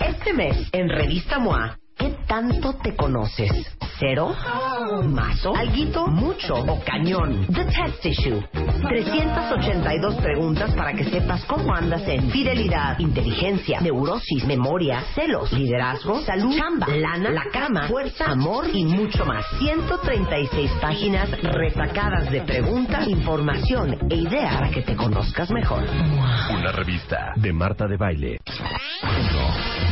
Este mes, en Revista MOA, ¿qué tanto te conoces? ¿Cero? ¿Mazo? ¿Alguito? ¿Mucho? ¿O cañón? The Test Issue. 382 preguntas para que sepas cómo andas en fidelidad, inteligencia, neurosis, memoria, celos, liderazgo, salud, chamba, lana, la cama, fuerza, amor y mucho más. 136 páginas retacadas de preguntas, información e ideas para que te conozcas mejor. Una revista de Marta de Baile. 1,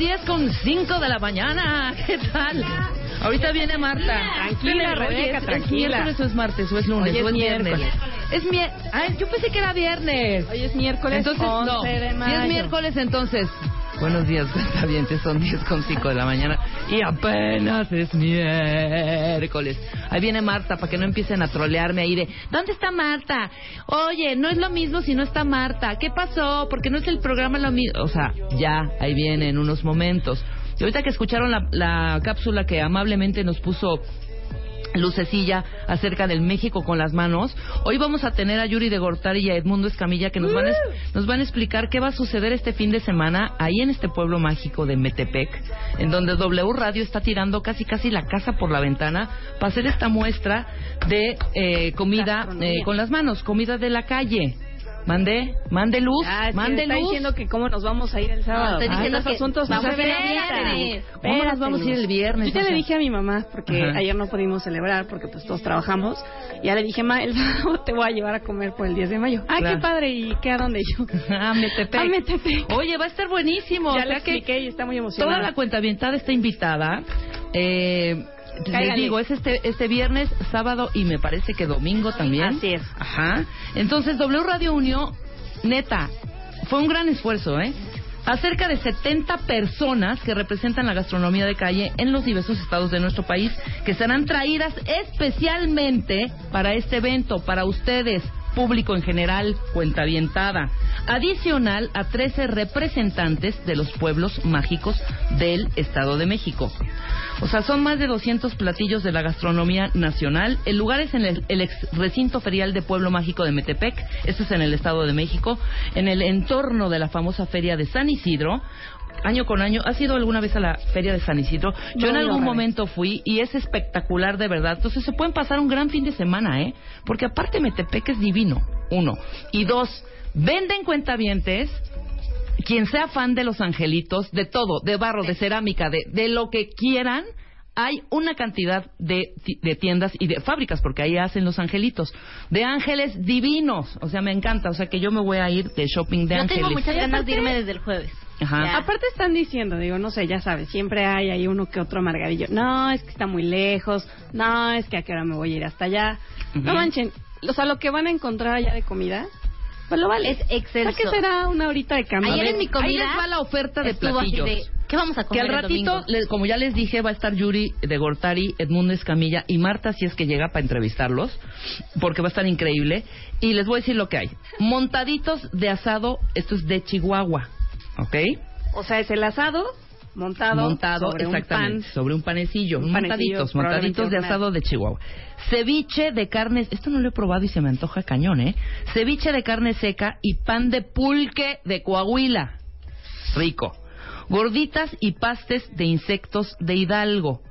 10 con 5 de la mañana. ¿Qué tal? Ahorita viene Marta. Tranquila, Rebeca, ¿es- ¿Es tranquila. miércoles o es martes o es lunes Hoy es o es viernes? miércoles. Es. Ay, yo pensé que era viernes. Hoy es miércoles Entonces, 11 no. de Si mayo. es miércoles, entonces. Buenos días, cuentavientes, son 10 con 5 de la mañana y apenas es miércoles. Ahí viene Marta para que no empiecen a trolearme ahí de ¿Dónde está Marta? Oye, no es lo mismo si no está Marta. ¿Qué pasó? Porque no es el programa lo mismo. O sea, ya, ahí viene en unos momentos. Y ahorita que escucharon la, la cápsula que amablemente nos puso Lucecilla acerca del México con las manos. Hoy vamos a tener a Yuri de Gortari y a Edmundo Escamilla que nos van, a, es- nos van a explicar qué va a suceder este fin de semana ahí en este pueblo mágico de Metepec, en donde W Radio está tirando casi casi la casa por la ventana para hacer esta muestra de eh, comida eh, con las manos, comida de la calle. Mande, mande luz, Ah, mande está luz. diciendo que cómo nos vamos a ir el sábado. estoy Ah, diciendo los que asuntos vamos no a viernes. ¿Cómo nos vamos a ir el viernes? Yo ya le dije a mi mamá, porque Ajá. ayer no pudimos celebrar, porque pues todos trabajamos. Ya le dije, ma, el sábado te voy a llevar a comer por el 10 de mayo. Ah, Claro. qué padre. ¿Y qué a dónde yo? Ah, Metepec. A Metepec. Oye, va a estar buenísimo. ya o le sea que expliqué y está muy Toda emocionada. la cuenta avientada está invitada. Eh, les digo, es este, este viernes, sábado y me parece que domingo también. Así es. Ajá. Entonces, W Radio unió, neta, fue un gran esfuerzo, ¿eh? A cerca de 70 personas que representan la gastronomía de calle en los diversos estados de nuestro país, que serán traídas especialmente para este evento, para ustedes, público en general, cuenta avientada. Adicional a 13 representantes de los pueblos mágicos del Estado de México. O sea, son más de 200 platillos de la gastronomía nacional. El lugar es en el, el ex recinto ferial de Pueblo Mágico de Metepec, esto es en el Estado de México, en el entorno de la famosa feria de San Isidro. Año con año, ¿has ido alguna vez a la feria de San Isidro? Yo No, en algún momento fui y es espectacular de verdad. Entonces se pueden pasar un gran fin de semana, ¿eh? Porque aparte Metepec es divino, uno. Y dos, venden cuentavientes quien sea fan de los angelitos, de todo, de barro, de cerámica, de, de lo que quieran, hay una cantidad de, de tiendas y de fábricas, porque ahí hacen los angelitos, de ángeles divinos. O sea, me encanta. O sea, que yo me voy a ir de shopping de Yo ángeles. tengo muchas ganas de irme desde el jueves. Ajá. Ya. Aparte están diciendo, digo, no sé, ya sabes, siempre hay ahí uno que otro amargadillo. No, es que está muy lejos. No, es que a qué hora me voy a ir hasta allá. No Ujú. manchen, o sea, lo que van a encontrar allá de comida, pues lo vale. Es. ¿Para qué será una horita de cambio? Ayer en mi Ahí comida les va la oferta de platillos. de, ¿Qué vamos a Que comer al el ratito, domingo? le- como ya les dije, va a estar Yuri de Gortari, Edmundo Escamilla y Marta si es que llega para entrevistarlos, porque va a estar increíble. Y les voy a decir lo que hay. Montaditos de asado, esto es de Chihuahua, ¿ok? O sea, es el asado montado, montado sobre un pan. sobre un panecillo, Un montaditos, montaditos de asado de Chihuahua. Ceviche de carne, esto no lo he probado y se me antoja cañón, ¿eh? Ceviche de carne seca y pan de pulque de Coahuila. Rico. Gorditas y pastes de insectos de Hidalgo.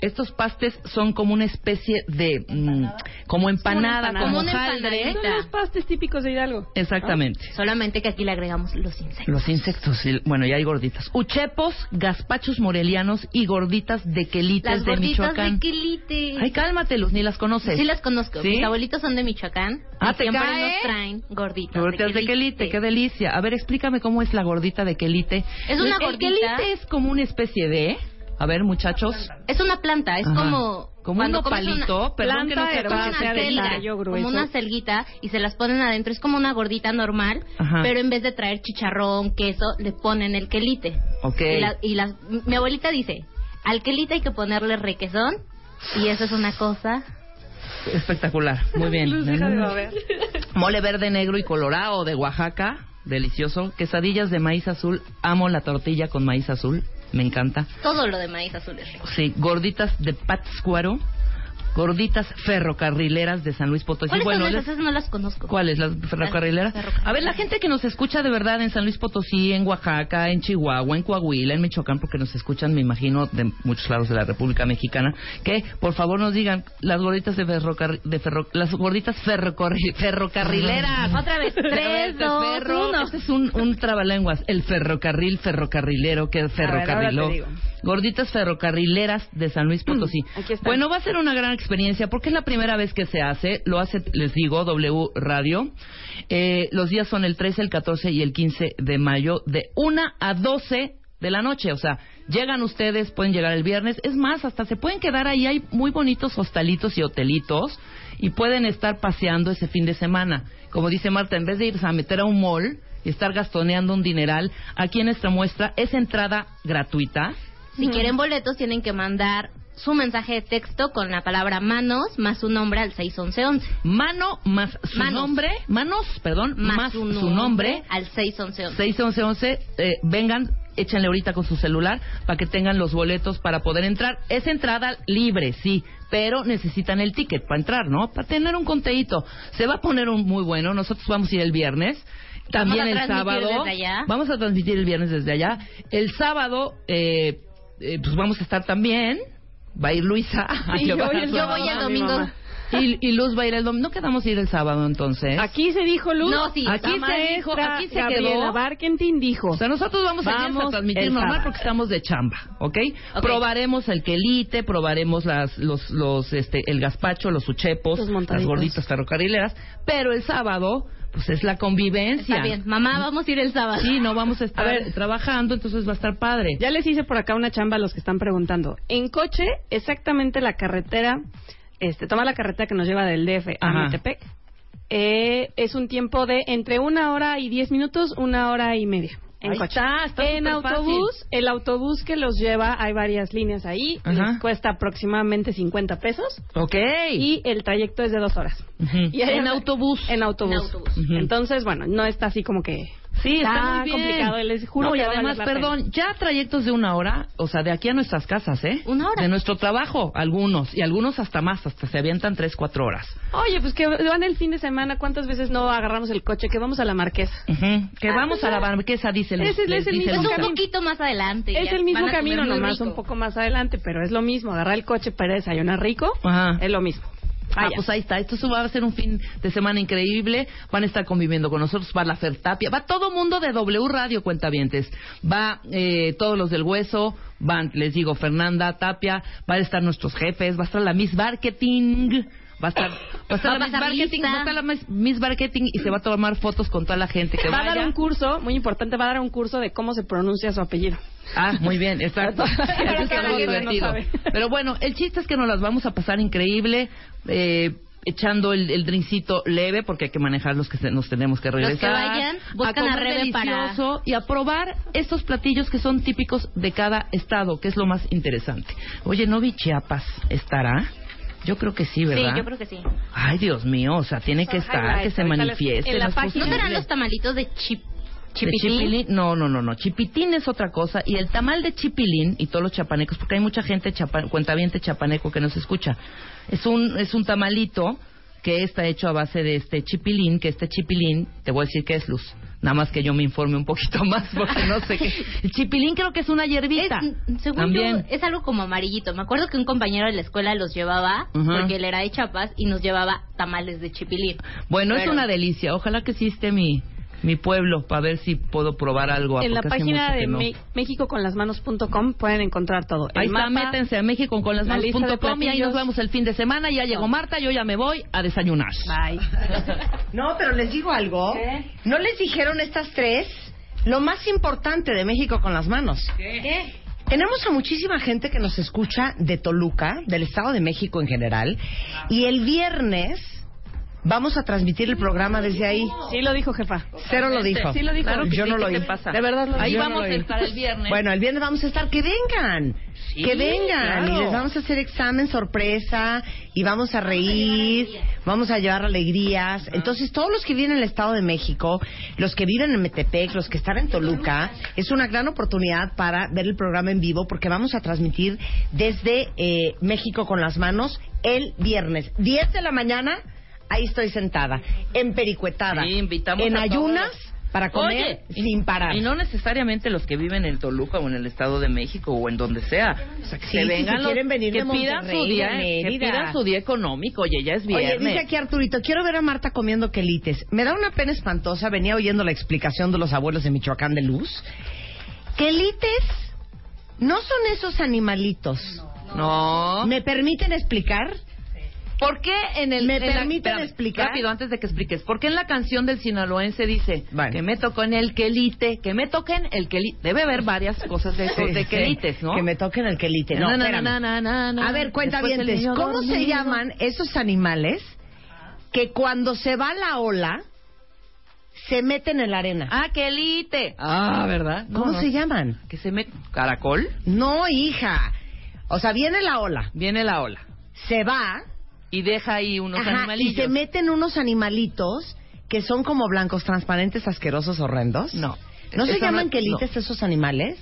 Estos pastes son como una especie de... mm, como empanada, empanada. como hojaldre. Son los pastes típicos de Hidalgo. Exactamente. Solamente que aquí le agregamos los insectos. Los insectos, bueno, ya hay gorditas. Uchepos, gazpachos morelianos y gorditas de quelites Las de gorditas Michoacán. de quelite. Ay, cálmate, Luz, ni las conoces. Sí las conozco. ¿Sí? Mis abuelitos son de Michoacán. Ah, y ¿te siempre cae? nos traen gorditas, Gorditas de quelite, qué delicia. A ver, explícame cómo es la gordita de quelite. Es una El- gordita. El quelite es como una especie de... A ver, muchachos. Es una planta, es Ajá. como... Como un una- perdón que no una como una selguita y se las ponen adentro. Es como una gordita normal, Ajá. pero en vez de traer chicharrón, queso, le ponen el quelite. Ok. Y, la- y las- mi abuelita dice, al quelite hay que ponerle requesón y eso es una cosa... Espectacular, muy bien. Babear. Mole verde, negro y colorado de Oaxaca, delicioso. Quesadillas de maíz azul, amo la tortilla con maíz azul, me encanta. Todo lo de maíz azul es rico. Sí, gorditas de Pátzcuaro, gorditas ferrocarrileras de San Luis Potosí. ¿Cuáles bueno, son esas? No las conozco. ¿Cuáles? ¿Las ferrocarrileras? A ver, la gente que nos escucha de verdad en San Luis Potosí, en Oaxaca, en Chihuahua, en Coahuila, en Michoacán, porque nos escuchan, me imagino, de muchos lados de la República Mexicana, que por favor nos digan las gorditas de, ferrocarri- de ferro- las gorditas ferrocorri- ferrocarrileras. Otra vez, tres, Este dos, ferro- uno. Este es un, un trabalenguas. El ferrocarril, ferrocarrilero, que ferrocarriló. Gorditas ferrocarrileras de San Luis Potosí. Aquí. Bueno, va a ser una gran experiencia porque es la primera vez que se hace. Lo hace, les digo, W Radio. Eh, los días son el 13, el 14 y el 15 de mayo, de 1 a 12 de la noche. O sea, llegan ustedes, pueden llegar el viernes. Es más, hasta se pueden quedar ahí. Hay muy bonitos hostalitos y hotelitos y pueden estar paseando ese fin de semana. Como dice Marta, en vez de irse a meter a un mall y estar gastoneando un dineral, aquí en nuestra muestra es entrada gratuita. Si quieren boletos, tienen que mandar su mensaje de texto con la palabra manos más su nombre al 61111. Mano más su Manos. nombre, manos, perdón, más, su nombre, al 61111. 61111, eh, vengan, échenle ahorita con su celular para que tengan los boletos para poder entrar. Es entrada libre, sí, pero necesitan el ticket para entrar, ¿no? Para tener un conteíto. Se va a poner un muy bueno, nosotros vamos a ir el viernes. También el sábado. desde allá. Vamos a transmitir el viernes desde allá. El sábado, eh, eh, pues vamos a estar también. Va a ir Luisa. a Sí, yo a Yo voy el mi domingo. Y, y Luz va a ir el domingo. ¿No quedamos a ir el sábado entonces? Aquí se dijo, Luz. No, sí, Aquí se dijo, aquí se Gabriela quedó. Barkentin dijo. O sea, nosotros vamos, a, Vamos a transmitir el normal porque estamos de chamba, ¿ok? Ok. Probaremos el quelite, probaremos las, los, los, este, el gazpacho, los uchepos, Los las gorditas ferrocarrileras, pero el sábado, pues es la convivencia. Está bien. Mamá, vamos a ir el sábado. Sí, no vamos a estar A ver. trabajando, entonces va a estar padre. Ya les hice por acá una chamba a los que están preguntando. En coche, exactamente la carretera, este, toma la carretera que nos lleva del DF a. Metepec. Eh, es un tiempo de entre una hora y diez minutos, una hora y media. En Ahí coche. está, está en autobús, el autobús que los lleva, hay varias líneas ahí, les cuesta aproximadamente 50 pesos Ok. y el trayecto es de dos horas. Y en autobús. En autobús. En autobús. Entonces, bueno, no está así como que Sí, está Está muy bien. complicado, les juro No, y que va a además, perdón, ya trayectos de una hora, o sea, de aquí a nuestras casas, ¿eh? Una hora. De nuestro trabajo, algunos, y algunos hasta más, hasta se avientan tres, cuatro horas. Oye, pues que van el fin de semana, ¿cuántas veces no agarramos el coche? Que vamos a la Marquesa. Ujú. Que Ah, vamos pues a la marquesa, dice el Ese es- les es el dice mismo Es el un poquito más adelante. Es el mismo camino, nomás rico. un poco más adelante, pero es lo mismo. Agarrar el coche para desayunar rico, Ajá. es lo mismo. Ah, Vaya. pues ahí está. Esto va a ser un fin de semana increíble. Van a estar conviviendo con nosotros. Va la Fertapia. Va todo mundo de W Radio Cuentavientes. Va eh, todos los del Hueso. Van, les digo, Fernanda Tapia. Va a estar nuestros jefes. Va a estar la Miss Marketing. Va a estar, va a estar Va a la Miss Marketing. lista. Va a estar la Miss, Marketing y se va a tomar fotos con toda la gente que va a vaya. dar un curso, muy importante, va a dar un curso de cómo se pronuncia su apellido. Ah, muy bien, exacto. Que muy no divertido. Pero bueno, el chiste es que nos las vamos a pasar increíble. Eh, echando el, el drincito leve porque hay que manejar los que se- nos tenemos que Los regresar que vayan, buscan a comer para- y a probar estos platillos que son típicos de cada estado que es lo más interesante oye Novi Chiapas estará yo creo que sí Sí, verdad yo creo que sí. ay Dios mío o sea tiene que estar que se manifieste en la página- ¿No serán los tamalitos de chip, chipilín? No, no, no, no. Chipitín es otra cosa. Y el tamal de chipilín y todos los chapanecos, porque hay mucha gente chapa, cuentaviente chapaneco que nos escucha. Es un, es un tamalito que está hecho a base de este chipilín, que este chipilín, te voy a decir que es luz. Nada más que yo me informe un poquito más porque no sé qué. El chipilín creo que es una hierbita. Es, según También. yo, es algo como amarillito. Me acuerdo que un compañero de la escuela los llevaba, porque él era de Chiapas, y nos llevaba tamales de chipilín. Bueno, es una delicia. Ojalá que sí esté mi, mi pueblo para ver si puedo probar algo. En la página de no. me mexicoconlasmanos.com pueden encontrar todo. El Ahí está, mapa, métense a México con las la lista de manos.com y ahí nos vemos el fin de semana. Ya llegó Marta, yo ya me voy a desayunar. Bye. No, pero les digo algo. ¿No les dijeron estas tres lo más importante de México con las manos? ¿Qué? Tenemos a muchísima gente que nos escucha de Toluca, del Estado de México en general, y el viernes vamos a transmitir el programa desde ahí. Sí lo dijo, jefa. Cero lo dijo. Sí lo dijo. Claro que Yo sí, no ¿qué lo oí. pasa? De verdad lo Ahí Yo no vamos lo a estar el viernes. Bueno, el viernes vamos a estar. Que vengan. Sí, que vengan. claro. Y les vamos a hacer examen sorpresa. Y vamos a reír. Vamos a llevar alegrías. Entonces, todos los que viven en el Estado de México, los que viven en Metepec, los que están en Toluca, es una gran oportunidad para ver el programa en vivo porque vamos a transmitir desde eh, México con las manos el viernes. 10 de la mañana. Ahí estoy sentada, empericuetada, Sí, invitamos en a ayunas todos. para comer Oye, sin parar. Y no necesariamente los que viven en Toluca o en el Estado de México o en donde sea. O sea, que Sí, se vengan si los- quieren venir que de pidan su día, de que pidan su día económico. Oye, ya es Oye, viernes. dice aquí Arturito, quiero ver a Marta comiendo quelites. Me da una pena espantosa, venía oyendo la explicación de los abuelos de Michoacán de Luz. Quelites no son esos animalitos. No. ¿Me permiten explicar? ¿Por qué en el ¿Me en la- permiten espérame, explicar? Rápido, antes de que expliques. ¿Por qué en la canción del sinaloense dice que me toquen el quelite, que me toquen el quelite? Debe haber varias cosas de esos de Sí, quelites, ¿no? Que me toquen el quelite. No, na, na, na, na. A ver, cuenta bien, ¿cómo se llaman esos animales que cuando se va la ola se meten en la arena? Ah, quelite. Ah, ¿verdad? No, ¿Cómo no. se llaman? Que se mete caracol. No, hija. O sea, viene la ola, Viene la ola se va y deja ahí unos Ajá, y animalillos. se meten unos animalitos que son como blancos transparentes, asquerosos, horrendos. No. ¿No se llaman no- quelites esos animales?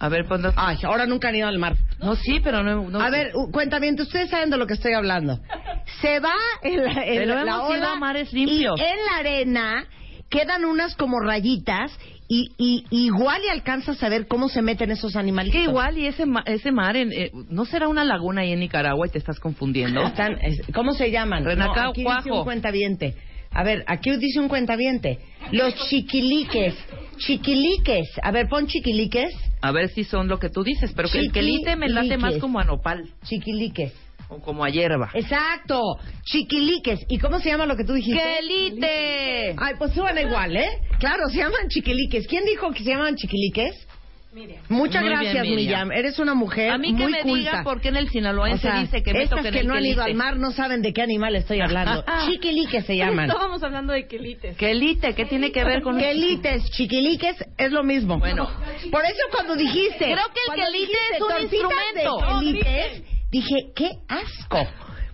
A ver, ponlo. Ay, ahora nunca han ido al mar. No, sí, pero no. no a ver, cuenta bien, ustedes saben de lo que estoy hablando. Se va en la, en Pero la hemos ido ola a mares limpios. y en la arena quedan unas como rayitas y, y igual y alcanzas a ver cómo se meten esos animalitos. que igual y ese, ma- ese mar, en, eh, ¿no será una laguna ahí en Nicaragua y te estás confundiendo? Están, es- ¿Cómo se llaman? Renacao, No, aquí dice un cuentaviente. A ver, aquí dice un cuentaviente. Los chiquiliques. Chiquiliques. A ver, pon chiquiliques. A ver si son lo que tú dices, pero que el quelite me late más como a nopal Chiquiliques. Como a hierba. Exacto. Chiquiliques. ¿Y cómo se llama lo que tú dijiste? ¡Quelite! Ay, pues suena igual, ¿eh? Claro, se llaman chiquiliques. ¿Quién dijo que se llaman chiquiliques? Muchas Muy bien, gracias, Miriam. Miriam. Eres una mujer A mí que muy me culta. diga por qué en el sinaloense O sea, dice que me estas toquen que el no han ido al mar no saben de qué animal estoy hablando. Chiquiliques se llaman. Estábamos hablando de quelites. Quelite, ¿qué tiene que ver con Quelites, chiquiliques, es lo mismo. Bueno. por eso cuando dijiste... Creo que el quelite es un tortitas de instrumento. quelites, dije, qué asco.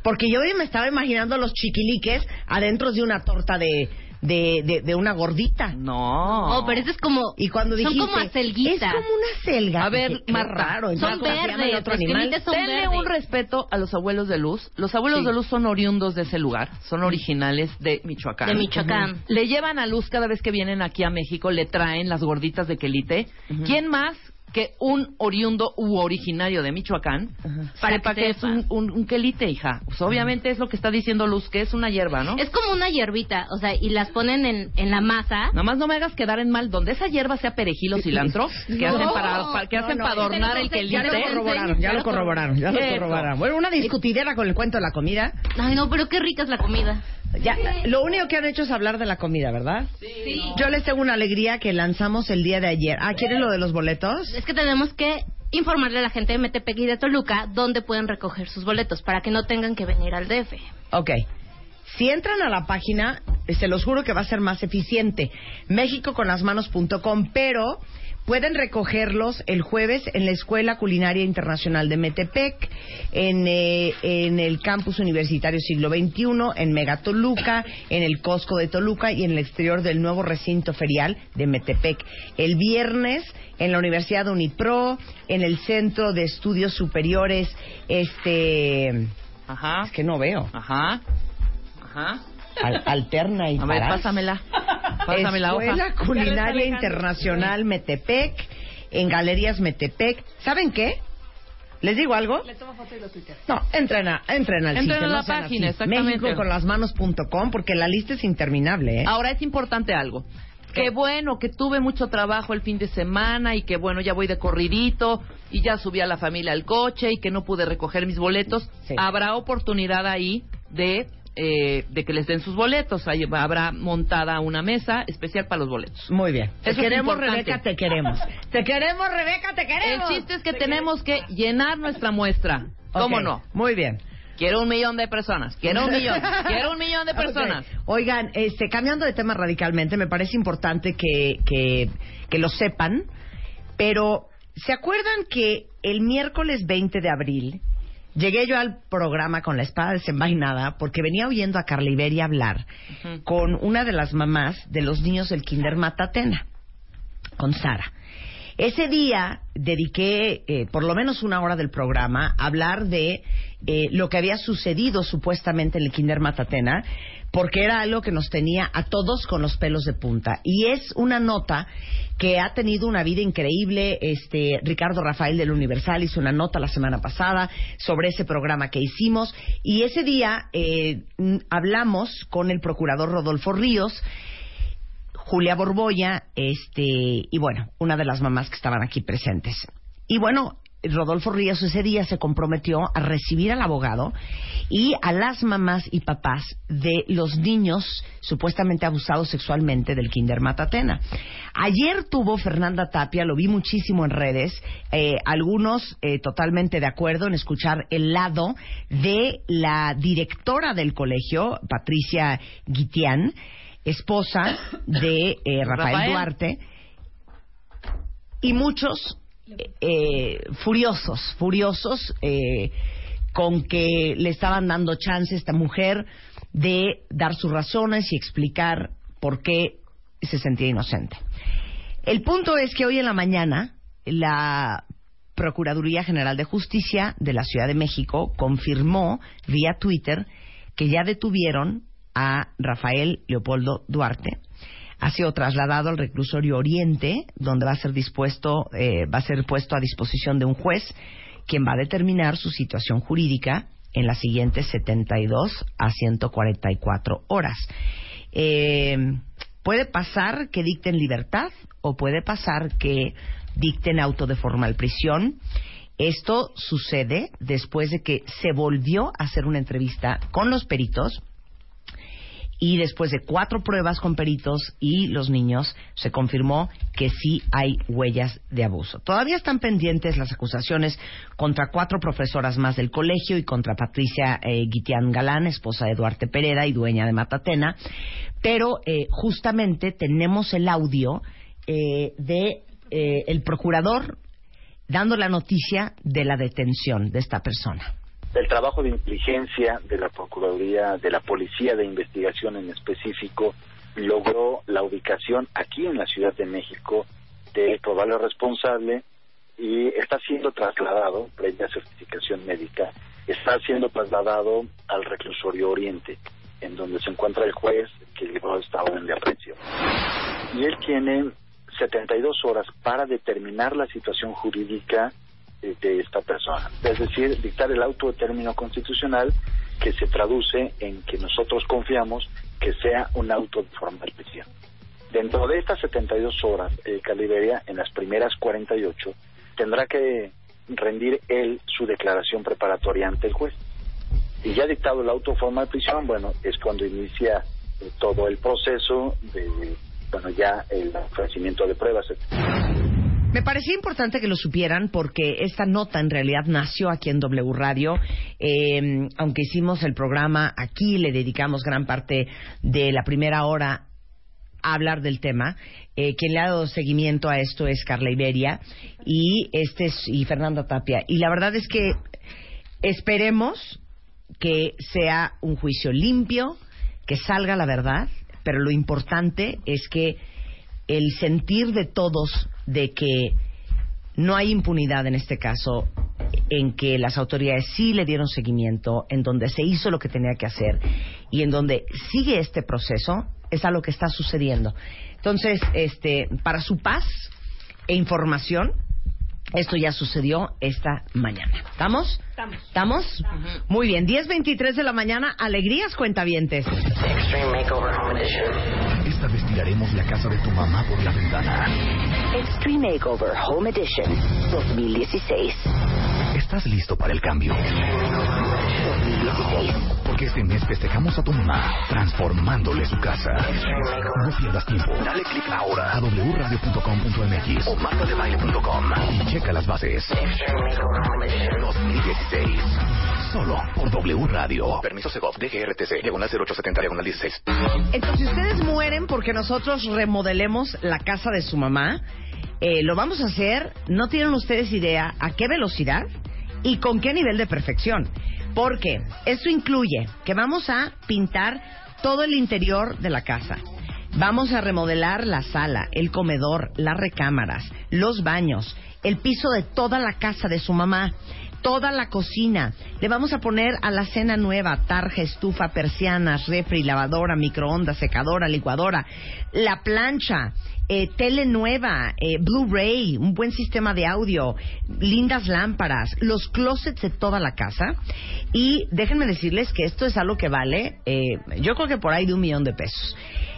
Porque yo me estaba imaginando los chiquiliques adentro de una torta de, de, de, de una gordita. No. Oh, pero eso es como... Y cuando Son como acelguitas. Es como una selga. A ver, Marta, raro. son entonces, ¿cómo se llama el verdes, otro animal? son Denle verdes. un respeto a los abuelos de luz. Los abuelos Sí. de luz son oriundos de ese lugar, son originales de Michoacán. De Michoacán. Le llevan a luz cada vez que vienen aquí a México, le traen las gorditas de quelite. ¿Quién más que un oriundo u originario de Michoacán Para sepa que es un, un, un quelite, hija? Pues obviamente es lo que está diciendo Luz, que es una hierba, ¿no? Es como una hierbita, o sea, y las ponen en, en la masa. Nada más no me hagas quedar en mal. Donde esa hierba sea perejil o cilantro, que hacen para, para- que no, hacen no, para adornar el entonces Ya quelite. lo corroboraron, ya lo corroboraron, ya lo corroboraron. Bueno, una discutidera con el cuento de la comida. Ay, no, pero qué rica es la comida. Ya, lo único que han hecho es hablar de la comida, ¿verdad? Sí. Yo les tengo una alegría que lanzamos el día de ayer. Ah, ¿quieren lo de los boletos? Es que tenemos que informarle a la gente de Metepec y de Toluca dónde pueden recoger sus boletos para que no tengan que venir al DF. Ok. Si entran a la página, se los juro que va a ser más eficiente. Méxicoconlasmanos.com, pero pueden recogerlos el jueves en la Escuela Culinaria Internacional de Metepec, en, eh, en el Campus Universitario Siglo XXI, en Megatoluca, en el Costco de Toluca y en el exterior del nuevo recinto ferial de Metepec. El viernes en la Universidad de Unipro, en el Centro de Estudios Superiores, este... Ajá. Es que no veo. Ajá. Ajá. Al- alterna y A ver, Parás. pásamela. Pásame la hoja. Escuela Culinaria Internacional Metepec, en Galerías Metepec. ¿Saben qué? ¿Les digo algo? Le tomo foto y lo tuiteo. No, entren, a, entren al Entren sitio. a no la página, así. exactamente. Méxicoconlasmanos.com porque la lista es interminable, ¿eh? Ahora es importante algo. Qué bueno que tuve mucho trabajo el fin de semana y que bueno, ya voy de corridito y ya subí a la familia al coche y que no pude recoger mis boletos. Sí. Habrá oportunidad ahí de, eh, de que les den sus boletos. Ahí habrá montada una mesa especial para los boletos. Muy bien. Te Eso queremos. Rebeca, te queremos. Te queremos, Rebeca, te El queremos. chiste es que tenemos que llenar nuestra muestra. ¿Cómo no? Muy bien. Quiero un millón de personas. Quiero un millón. Quiero un millón de personas. Oigan, este, cambiando de tema radicalmente, me parece importante que, que, que lo sepan, pero ¿se acuerdan que el miércoles 20 de abril llegué yo al programa con la espada desenvainada porque venía oyendo a Carla Iberia hablar con una de las mamás de los niños del Kinder Matatena, con Sara. Ese día dediqué eh, por lo menos una hora del programa a hablar de eh, lo que había sucedido supuestamente en el Kinder Matatena, porque era algo que nos tenía a todos con los pelos de punta. Y es una nota que ha tenido una vida increíble. Este Ricardo Rafael del Universal hizo una nota la semana pasada sobre ese programa que hicimos. Y ese día eh, hablamos con el procurador Rodolfo Ríos. Julia Borboya, este, y bueno, una de las mamás que estaban aquí presentes. Y bueno, Rodolfo Ríos ese día se comprometió a recibir al abogado y a las mamás y papás de los niños supuestamente abusados sexualmente del Kinder Matatena. Ayer tuvo Fernanda Tapia, lo vi muchísimo en redes, eh, algunos eh, totalmente de acuerdo en escuchar el lado de la directora del colegio, Patricia Guitián, esposa de eh, Rafael, Rafael. Duarte, y muchos eh, furiosos, furiosos eh, con que le estaban dando chance a esta mujer de dar sus razones y explicar por qué se sentía inocente. El punto es que hoy en la mañana la Procuraduría General de Justicia de la Ciudad de México confirmó vía Twitter que ya detuvieron a Rafael Leopoldo Duarte. Ha sido trasladado al reclusorio Oriente, donde va a ser dispuesto, eh, va a ser puesto a disposición de un juez, quien va a determinar su situación jurídica en las siguientes 72 a 144 horas. Eh, puede pasar que dicten libertad o puede pasar que dicten auto de formal prisión. Esto sucede después de que se volvió a hacer una entrevista con los peritos y después de cuatro pruebas con peritos y los niños se confirmó que sí hay huellas de abuso. Todavía están pendientes las acusaciones contra cuatro profesoras más del colegio y contra Patricia eh, Galán, esposa de Duarte Pereda y dueña de Matatena, pero eh, justamente tenemos el audio eh, de eh, el procurador dando la noticia de la detención de esta persona. Del trabajo de inteligencia de la Procuraduría, de la Policía de Investigación en específico, logró la ubicación aquí en la Ciudad de México del probable responsable y está siendo trasladado, previa certificación médica, está siendo trasladado al reclusorio Oriente, en donde se encuentra el juez que llevó esta orden de aprehensión. Y él tiene 72 horas para determinar la situación jurídica de esta persona. Es decir, dictar el auto de término constitucional que se traduce en que nosotros confiamos que sea un auto de formal prisión. Dentro de estas 72 horas, eh, Caliberia, en las primeras 48, tendrá que rendir él su declaración preparatoria ante el juez. Y ya dictado el auto de formal prisión, bueno, es cuando inicia eh, todo el proceso de, bueno, ya el ofrecimiento de pruebas, Me parecía importante que lo supieran porque esta nota en realidad nació aquí en W Radio. Eh, aunque hicimos el programa aquí, le dedicamos gran parte de la primera hora a hablar del tema. Eh, quien le ha dado seguimiento a esto es Carla Iberia y este es, y Fernanda Tapia. Y la verdad es que esperemos que sea un juicio limpio, que salga la verdad, pero lo importante es que el sentir de todos de que no hay impunidad en este caso en que las autoridades sí le dieron seguimiento, en donde se hizo lo que tenía que hacer y en donde sigue este proceso, es a lo que está sucediendo. Entonces, este, para su paz e información, esto ya sucedió esta mañana. ¿Estamos? Estamos. ¿Estamos? Muy bien. 10.23 de la mañana. Alegrías, cuentavientes. Esta vez tiraremos la casa de tu mamá por la ventana. Extreme Makeover Home Edition 2016. ¿Estás listo para el cambio? 2016. Porque este mes festejamos a tu mamá, transformándole su casa. No pierdas tiempo. Dale clic ahora a wradio.com.mx o martadebaile.com y checa las bases. 2016. Solo por W Radio. Permiso Segov, DGRTC, diagonal 0870, diagonal 16. Entonces, ustedes mueren porque nosotros remodelemos la casa de su mamá, eh, lo vamos a hacer, no tienen ustedes idea a qué velocidad y con qué nivel de perfección. Porque esto incluye que vamos a pintar todo el interior de la casa. Vamos a remodelar la sala, el comedor, las recámaras, los baños, el piso de toda la casa de su mamá, toda la cocina. Le vamos a poner a la cena nueva tarja, estufa, persianas, refri, lavadora, microondas, secadora, licuadora, la plancha, eh, tele nueva, eh, Blu-ray, un buen sistema de audio, lindas lámparas, los closets de toda la casa. Y déjenme decirles que esto es algo que vale, eh, yo creo que por ahí de un millón de pesos.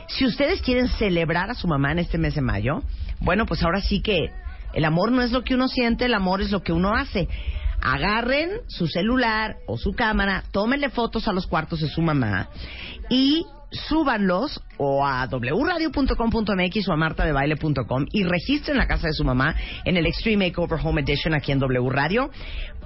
Si ustedes quieren celebrar a su mamá en este mes de mayo, bueno, pues ahora sí que el amor no es lo que uno siente, el amor es lo que uno hace. Agarren su celular o su cámara, tómenle fotos a los cuartos de su mamá y súbanlos o a wradio.com.mx o a martadebaile.com y registren la casa de su mamá en el Extreme Makeover Home Edition aquí en W Radio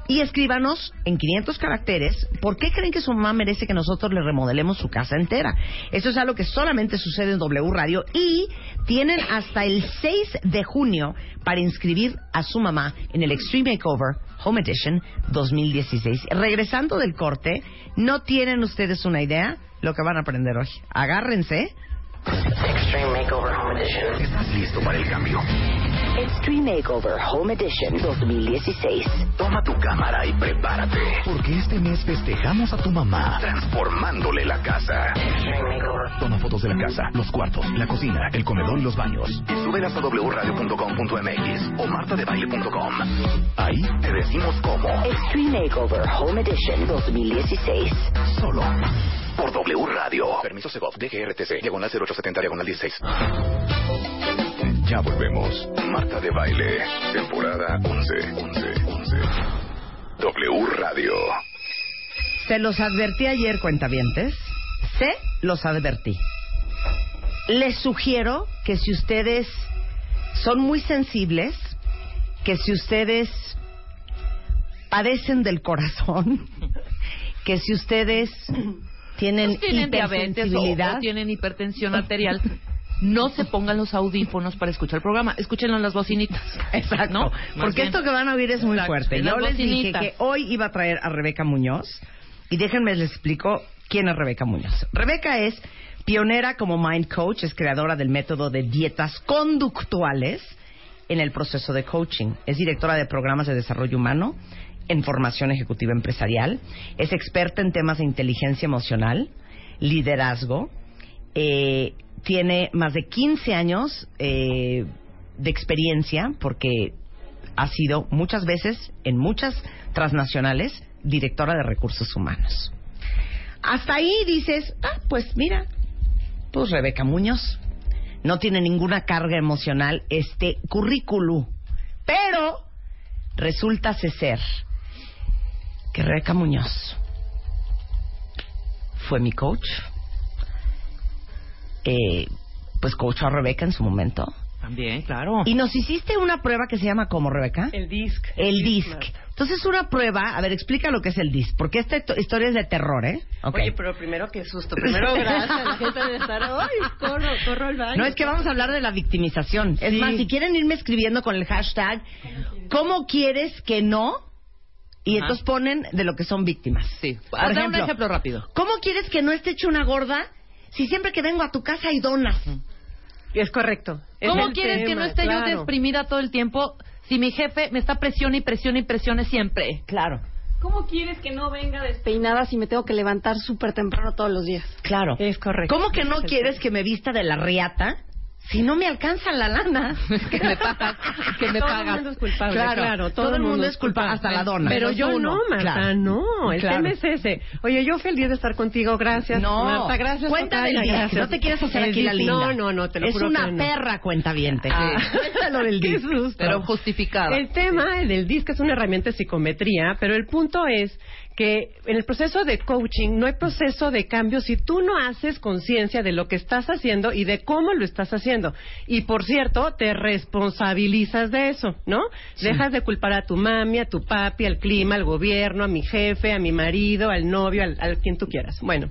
y escríbanos en 500 caracteres por qué creen que su mamá merece que nosotros le remodelemos su casa entera. Eso es algo que solamente sucede en W Radio y tienen hasta el 6 de junio para inscribir a su mamá en el Extreme Makeover Home Edition 2016. Regresando del corte, ¿no tienen ustedes una idea lo que van a aprender hoy? Agárrense. Extreme Makeover Home Edition. ¿Estás listo para el cambio? Extreme Makeover Home Edition 2016. Toma tu cámara y prepárate. Porque este mes festejamos a tu mamá, transformándole la casa. Extreme Makeover. Toma fotos de la casa, los cuartos, la cocina, el comedor y los baños. Y súbelas a wradio.com.mx o martadebaile.com. Ahí te decimos cómo. Extreme Makeover Home Edition 2016. Solo por W Radio. Permiso Segov, DGRTC, diagonal 0870, diagonal 16. Ya volvemos. Marta de Baile, temporada 11, 11, 11. W Radio. Se los advertí ayer, cuentavientes. Se los advertí. Les sugiero que si ustedes son muy sensibles, que si ustedes padecen del corazón, que si ustedes tienen, tienen diabetes o, tienen hipertensión arterial, no se pongan los audífonos para escuchar el programa. Escúchenlo en las bocinitas. Exacto. ¿No? Porque bien. esto que van a oír es muy Exacto, fuerte. Yo les dije que hoy iba a traer a Rebeca Muñoz y déjenme les explico quién es Rebeca Muñoz. Rebeca es pionera como Mind Coach, es creadora del método de dietas conductuales en el proceso de coaching. Es directora de programas de desarrollo humano en formación ejecutiva empresarial. Es experta en temas de inteligencia emocional, liderazgo. eh, tiene más de 15 años eh, de experiencia porque ha sido muchas veces en muchas transnacionales directora de recursos humanos. Hasta ahí dices, ah, pues mira, pues Rebeca Muñoz no tiene ninguna carga emocional este currículo, pero resulta ser que Rebeca Muñoz fue mi coach, eh, pues coachó a Rebeca en su momento. También, claro. Y nos hiciste una prueba que se llama ¿cómo, Rebeca? El disc. El DISC. Entonces, una prueba, a ver, explica lo que es el DISC, porque esta to- historia es de terror, ¿eh? Oye, pero primero qué susto. Primero gracias. La gente de estar, ay, corro, corro al baño. No, es que vamos a hablar de la victimización. Es más, si quieren irme escribiendo con el hashtag, ¿cómo quieres que no? Y Ajá. entonces ponen de lo que son víctimas. Sí. Por Haz un ejemplo, ejemplo rápido. ¿Cómo quieres que no esté hecho una gorda si siempre que vengo a tu casa hay donas? Es correcto. Es ¿Cómo quieres que no esté yo deprimida todo el tiempo si mi jefe me está presione y presione y presione siempre? Claro, ¿Cómo quieres que no venga despeinada si me tengo que levantar súper temprano todos los días? claro. Es correcto. ¿Cómo que no quieres que me vista de la riata si no me alcanza la lana? que me pagas, que me todo pagas. el mundo es culpable. Claro, Claro, todo, el mundo es culpable, hasta la dona. Pero yo uno. no, Marta, Claro. no. El Claro. tema es ese. Oye, yo feliz de estar contigo. Gracias, No, Marta. Gracias, cuéntame gracias. No te quieres hacer El aquí la linda. No, no, no, te lo Es juro una no. perra cuentaviente. Ah. Cuéntalo del Qué susto. Pero justificada. El tema del disc es una herramienta de psicometría, pero el punto es que en el proceso de coaching no hay proceso de cambio si tú no haces conciencia de lo que estás haciendo y de cómo lo estás haciendo. Y por cierto, te responsabilizas de eso, ¿no? Dejas de culpar a tu mami, a tu papi, al clima, al gobierno, a mi jefe, a mi marido, al novio, al, al quien tú quieras. Bueno.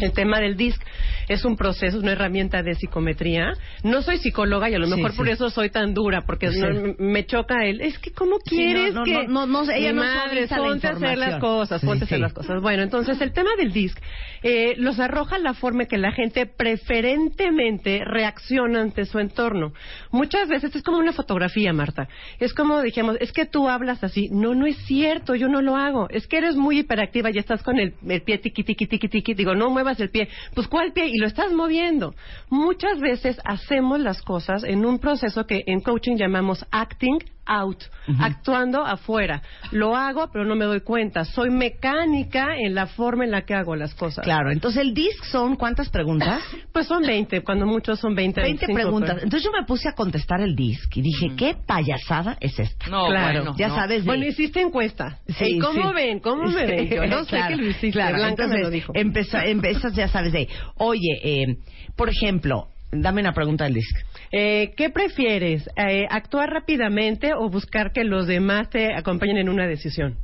El tema del DISC es un proceso, una herramienta de psicometría. No soy psicóloga y a lo mejor sí. por eso soy tan dura, porque Sí. no- me choca el... Es que, ¿cómo quieres no, no, que...? no, no, no, ella Mi no madre, ponte a hacer las cosas, ponte a hacer las cosas. Bueno, entonces el tema del DISC eh, los arroja la forma en que la gente preferentemente reacciona ante su entorno. Muchas veces es como una fotografía, Marta. Es como dijimos, es que tú hablas así. No, no es cierto, yo no lo hago. Es que eres muy hiperactiva y estás con el, el pie tiqui, tiqui, tiqui, tiqui. Digo, no el pie. Pues, ¿cuál pie? Y lo estás moviendo. Muchas veces hacemos las cosas en un proceso que en coaching llamamos acting out, actuando afuera. Lo hago, pero no me doy cuenta. Soy mecánica en la forma en la que hago las cosas. Claro, entonces el disc son ¿cuántas preguntas? Pues son 20, cuando muchos son 20. 20 25, preguntas. pero- Entonces yo me puse a contestar el disc y dije, ¿qué payasada es esta? No, claro, bueno, ya no. sabes. de- Bueno, hiciste encuesta. Sí, ¿Y cómo sí. ven? ¿Cómo me ven? Yo no sé que lo hiciste. claro. Blanca me lo dijo. empeza- empiezas, ya sabes, de, oye, eh, por ejemplo, dame una pregunta disc. Eh, ¿Qué prefieres? Eh, ¿Actuar rápidamente o buscar que los demás te acompañen en una decisión?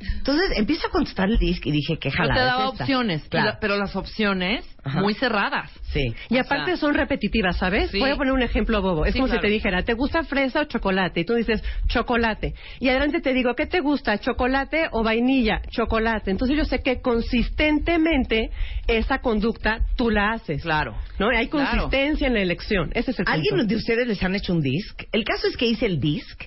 Entonces empiezo a contestar el disc y dije, ¿qué Yo jalada te es daba esta? opciones, Claro. la- pero las opciones Ajá. muy cerradas. Sí. Y O aparte sea, son repetitivas, ¿sabes? Sí. Voy a poner un ejemplo bobo. Es Sí, como claro. si te dijera, ¿te gusta fresa o chocolate? Y tú dices, chocolate. Y adelante te digo, ¿qué te gusta? ¿Chocolate o vainilla? Chocolate. Entonces yo sé que consistentemente esa conducta tú la haces. Claro. ¿No? Hay Claro. consistencia en la elección. Ese es el ¿Alguien punto. de ustedes les han hecho un disc? El caso es que hice el disc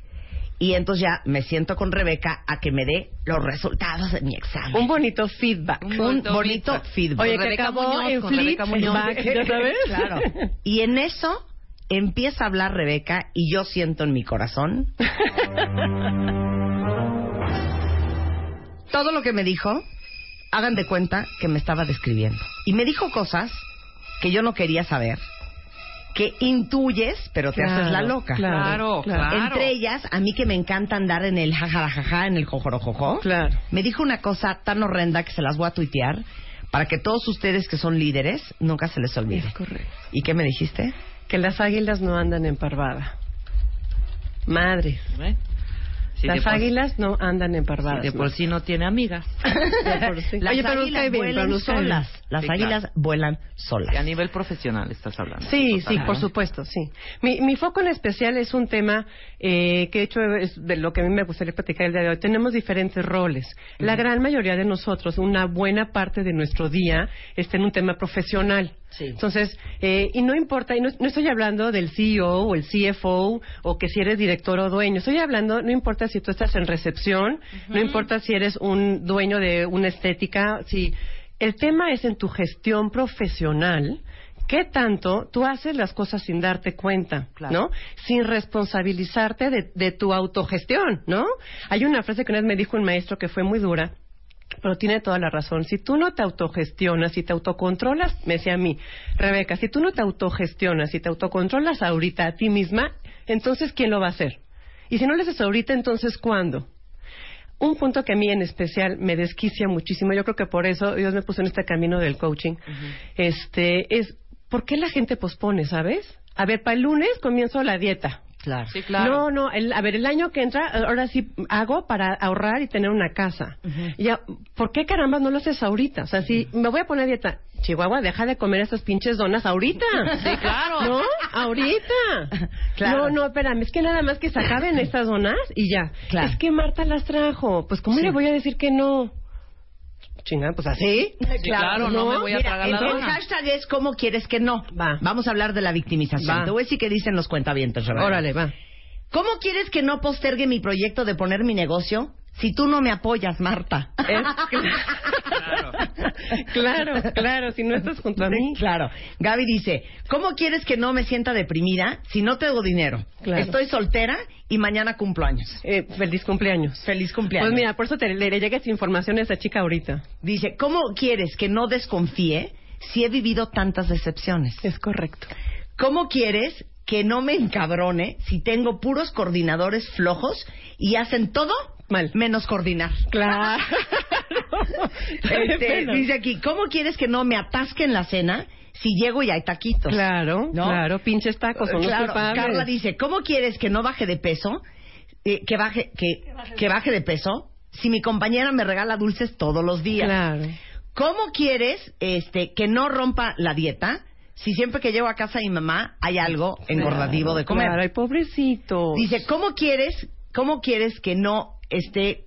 y entonces ya me siento con Rebeca a que me dé los resultados de mi examen. Un bonito feedback. Un Un bonito feedback. feedback. Oye, Con que Rebeca acabó Muñoz, en flip, Rebeca ¿ya sabes? Claro. Y en eso empieza a hablar Rebeca y yo siento en mi corazón todo lo que me dijo, hagan de cuenta que me estaba describiendo. Y me dijo cosas que yo no quería saber, que intuyes, pero te haces la loca. Claro, claro. Entre ellas, a mí que me encanta andar en el jajarajaja, en el jojorojojo, Claro. me dijo una cosa tan horrenda que se las voy a tuitear para que todos ustedes que son líderes nunca se les olvide. Es correcto. ¿Y qué me dijiste? Que las águilas no andan en parvada. Madre. Si de las águilas no andan en si parvadas. de por sí no tiene amigas. De por sí. Las Oye, pero nos águilas bien, vuelan pero solas. Las Sí, águilas claro. vuelan Que a solas. nivel profesional estás hablando. Sí, sí, por supuesto, sí. Mi, mi foco en especial es un tema eh, que de hecho es de lo que a mí me gustaría platicar el día de hoy. Tenemos diferentes roles. La gran mayoría de nosotros, una buena parte de nuestro día está en un tema profesional. Sí. Entonces, eh, y no importa, y no, no estoy hablando del CEO o el CFO o que si eres director o dueño, estoy hablando, no importa si tú estás en recepción, no importa si eres un dueño de una estética, si el tema es en tu gestión profesional, ¿Qué tanto tú haces las cosas sin darte cuenta, ¿no? Sin responsabilizarte de, de tu autogestión, ¿no? Hay una frase que una vez me dijo un maestro que fue muy dura, pero tiene toda la razón. Si tú no te autogestionas, si te autocontrolas, me decía a mí, Rebeca, si tú no te autogestionas, si te autocontrolas ahorita a ti misma, entonces ¿quién lo va a hacer? Y si no lo haces ahorita, entonces ¿cuándo? Un punto que a mí en especial me desquicia muchísimo, yo creo que por eso Dios me puso en este camino del coaching, este, es ¿por qué la gente pospone, sabes? A ver, para el lunes comienzo la dieta. Claro. Sí, claro. No, no, el- a ver, el año que entra, ahora sí hago para ahorrar y tener una casa. Ya, ¿por qué caramba no lo haces ahorita? O sea, si me voy a poner dieta, Chihuahua, deja de comer esas pinches donas ahorita. Sí, claro. ¿No? Ahorita. Claro. No, no, espérame, es que nada más que se acaben estas donas y ya. Claro. Es que Marta las trajo. Pues, ¿cómo Sí. le voy a decir que no? Chingada, pues así. Sí, claro, no, me voy a Mira, tragar el, la el dona. hashtag es ¿Cómo quieres que no? Va. Vamos a hablar de la victimización. Va. Te voy a decir qué dicen los cuentavientos, Rebeca. Órale, va. ¿Cómo quieres que no postergue mi proyecto de poner mi negocio si tú no me apoyas, Marta? Claro, claro, si no estás junto a mí. Claro. Gaby dice, ¿cómo quieres que no me sienta deprimida si no tengo dinero? Claro. Estoy soltera y mañana cumplo años. Eh, feliz cumpleaños. Feliz cumpleaños. Pues mira, por eso te, le, le llega esa información a esa chica ahorita. Dice, ¿cómo quieres que no desconfíe si he vivido tantas decepciones? Es correcto. ¿Cómo quieres que no me encabrone si tengo puros coordinadores flojos y hacen todo Mal. menos coordinar? Claro. Este, dice aquí, ¿cómo quieres que no me atasque en la cena si llego y hay taquitos? Claro, ¿No? claro, pinches tacos son los Claro, culpables. Carla dice, ¿cómo quieres que no baje de peso? Eh, que baje que, que baje de peso si mi compañera me regala dulces todos los días. Claro. ¿Cómo quieres este que no rompa la dieta si siempre que llego a casa de mi mamá hay algo engordativo de comer? Claro, ay, pobrecito. Dice, ¿cómo quieres, cómo quieres que no esté,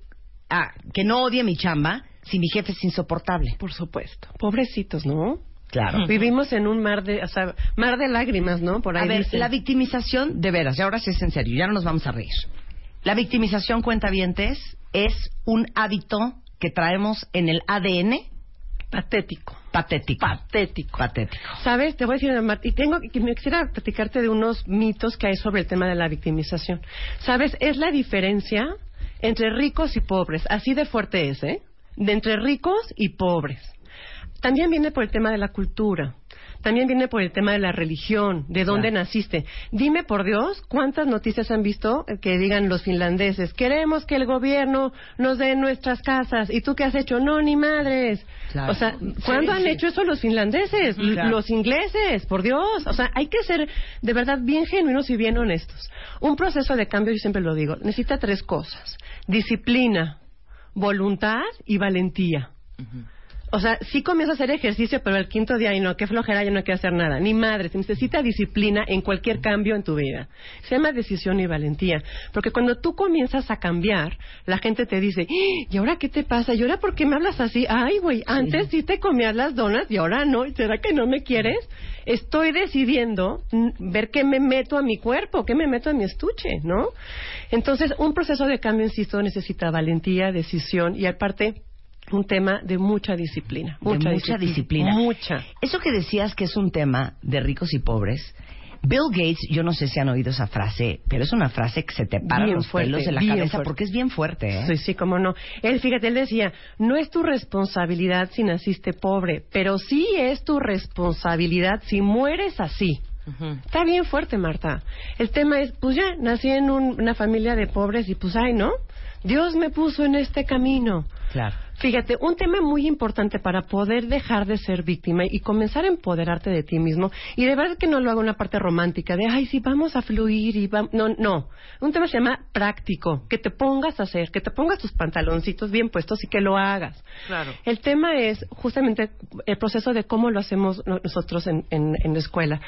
ah, que no odie mi chamba si mi jefe es insoportable? Por supuesto. Pobrecitos, ¿no? Claro. Vivimos en un mar de, o sea, mar de lágrimas, ¿no? Por ahí A ver, dicen. la victimización, de veras, y ahora sí es en serio, ya no nos vamos a reír. La victimización, cuentavientes, es un hábito que traemos en el ADN Patético. patético. Patético. Patético. ¿Sabes? Te voy a decir, Mar- y tengo que me quisiera platicarte de unos mitos que hay sobre el tema de la victimización. ¿Sabes? Es la diferencia entre ricos y pobres. Así de fuerte es, ¿eh? De entre ricos y pobres. También viene por el tema de la cultura. También viene por el tema de la religión, de dónde Claro. naciste. Dime por Dios, ¿cuántas noticias han visto que digan los finlandeses? Queremos que el gobierno nos dé nuestras casas. ¿Y tú qué has hecho? No, ni madres. Claro. O sea, ¿cuándo Sí, han sí. hecho eso los finlandeses? Claro. Los ingleses, por Dios. O sea, hay que ser de verdad bien genuinos y bien honestos. Un proceso de cambio, yo siempre lo digo, necesita tres cosas. Disciplina, voluntad y valentía. O sea, sí comienzo a hacer ejercicio, pero el quinto día, y no, qué flojera, ya no quiero hacer nada. Ni madre, se necesita disciplina en cualquier cambio en tu vida. Se llama decisión y valentía. Porque cuando tú comienzas a cambiar, la gente te dice, "¡Ah! ¿y ahora qué te pasa? ¿Y ahora por qué me hablas así? Ay, güey, antes sí te comías las donas y ahora no. ¿Será que no me quieres? Estoy decidiendo ver qué me meto a mi cuerpo, qué me meto a mi estuche, ¿no? Entonces, un proceso de cambio, insisto, necesita valentía, decisión y aparte un tema de mucha disciplina. De mucha disciplina. Mucha. Eso que decías que es un tema de ricos y pobres, Bill Gates, yo no sé si han oído esa frase, pero es una frase que se te para Bien los fuerte, pelos de la cabeza fuerte. porque es bien fuerte, ¿eh? Sí, sí, cómo no. Él, fíjate, él decía, no es tu responsabilidad si naciste pobre, pero sí es tu responsabilidad si mueres así. Está bien fuerte, Marta. El tema es, pues ya, nací en un- una familia de pobres y pues, ay, ¿no? Dios me puso en este camino. Claro. Fíjate, un tema muy importante para poder dejar de ser víctima y comenzar a empoderarte de ti mismo, y de verdad que no lo hago una parte romántica de, ay, sí, vamos a fluir y vamos. No, no. Un tema se llama práctico, que te pongas a hacer, que te pongas tus pantaloncitos bien puestos y que lo hagas. Claro. El tema es justamente el proceso de cómo lo hacemos no- nosotros en, en, en la escuela.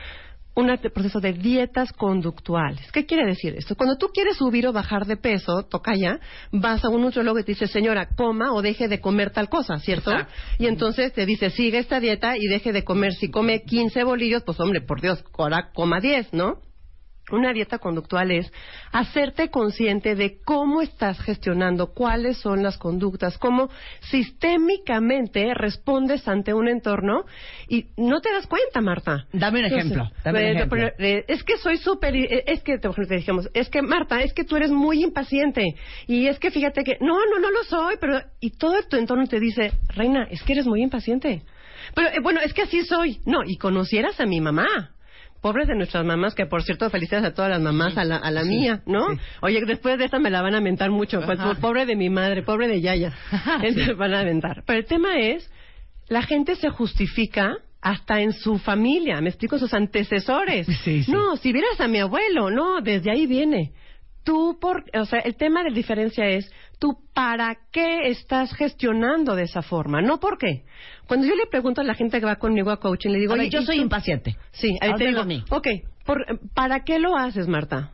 Un proceso de dietas conductuales. ¿Qué quiere decir esto? Cuando tú quieres subir o bajar de peso, toca ya, vas a un nutriólogo y te dice, señora, coma o deje de comer tal cosa, ¿cierto? Exacto. Y entonces te dice, sigue esta dieta y deje de comer. Si come 15 bolillos, pues hombre, por Dios, ahora coma 10, ¿no? Una dieta conductual es hacerte consciente de cómo estás gestionando, cuáles son las conductas, cómo sistémicamente respondes ante un entorno y no te das cuenta, Marta. Dame un Entonces, ejemplo, dame un eh, ejemplo. eh, es que soy súper, eh, es que, te te dijimos, es que Marta, es que tú eres muy impaciente y es que fíjate que, no, no, no lo soy, pero, y todo tu entorno te dice, Reina, es que eres muy impaciente. Pero, eh, bueno, es que así soy. No, y conocieras a mi mamá. Pobres de nuestras mamás, que por cierto, felicidades a todas las mamás, a la, a la mía, ¿no? Oye, después de esta me la van a mentar mucho. Pues, pobre de mi madre, pobre de Yaya. Entonces van a mentar. Pero el tema es, la gente se justifica hasta en su familia, me explico, sus antecesores. No, si vieras a mi abuelo, no, desde ahí viene. Tú, por, o sea, el tema de diferencia es, tú para qué estás gestionando de esa forma, no por qué. Cuando yo le pregunto a la gente que va conmigo a coaching, le digo, A ver, "Oye, yo ¿y soy tú?" impaciente. Sí, ahí te digo, a mí. ok, por- ¿para qué lo haces, Marta?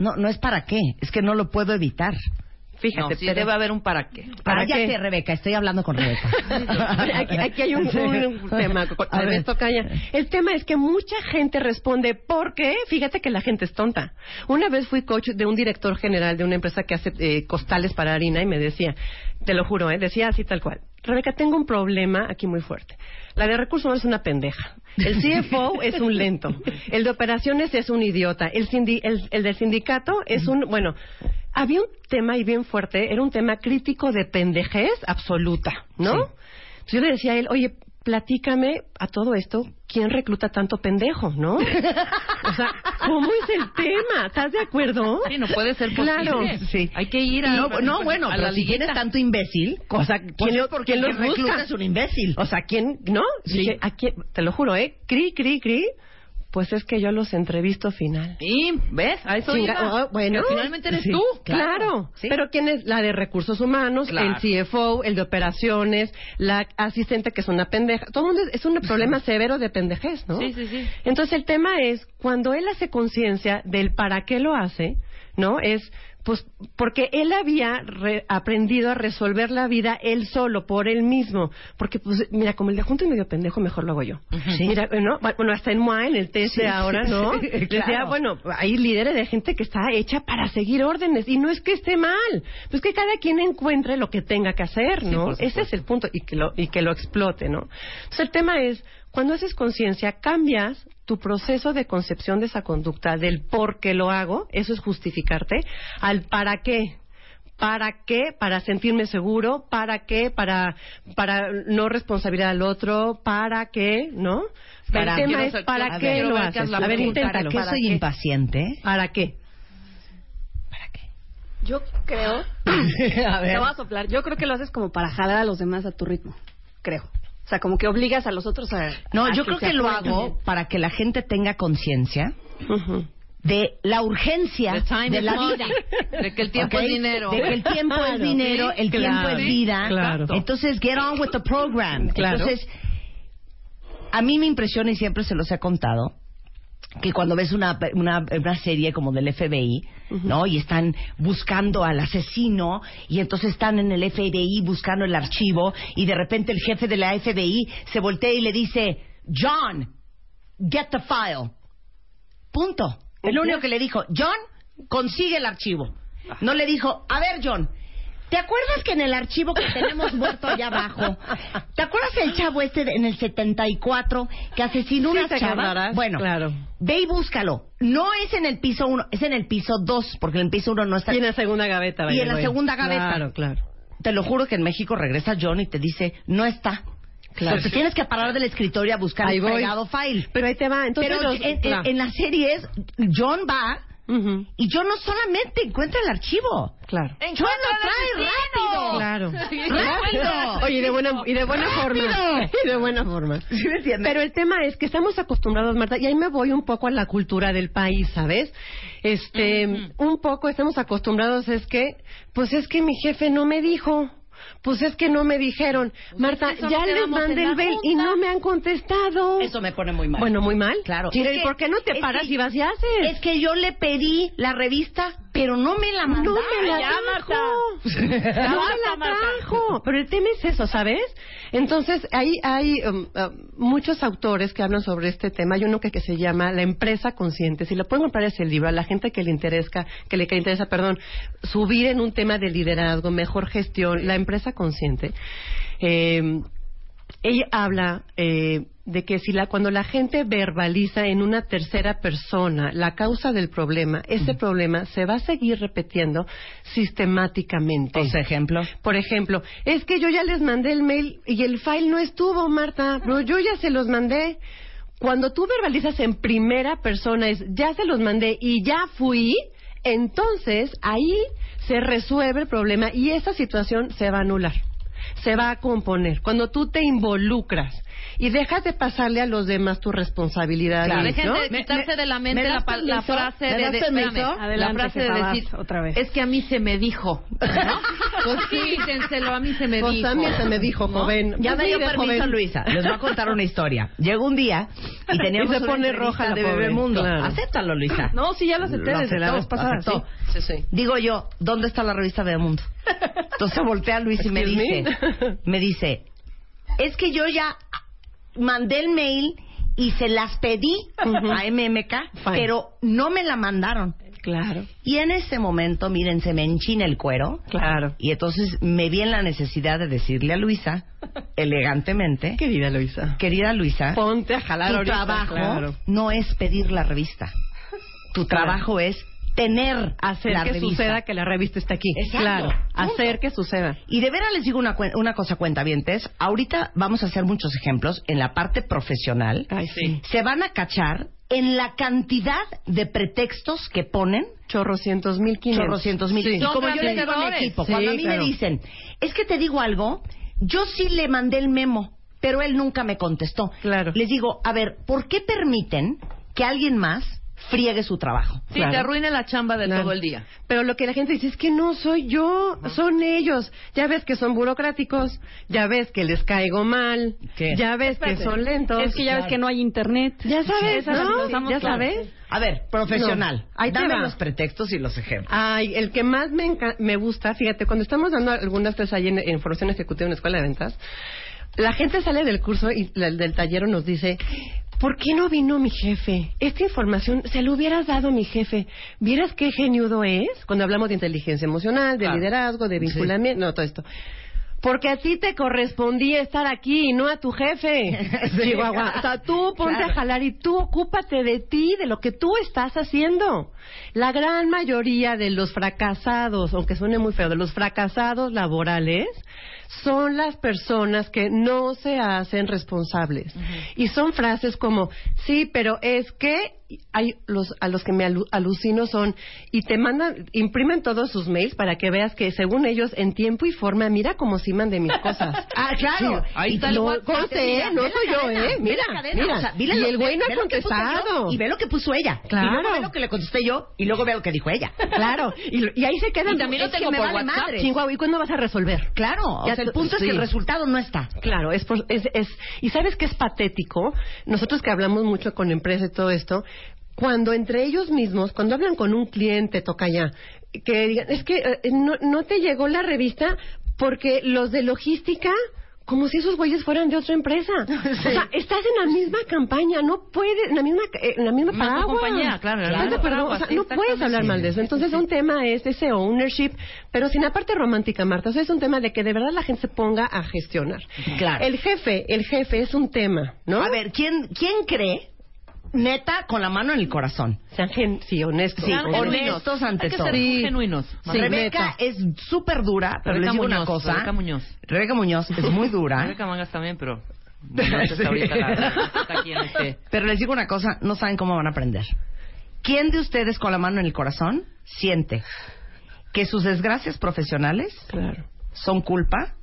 No, no es para qué, es que no lo puedo evitar. Fíjate, No, sí pero- debe haber un para qué. ¿Para Cállate, qué? Rebeca, estoy hablando con Rebeca. aquí, aquí hay un, un tema. Caña. El tema es que mucha gente responde porque, fíjate que la gente es tonta. Una vez fui coach de un director general de una empresa que hace eh, costales para harina y me decía, te lo juro, ¿eh? decía así tal cual. Rebeca, tengo un problema aquí muy fuerte. La de recursos humanos es una pendeja. El CFO es un lento. El de operaciones es un idiota. El, sindi- el, el del sindicato es un... Bueno, había un tema y bien fuerte. Era un tema crítico de pendejez absoluta, ¿no? Entonces yo le decía a él, oye, platícame a todo esto, ¿quién recluta tanto pendejo, no? O sea, ¿cómo es el tema? ¿Estás de acuerdo? Sí, no puede ser posible. Claro. Sí. Hay que ir a... No, no, bueno, a pero la si liguita. tienes tanto imbécil, Cosa, pues ¿quién, es lo- porque quién el los que recluta busca? es un imbécil. O sea, ¿quién, no? Sí. Dije, ¿a quién? Te lo juro, ¿eh? Cri, cri, cri. Pues es que yo los entrevisto final. Sí, ¿ves? A eso Chinga- iba. oh, bueno. Finalmente eres Sí, tú. Claro. Sí. Pero ¿quién es la de recursos humanos? Claro. El CFO, el de operaciones, la asistente que es una pendeja. Todo el mundo es un problema severo de pendejez, ¿no? Sí, sí, sí. Entonces el tema es, cuando él hace conciencia del para qué lo hace, ¿no? Es, pues, porque él había re- aprendido a resolver la vida él solo, por él mismo. Porque, pues, mira, como el de junto y medio pendejo, mejor lo hago yo. Mira, ¿no? Bueno, hasta en MOA, en el TS Sí, ahora, sí, ¿no? sí, Decía, claro. bueno, hay líderes de gente que está hecha para seguir órdenes. Y no es que esté mal. Pues que cada quien encuentre lo que tenga que hacer, ¿no? Ese es el punto. Y que lo, y que lo explote, ¿no? Entonces, el tema es, cuando haces conciencia, cambias tu proceso de concepción de esa conducta, del por qué lo hago, eso es justificarte, al para qué. ¿Para qué? Para sentirme seguro. ¿Para qué? Para, para no responsabilidad al otro. ¿Para qué? ¿no? Para- el tema es ser- ¿para qué ver, lo ver haces? A ver, inténtalo. ¿Para qué soy impaciente? ¿Para qué? ¿Para qué? Yo creo. a Te voy a soplar. Yo creo que lo haces como para jalar a los demás a tu ritmo. Creo. Sea, como que obligas a los otros a. No, a yo creo que lo hago para que la gente tenga conciencia de la urgencia de is la money. vida. De que el tiempo es dinero. De que el tiempo es dinero, Sí, el claro. tiempo es vida. claro. Entonces, get on with the program. Claro. Entonces, a mí me impresiona y siempre se los he contado que cuando ves una, una, una serie como del FBI, ¿no? Y están buscando al asesino y entonces están en el FBI buscando el archivo y de repente el jefe de la FBI se voltea y le dice, John, get the file. Punto. Es lo único que le dijo. John, consigue el archivo. No le dijo, a ver, John, ¿te acuerdas que en el archivo que tenemos muerto allá abajo, ¿te acuerdas el chavo este de- en el 74 que asesinó Sí, una te chava? acordarás, Bueno, claro. ve y búscalo. No es en el piso 1, es en el piso 2, porque en el piso 1 no está. Y en la segunda gaveta. by Y en la segunda gaveta. Claro, claro. Te lo juro que en México regresa John y te dice, no está. Claro. Entonces tienes que parar del escritorio a buscar Ahí el file. Pero ahí te va. Entonces, Pero los- en, en- claro. en las series, John va Ujú. y John no solamente encuentra el archivo. Claro. John lo trae rápido. Claro. Rápido. Oye, y de buena, y de buena Rápido. forma. Y de buena forma. ¿Sí me entiendes? Pero el tema es que estamos acostumbrados, Marta, y ahí me voy un poco a la cultura del país, ¿sabes? Este, un poco estamos acostumbrados es que, pues es que mi jefe no me dijo. Pues es que no me dijeron, Marta, eso no ya les mandé el mail y no me han contestado. Eso me pone muy mal. Bueno, muy mal. Claro. Chile, Es ¿y que- por qué no te paras que- y vas y haces? Es que yo le pedí la revista, pero no me la No mandaron. me la trajo. No me la trajo. Pero el tema es eso, ¿sabes? Entonces, ahí hay um, uh, muchos autores que hablan sobre este tema. Hay uno que, que se llama La empresa consciente. Si lo pueden comprar ese libro a la gente que le interesa, que le que le interesa, perdón, subir en un tema de liderazgo, mejor gestión, La empresa consciente. Eh, ella habla eh, de que si la, cuando la gente verbaliza en una tercera persona la causa del problema, ese problema se va a seguir repitiendo sistemáticamente. Por ejemplo. Por ejemplo, es que yo ya les mandé el mail y el file no estuvo, Marta, pero yo ya se los mandé. Cuando tú verbalizas en primera persona es ya se los mandé y ya fui, entonces ahí se resuelve el problema y esa situación se va a anular. Se va a componer. Cuando tú te involucras y dejas de pasarle a los demás tu responsabilidad. Claro, ¿no? dejen de Me- quitarse me- de la mente ¿me la, la frase ¿Me de, de- espérame, la Adelante, frase de decir otra vez. es que a mí se me dijo ¿no? pues quítenselo a mí se me Pues dijo a mí se me dijo, ¿No? joven. Ya Pues me dio permiso joven. Luisa. Les voy a contar una historia. Llegó un día Y teníamos Y se pone roja la de pobre, Bebemundo. claro. Acéptalo, Luisa. No, sí, ya lo acepté Lo desde la vez pasada. Sí, sí, sí. Digo yo, ¿dónde está la revista Bebemundo? Entonces voltea a Luis y me dice, me dice, es que yo ya mandé el mail y se las pedí a MMK, Fine. pero no me la mandaron. Claro, Y en ese momento, miren, se me enchina el cuero. claro. Y entonces me vi en la necesidad de decirle a Luisa, elegantemente, Querida Luisa. querida Luisa, Ponte a jalar tu ahorita, trabajo claro. no es pedir la revista. Tu Claro. trabajo es tener Hacer la que revista. suceda que la revista esté aquí. Exacto. Claro, Punto. hacer que suceda. Y de veras les digo una, una cosa, cuentavientes. Ahorita vamos a hacer muchos ejemplos en la parte profesional. Ay, sí. Se van a cachar en la cantidad de pretextos que ponen Chorrocientos mil quinientos. chorrocientos mil. Sí. Y como yo le digo a mi equipo, Sí, cuando a mí claro. me dicen, es que te digo algo, yo sí le mandé el memo, pero él nunca me contestó. Claro. Les digo, a ver, ¿por qué permiten que alguien más friegue su trabajo? Sí, Claro. te arruine la chamba de Claro. todo el día. Pero lo que la gente dice es que no soy yo, son ellos. Ya ves que son burocráticos, ya ves que les caigo mal, ¿Qué? ya ves que son lentos. Es que ya ves que no hay internet. Ya sabes, ¿no? Ya claro. sabes. A ver, profesional. No, ahí te Dame los pretextos y los ejemplos. Ay, el que más me, me gusta, fíjate, cuando estamos dando algunas clases ahí en, en formación ejecutiva en la escuela de ventas, la gente sale del curso y la- del taller nos dice, ¿por qué no vino mi jefe? Esta información se lo hubieras dado a mi jefe. ¿Vieras qué geniudo es? Cuando hablamos de inteligencia emocional, de liderazgo, de vinculamiento, no, todo esto. Porque a ti te correspondía estar aquí y no a tu jefe. Sí. Chihuahua. O sea, tú ponte Claro. a jalar y tú ocúpate de ti, de lo que tú estás haciendo. La gran mayoría de los fracasados, aunque suene muy feo, de los fracasados laborales, son las personas que no se hacen responsables. Y son frases como, sí, pero es que hay los a los que me alu- alucino son y te mandan imprimen todos sus mails para que veas que según ellos en tiempo y forma mira cómo si de mis cosas. Ah, claro. Sí. Ahí está el no, no soy yo, ¿eh? Mira, mira. o sea, y el güey no ha yo contestado. Y ve lo que puso ella. Claro. Y luego ve lo que le contesté yo y luego ve lo que dijo ella. Claro, y, y ahí se quedan. Y también lo Es que tengo me por vale madre. Chihuahua, ¿y cuándo vas a resolver? Claro, o sea, el punto es que el resultado no está. Claro, es, por- es, es y sabes que es patético. Nosotros que hablamos mucho con empresas y todo esto, cuando entre ellos mismos, cuando hablan con un cliente, toca ya, que digan, es que eh, no, no te llegó la revista porque los de logística como si esos güeyes fueran de otra empresa. O sea, estás en la misma campaña, no puedes, en la misma, eh, en la misma Misma paraguas. compañía, claro, en la ¿Estás de misma acuerdo? paraguas, O sea, sí, no puedes hablar mal de eso. Entonces, un tema es ese ownership, pero sin la parte romántica, Marta. O sea, es un tema de que de verdad la gente se ponga a gestionar. Claro. El jefe, el jefe es un tema, ¿no? A ver, ¿quién, ¿quién cree, neta, con la mano en el corazón? Sean gen- sí, honestos. Sí, Sean honestos. ante Hay que todo. ser Sí. genuinos. Sí, Rebeca neta. es súper dura, pero Rebeca les digo una cosa. Rebeca Muñoz. Rebeca Muñoz es muy dura. Rebeca Mangas también, pero... No sé si ahorita la- la- está aquí en este... Pero les digo una cosa, no saben cómo van a aprender. ¿Quién de ustedes con la mano en el corazón siente que sus desgracias profesionales Claro. son culpa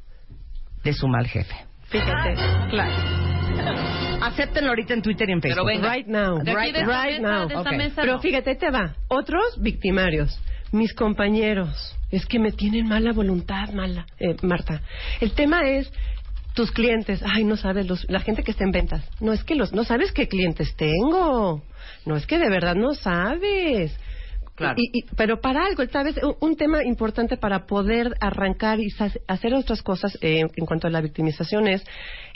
de su mal jefe? Fíjate. Claro. Acéptenlo ahorita en Twitter y en Facebook. Pero venga. Right now. De right de esta right mesa, now. de mesa, Pero no. fíjate, te va. Otros victimarios. Mis compañeros. Es que me tienen mala voluntad, mala. Eh, Marta. El tema es tus clientes. Ay, no sabes, los, la gente que está en ventas. No es que los, no sabes qué clientes tengo. No es que de verdad no sabes. Claro. Y, y- pero para algo, ¿sabes? Un, un tema importante para poder arrancar y hacer otras cosas eh, en cuanto a la victimización es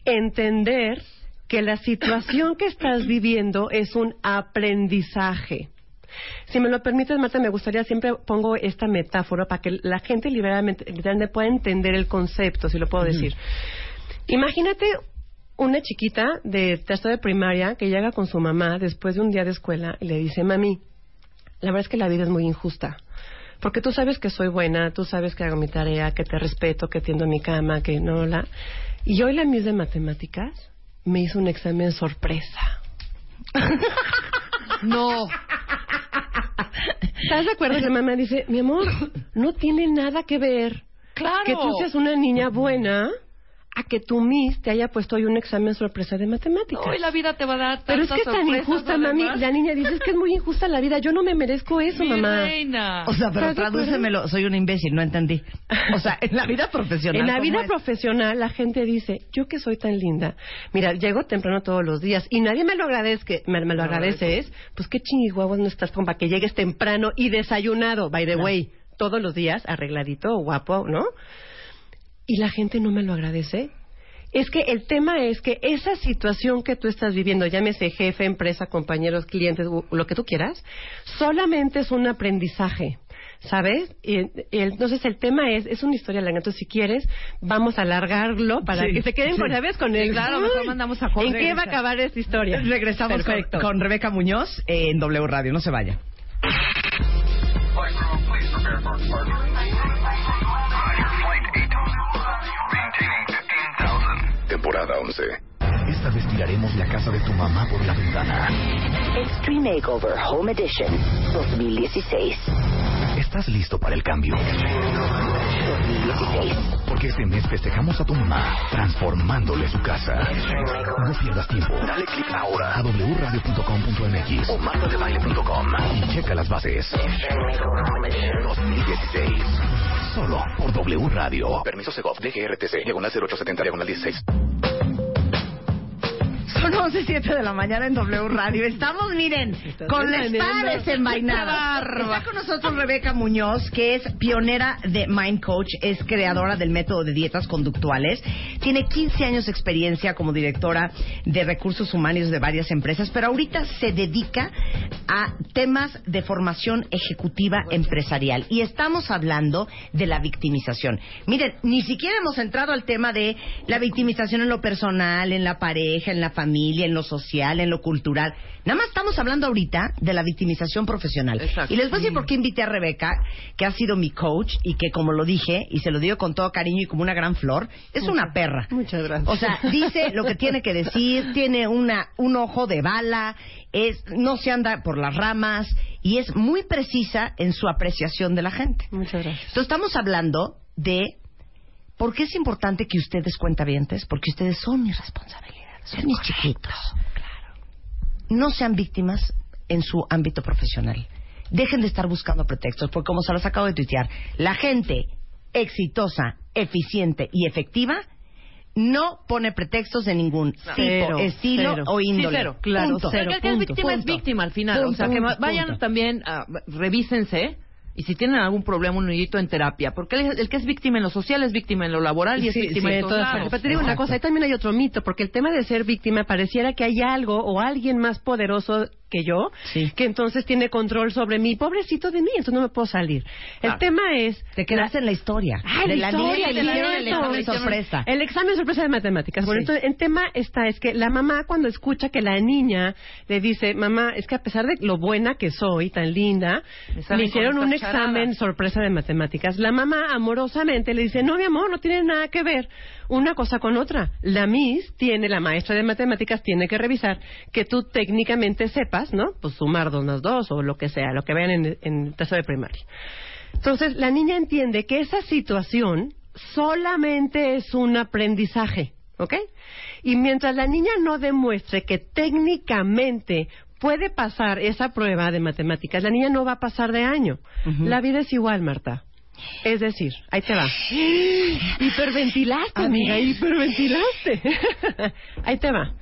entender que la situación que estás viviendo es un aprendizaje. Si me lo permites, Marta, me gustaría, siempre pongo esta metáfora para que la gente liberalmente, liberalmente pueda entender el concepto, si lo puedo decir. Imagínate una chiquita de tercero de primaria que llega con su mamá después de un día de escuela y le dice, mami, la verdad es que la vida es muy injusta. Porque tú sabes que soy buena, tú sabes que hago mi tarea, que te respeto, que tiendo mi cama, que no la... Y hoy la Miss de Matemáticas me hizo un examen sorpresa. No. ¿Estás de acuerdo? La mamá dice, mi amor, no tiene nada que ver Claro. que tú seas una niña buena a que tu Miss te haya puesto hoy un examen sorpresa de matemáticas. Hoy la vida te va a dar Pero es que es tan injusta, mami. La niña dice, es que es muy injusta la vida. Yo no me merezco eso, Mi mamá. reina. O sea, pero tradúcemelo, soy un imbécil, no entendí. O sea, en la vida profesional. En la ¿cómo vida es? profesional la gente dice, yo que soy tan linda, mira, llego temprano todos los días y nadie me lo agradezca, me, me lo agradece es, pues qué chinguaguas no estás como para que llegues temprano y desayunado, by the way, todos los días, arregladito, guapo, ¿no? Y la gente no me lo agradece. Es que el tema es que esa situación que tú estás viviendo, llámese jefe, empresa, compañeros, clientes, lo que tú quieras, solamente es un aprendizaje. ¿Sabes? Y, y entonces el tema es, es una historia larga. Entonces, si quieres, vamos a alargarlo para Sí, que se queden sí. con, ¿sabes? Con el. Sí, claro, mejor mandamos a Jorge ¿En qué va a acabar esta historia? Regresamos con, con Rebeca Muñoz en W Radio. No se vaya. Temporada 11. Esta vez tiraremos la casa de tu mamá por la ventana. Extreme Makeover Home Edition 2016. ¿Estás listo para el cambio? 2016. Porque este mes festejamos a tu mamá transformándole su casa. No pierdas tiempo. Dale clic ahora a wradio.com.mx o martadebaile.com y checa las bases. 2016. Solo por W Radio. Permiso Segov, DGRTC, diagonal 0870, diagonal 16. Son 11.07 de la mañana en W Radio. Estamos, miren, con la espada desenvainada. Está con nosotros Rebeca Muñoz, que es pionera de Mind Coach, es creadora del método de dietas conductuales. Tiene 15 años de experiencia como directora de recursos humanos de varias empresas, pero ahorita se dedica a temas de formación ejecutiva empresarial. Y estamos hablando de la victimización. Miren, ni siquiera hemos entrado al tema de la victimización en lo personal, en la pareja, en la familia, en lo social, en lo cultural. Nada más estamos hablando ahorita de la victimización profesional. Exacto. Y les voy a decir por qué invité a Rebeca, que ha sido mi coach y que, como lo dije, y se lo digo con todo cariño y como una gran flor, es una perra. Muchas gracias. O sea, dice lo que tiene que decir, tiene una, un ojo de bala, es, no se anda por las ramas y es muy precisa en su apreciación de la gente. Muchas gracias. Entonces estamos hablando de por qué es importante que ustedes cuentavientes, porque ustedes son mi responsabilidad, son mis chiquitos. No sean víctimas en su ámbito profesional. Dejen de estar buscando pretextos, porque como se los acabo de tuitear, la gente exitosa, eficiente y efectiva no pone pretextos de ningún Cero, tipo, estilo cero. o Sí, índole. cero, claro, Punto. cero. Pero que es punto, víctima es punto. víctima al final. o sea, que punto, vayan punto. también, ah, revísense. Y si tienen algún problema, un nudito en terapia. Porque el, el que es víctima en lo social es víctima en lo laboral y es víctima sí, en todas lados. Pero te digo una cosa, ahí también hay otro mito, porque el tema de ser víctima pareciera que hay algo o alguien más poderoso que yo, Sí. que entonces tiene control sobre mí, pobrecito de mí, entonces no me puedo salir. Claro. El tema es... De quedarse en la historia. Ah, de la la historia, niña que le hicieron el examen sorpresa. El examen sorpresa de matemáticas. Bueno, Sí. entonces el tema está es que la mamá cuando escucha que la niña le dice, mamá, es que a pesar de lo buena que soy, tan linda, me hicieron un examen charadas. sorpresa de matemáticas. La mamá amorosamente le dice, no, mi amor, no tiene nada que ver una cosa con otra. La Miss tiene, la maestra de matemáticas tiene que revisar que tú técnicamente sepas, ¿no? Pues sumar dos más dos o lo que sea, lo que vean en, en tercero de primaria. Entonces, la niña entiende que esa situación solamente es un aprendizaje, ¿ok? Y mientras la niña no demuestre que técnicamente puede pasar esa prueba de matemáticas, la niña no va a pasar de año. La vida es igual, Marta. Es decir, ahí te va. Hiperventilaste, amiga, hiperventilaste. ahí te va.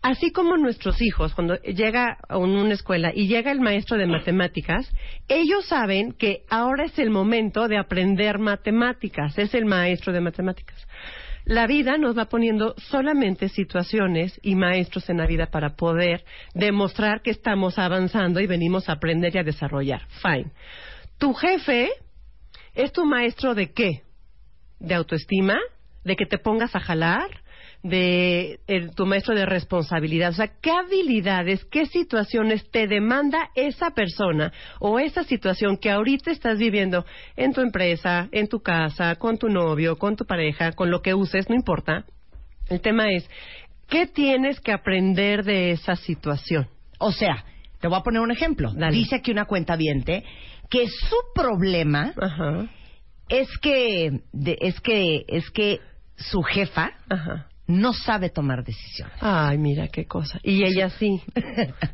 Así como nuestros hijos, cuando llega a un- una escuela y llega el maestro de matemáticas, ellos saben que ahora es el momento de aprender matemáticas, es el maestro de matemáticas. La vida nos va poniendo solamente situaciones y maestros en la vida para poder demostrar que estamos avanzando y venimos a aprender y a desarrollar. Fine. Tu jefe es tu maestro de qué? ¿De autoestima? ¿De que te pongas a jalar? De el- tu maestro de responsabilidad. O sea, ¿qué habilidades, qué situaciones te demanda esa persona o esa situación que ahorita estás viviendo en tu empresa, en tu casa, con tu novio, con tu pareja, con lo que uses, no importa? El tema es, ¿qué tienes que aprender de esa situación? O sea, te voy a poner un ejemplo. Dale. Dice aquí una cuenta viente que su problema Ajá. es que de- es que es que su jefa Ajá. No sabe tomar decisiones. Ay, mira qué cosa. Y ella sí.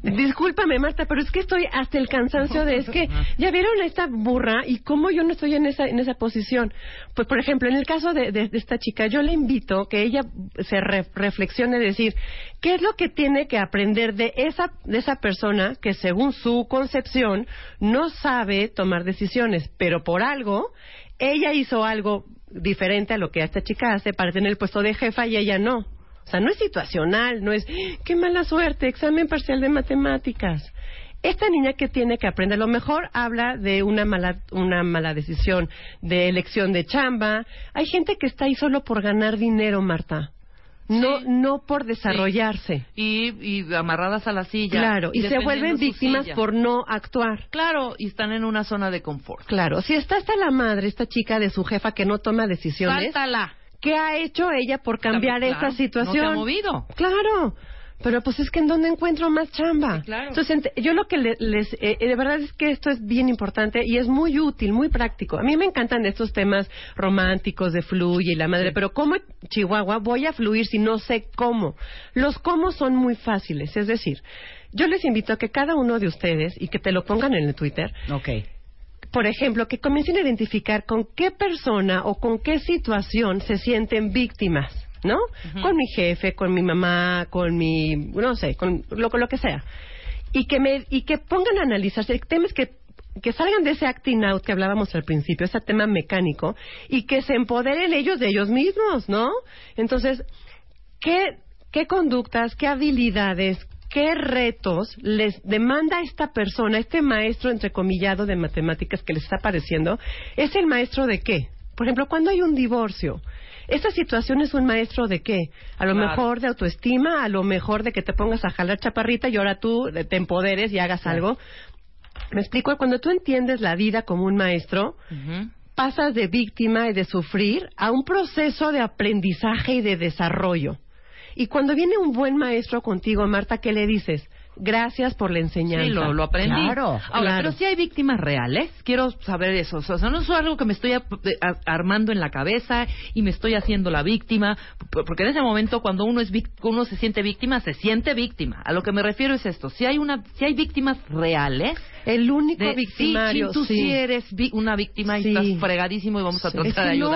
Discúlpame, Marta, pero es que estoy hasta el cansancio de es que ya vieron a esta burra y cómo yo no estoy en esa en esa posición. Pues, por ejemplo, en el caso de, de- de esta chica, yo le invito que ella se re- reflexione de decir qué es lo que tiene que aprender de esa de esa persona que según su concepción no sabe tomar decisiones, pero por algo ella hizo algo diferente a lo que esta chica hace para tener el puesto de jefa y ella no. O sea, no es situacional, no es, qué mala suerte, examen parcial de matemáticas. Esta niña que tiene que aprender, a lo mejor habla de una mala, una mala decisión, de elección de chamba. Hay gente que está ahí solo por ganar dinero, Marta. No, no por desarrollarse. Y, y amarradas a la silla. Claro, y se vuelven víctimas silla. por no actuar. Claro, y están en una zona de confort. Claro, si está hasta la madre, esta chica de su jefa que no toma decisiones, Sáltala. ¿qué ha hecho ella por cambiar Claro, esta situación? No se ha movido. Claro. Pero pues es que en dónde encuentro más chamba. Sí, claro. Entonces, ent- yo lo que le- les... eh, eh, de verdad es que esto es bien importante y es muy útil, muy práctico. A mí me encantan estos temas románticos de fluye y la madre, pero ¿cómo Chihuahua voy a fluir si no sé cómo? Los cómo son muy fáciles. Es decir, yo les invito a que cada uno de ustedes, y que te lo pongan en el Twitter, Ok. por ejemplo, que comiencen a identificar con qué persona o con qué situación se sienten víctimas, ¿no? Con mi jefe, con mi mamá, con mi, no sé, con lo, con lo que sea. Y que, me, y que pongan a analizarse temas que, que salgan de ese acting out que hablábamos al principio, ese tema mecánico, y que se empoderen ellos de ellos mismos, ¿no? Entonces, ¿qué, qué conductas, qué habilidades, qué retos les demanda esta persona, este maestro entrecomillado de matemáticas que les está apareciendo? ¿Es el maestro de qué? Por ejemplo, cuando hay un divorcio, ¿esta situación es un maestro de qué? A lo Claro. mejor de autoestima, a lo mejor de que te pongas a jalar chaparrita y ahora tú eh, te empoderes y hagas algo. Me explico, cuando tú entiendes la vida como un maestro, Ujú. pasas de víctima y de sufrir a un proceso de aprendizaje y de desarrollo. Y cuando viene un buen maestro contigo, Marta, ¿qué le dices? Gracias por la enseñanza. Sí, lo, lo aprendí. Claro, Ahora, claro. pero si hay víctimas reales, quiero saber eso. O sea, no es algo que me estoy a- armando en la cabeza y me estoy haciendo la víctima, porque en ese momento cuando uno es uno se siente víctima, se siente víctima. A lo que me refiero es esto, si hay una si hay víctimas reales, El único de, victimario, sí, tú sí, sí. eres vi- una víctima y estás fregadísimo y vamos a Sí. tratar Es que de no.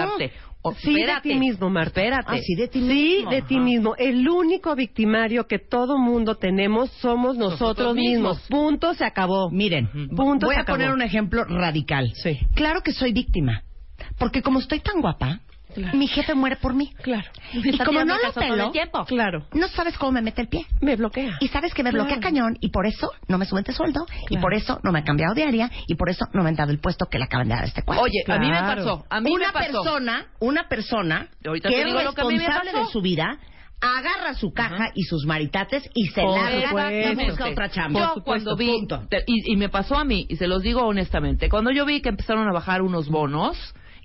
Ayudarte. O- Sí, espérate, de ti mismo, Marta. Espérate. Ah, sí, de ti Sí, mismo. de ti mismo. El único victimario que todo mundo tenemos somos nosotros, Nosotros mismos. mismos. Punto, se acabó. Miren. Punto, voy se a poner un ejemplo radical. Sí. Claro que soy víctima. Porque como estoy tan guapa, Claro. mi jefe muere por mí. Claro. Y como no lo pelo, Claro. no sabes cómo me mete el pie. Me bloquea. Y sabes que me bloquea Claro. cañón y por eso no me suben de sueldo y Claro. por eso no me han cambiado de área y por eso no me han dado el puesto que le acaban de dar a este cuadro. Oye, a mí me Claro. pasó, a mí una me pasó. persona, una persona Ahorita que te es digo lo que a mí me responsable pasó. de su vida agarra su caja y sus maritates y se Por larga y supuesto. busca otra chamba. Yo cuando vi, punto. te- y, y me pasó a mí, y se los digo honestamente, cuando yo vi que empezaron a bajar unos bonos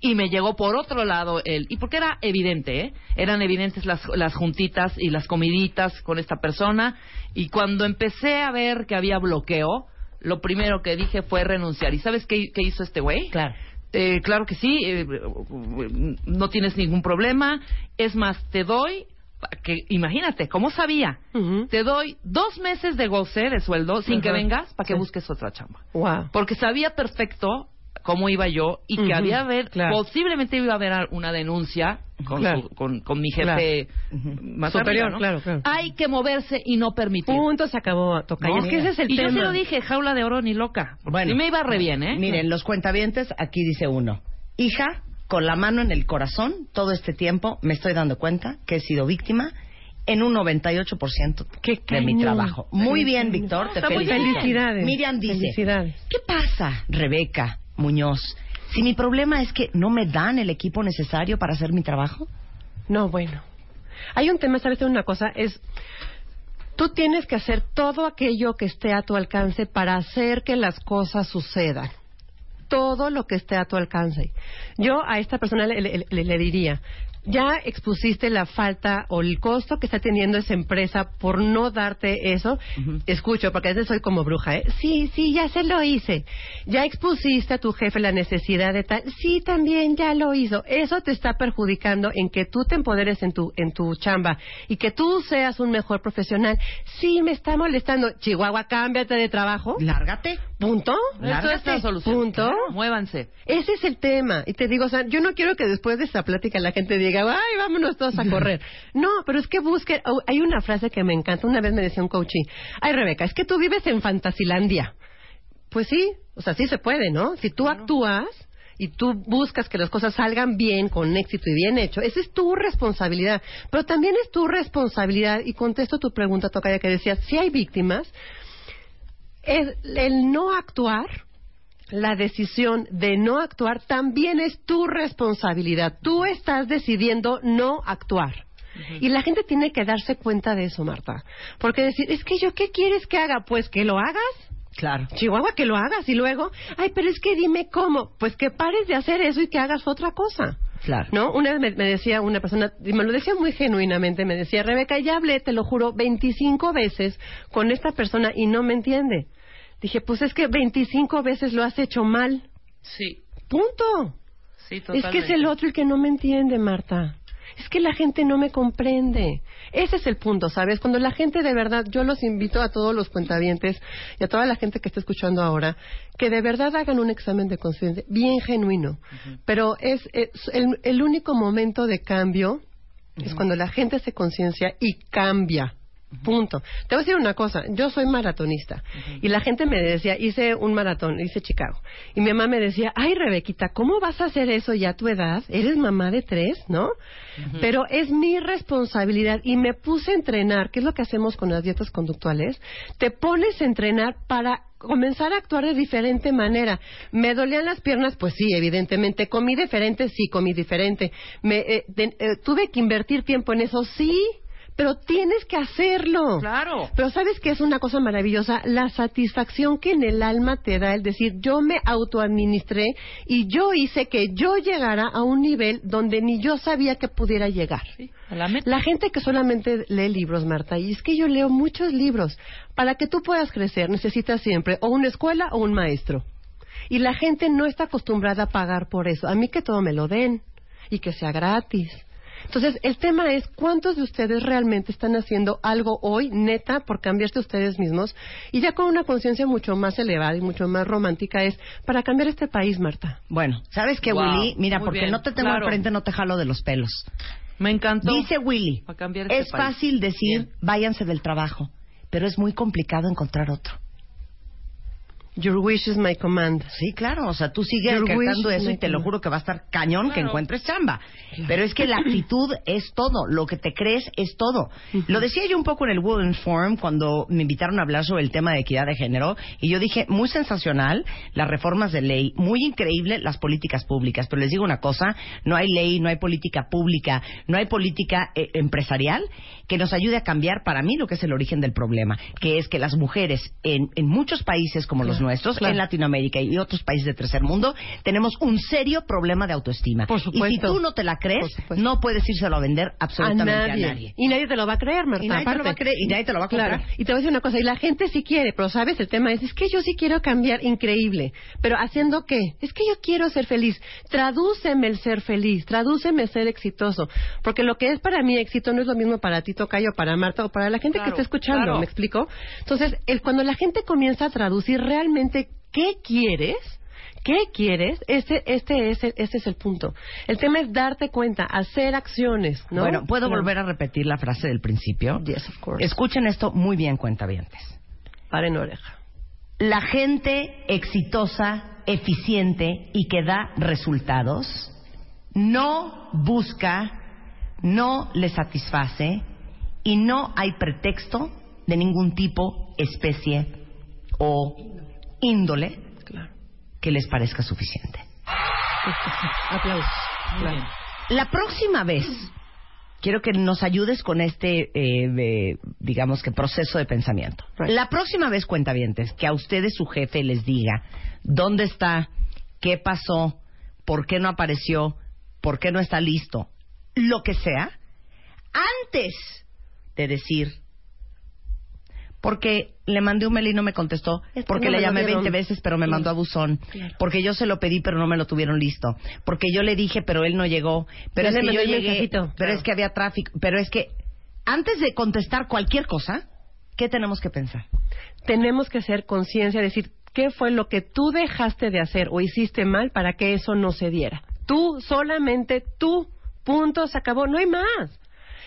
y me llegó por otro lado el, y porque era evidente, ¿eh? eran evidentes las, las juntitas y las comiditas con esta persona, y cuando empecé a ver que había bloqueo, lo primero que dije fue renunciar. ¿Y sabes qué, qué hizo este güey? Claro. Eh, claro que sí, eh, no tienes ningún problema. Es más, te doy, que imagínate, ¿cómo sabía? Te doy dos meses de goce de sueldo sin que vengas para que Sí. busques otra chamba. Wow. Porque sabía perfecto cómo iba yo y que había haber, claro. posiblemente iba a haber una denuncia con, Claro. su- con, con mi jefe más Superior. Hay que moverse y no permitir. Punto, se acabó, toca. ¿no? es que ese es el y tema. yo sí lo dije, jaula de oro ni loca. Bueno. sí me iba re bien, ¿eh? Miren, los cuentavientes, aquí dice uno. Hija, con la mano en el corazón, todo este tiempo me estoy dando cuenta que he sido víctima en un 98% Qué de mi trabajo. Muy bien. Víctor, te felicito. Felicidades. Miriam dice, Felicidades. ¿qué pasa, Rebeca Muñoz? Si mi problema es que no me dan el equipo necesario para hacer mi trabajo. No, bueno. Hay un tema, ¿sabes? Una cosa es... Tú tienes que hacer todo aquello que esté a tu alcance para hacer que las cosas sucedan. Todo lo que esté a tu alcance. Yo a esta persona le, le- le- le diría, ya expusiste la falta o el costo que está teniendo esa empresa por no darte eso. Escucho, porque a veces soy como bruja, ¿eh? Sí, sí, ya se lo hice. Ya expusiste a tu jefe la necesidad de tal. Sí, también ya lo hizo. Eso te está perjudicando en que tú te empoderes en tu, en tu chamba y que tú seas un mejor profesional. Sí, me está molestando. Chihuahua, cámbiate de trabajo. Lárgate. Punto. Es la solución. Punto. Claro, Muévanse. Ese es el tema. Y te digo, o sea, yo no quiero que después de esta plática la gente diga, ay, vámonos todos a correr. No, pero es que busque. oh, hay una frase que me encanta. Una vez me decía un coachí, ay, Rebeca, es que tú vives en Fantasilandia. Pues sí, o sea, sí se puede, ¿no? Si tú actúas y tú buscas que las cosas salgan bien, con éxito y bien hecho, esa es tu responsabilidad. Pero también es tu responsabilidad, y contesto tu pregunta, Tocaya, que decías, si hay víctimas, es el no actuar, la decisión de no actuar también es tu responsabilidad. Tú estás decidiendo no actuar. Y la gente tiene que darse cuenta de eso, Marta. Porque decir, es que yo, ¿qué quieres que haga? Pues que lo hagas. Claro. Chihuahua, que lo hagas. Y luego, ay, pero es que dime cómo. Pues que pares de hacer eso y que hagas otra cosa. Claro. ¿No? Una vez me, me decía una persona, y me lo decía muy genuinamente, me decía, Rebeca, ya hablé, te lo juro, 25 veces con esta persona y no me entiende. Dije, pues es que 25 veces lo has hecho mal. Sí. Punto. Sí, Es totalmente. que es el otro el que no me entiende, Marta. Es que la gente no me comprende. Ese es el punto, ¿sabes? Cuando la gente de verdad, yo los invito a todos los cuentavientes y a toda la gente que está escuchando ahora, que de verdad hagan un examen de conciencia bien genuino. Pero es, es el, el único momento de cambio es cuando la gente se conciencia y cambia. Punto. Te voy a decir una cosa, yo soy maratonista y la gente me decía, hice un maratón, hice Chicago. Y mi mamá me decía, ay Rebequita, ¿cómo vas a hacer eso ya a tu edad? Eres mamá de tres, ¿no? Pero es mi responsabilidad y me puse a entrenar, ¿qué es lo que hacemos con las dietas conductuales? Te pones a entrenar para comenzar a actuar de diferente manera. ¿Me dolían las piernas? Pues sí, evidentemente. ¿Comí diferente? Sí, comí diferente. Me, eh, de- eh, ¿Tuve que invertir tiempo en eso? Sí. Pero tienes que hacerlo. Claro. Pero sabes que es una cosa maravillosa, la satisfacción que en el alma te da el decir, yo me autoadministré y yo hice que yo llegara a un nivel donde ni yo sabía que pudiera llegar. A la. La gente que solamente lee libros, Marta, y es que yo leo muchos libros. Para que tú puedas crecer necesitas siempre o una escuela o un maestro. Y la gente no está acostumbrada a pagar por eso. A mí que todo me lo den y que sea gratis. Entonces, el tema es cuántos de ustedes realmente están haciendo algo hoy, neta, por cambiarse ustedes mismos, y ya con una conciencia mucho más elevada y mucho más romántica es para cambiar este país, Marta. Bueno, ¿sabes qué, Wow, Willy? Mira, muy porque bien, no te tengo claro. al frente, no te jalo de los pelos. Me encantó. Dice Willy, Para cambiar este es país. fácil decir, Bien. váyanse del trabajo, pero es muy complicado encontrar otro. Your wish is my command. Sí, claro, o sea, tú sigues cantando eso y te lo juro que va a estar cañón que encuentres chamba. Pero es que la actitud es todo, lo que te crees es todo. Lo decía yo un poco en el Women Forum cuando me invitaron a hablar sobre el tema de equidad de género y yo dije, muy sensacional las reformas de ley, muy increíble las políticas públicas, pero les digo una cosa, no hay ley, no hay política pública, no hay política eh, empresarial que nos ayude a cambiar para mí lo que es el origen del problema, que es que las mujeres en, en muchos países como los nuestros, claro. en Latinoamérica y otros países de tercer mundo, tenemos un serio problema de autoestima. Por Y si supuesto. tú no te la crees, supuesto. no puedes írselo a vender absolutamente a nadie. Y nadie te lo va a creer, Marta. Y nadie te lo aparte. va a creer, y nadie te lo va a comprar. Claro. Y te voy a decir una cosa, y la gente sí quiere, pero sabes, el tema es, es que yo sí quiero cambiar, increíble. Pero ¿haciendo qué? Es que yo quiero ser feliz. Tradúceme el ser feliz, tradúceme el ser exitoso. Porque lo que es para mí éxito no es lo mismo para ti, Tocayo, para Marta o para la gente Claro, que está escuchando, claro. ¿me explico? Entonces, el, cuando la gente comienza a traducir realmente qué quieres, ¿Qué quieres? Este, este, es el, este es el punto. El tema es darte cuenta, hacer acciones, ¿no? Bueno, ¿puedo volver a repetir la frase del principio? Yes, of course. Escuchen esto muy bien, cuentavientes. Paren oreja. La gente exitosa, eficiente y que da resultados no busca, no le satisface y no hay pretexto de ningún tipo, especie o índole Claro. que les parezca suficiente. Aplausos. Claro. La próxima vez, quiero que nos ayudes con este, eh, eh, digamos que proceso de pensamiento. Right. La próxima vez, cuentavientes, que a ustedes su jefe les diga dónde está, qué pasó, por qué no apareció, por qué no está listo, lo que sea antes de decir porque le mandé un mail y no me contestó, Es que porque le llamé dieron. 20 veces pero me mandó a buzón, porque yo se lo pedí pero no me lo tuvieron listo, porque yo le dije pero él no llegó, pero es que yo llegué, pero es que había tráfico, pero es que antes de contestar cualquier cosa, ¿qué tenemos que pensar? tenemos que hacer conciencia, decir qué fue lo que tú dejaste de hacer o hiciste mal para que eso no se diera. Tú, solamente tú, punto, se acabó, no hay más.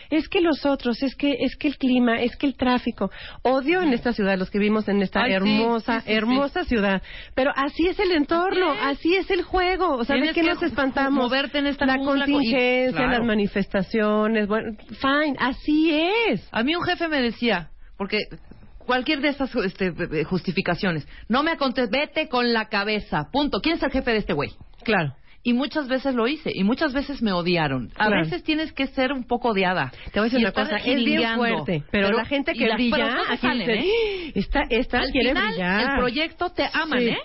Es que los otros, es que es que el clima, es que el tráfico. Odio en esta ciudad, los que vivimos en esta Ay, hermosa, sí, sí, sí. hermosa ciudad. Pero así es el entorno, así es el juego. O sea, ¿de qué que nos espantamos? moverte en esta La y- contingencia, claro. las manifestaciones, bueno, fine, así es. A mí un jefe me decía, porque cualquier de estas este, eh, justificaciones, no me contestes, vete con la cabeza, punto. ¿Quién es el jefe de este güey? Claro. Y muchas veces lo hice, y muchas veces me odiaron. A Claro. veces tienes que ser un poco odiada. Te voy a decir Y una cosa, es bien fuerte, pero, la gente que brilla, salen, dice, ¿eh? esta, esta Al quiere final, brillar. el proyecto te aman, Sí. ¿eh?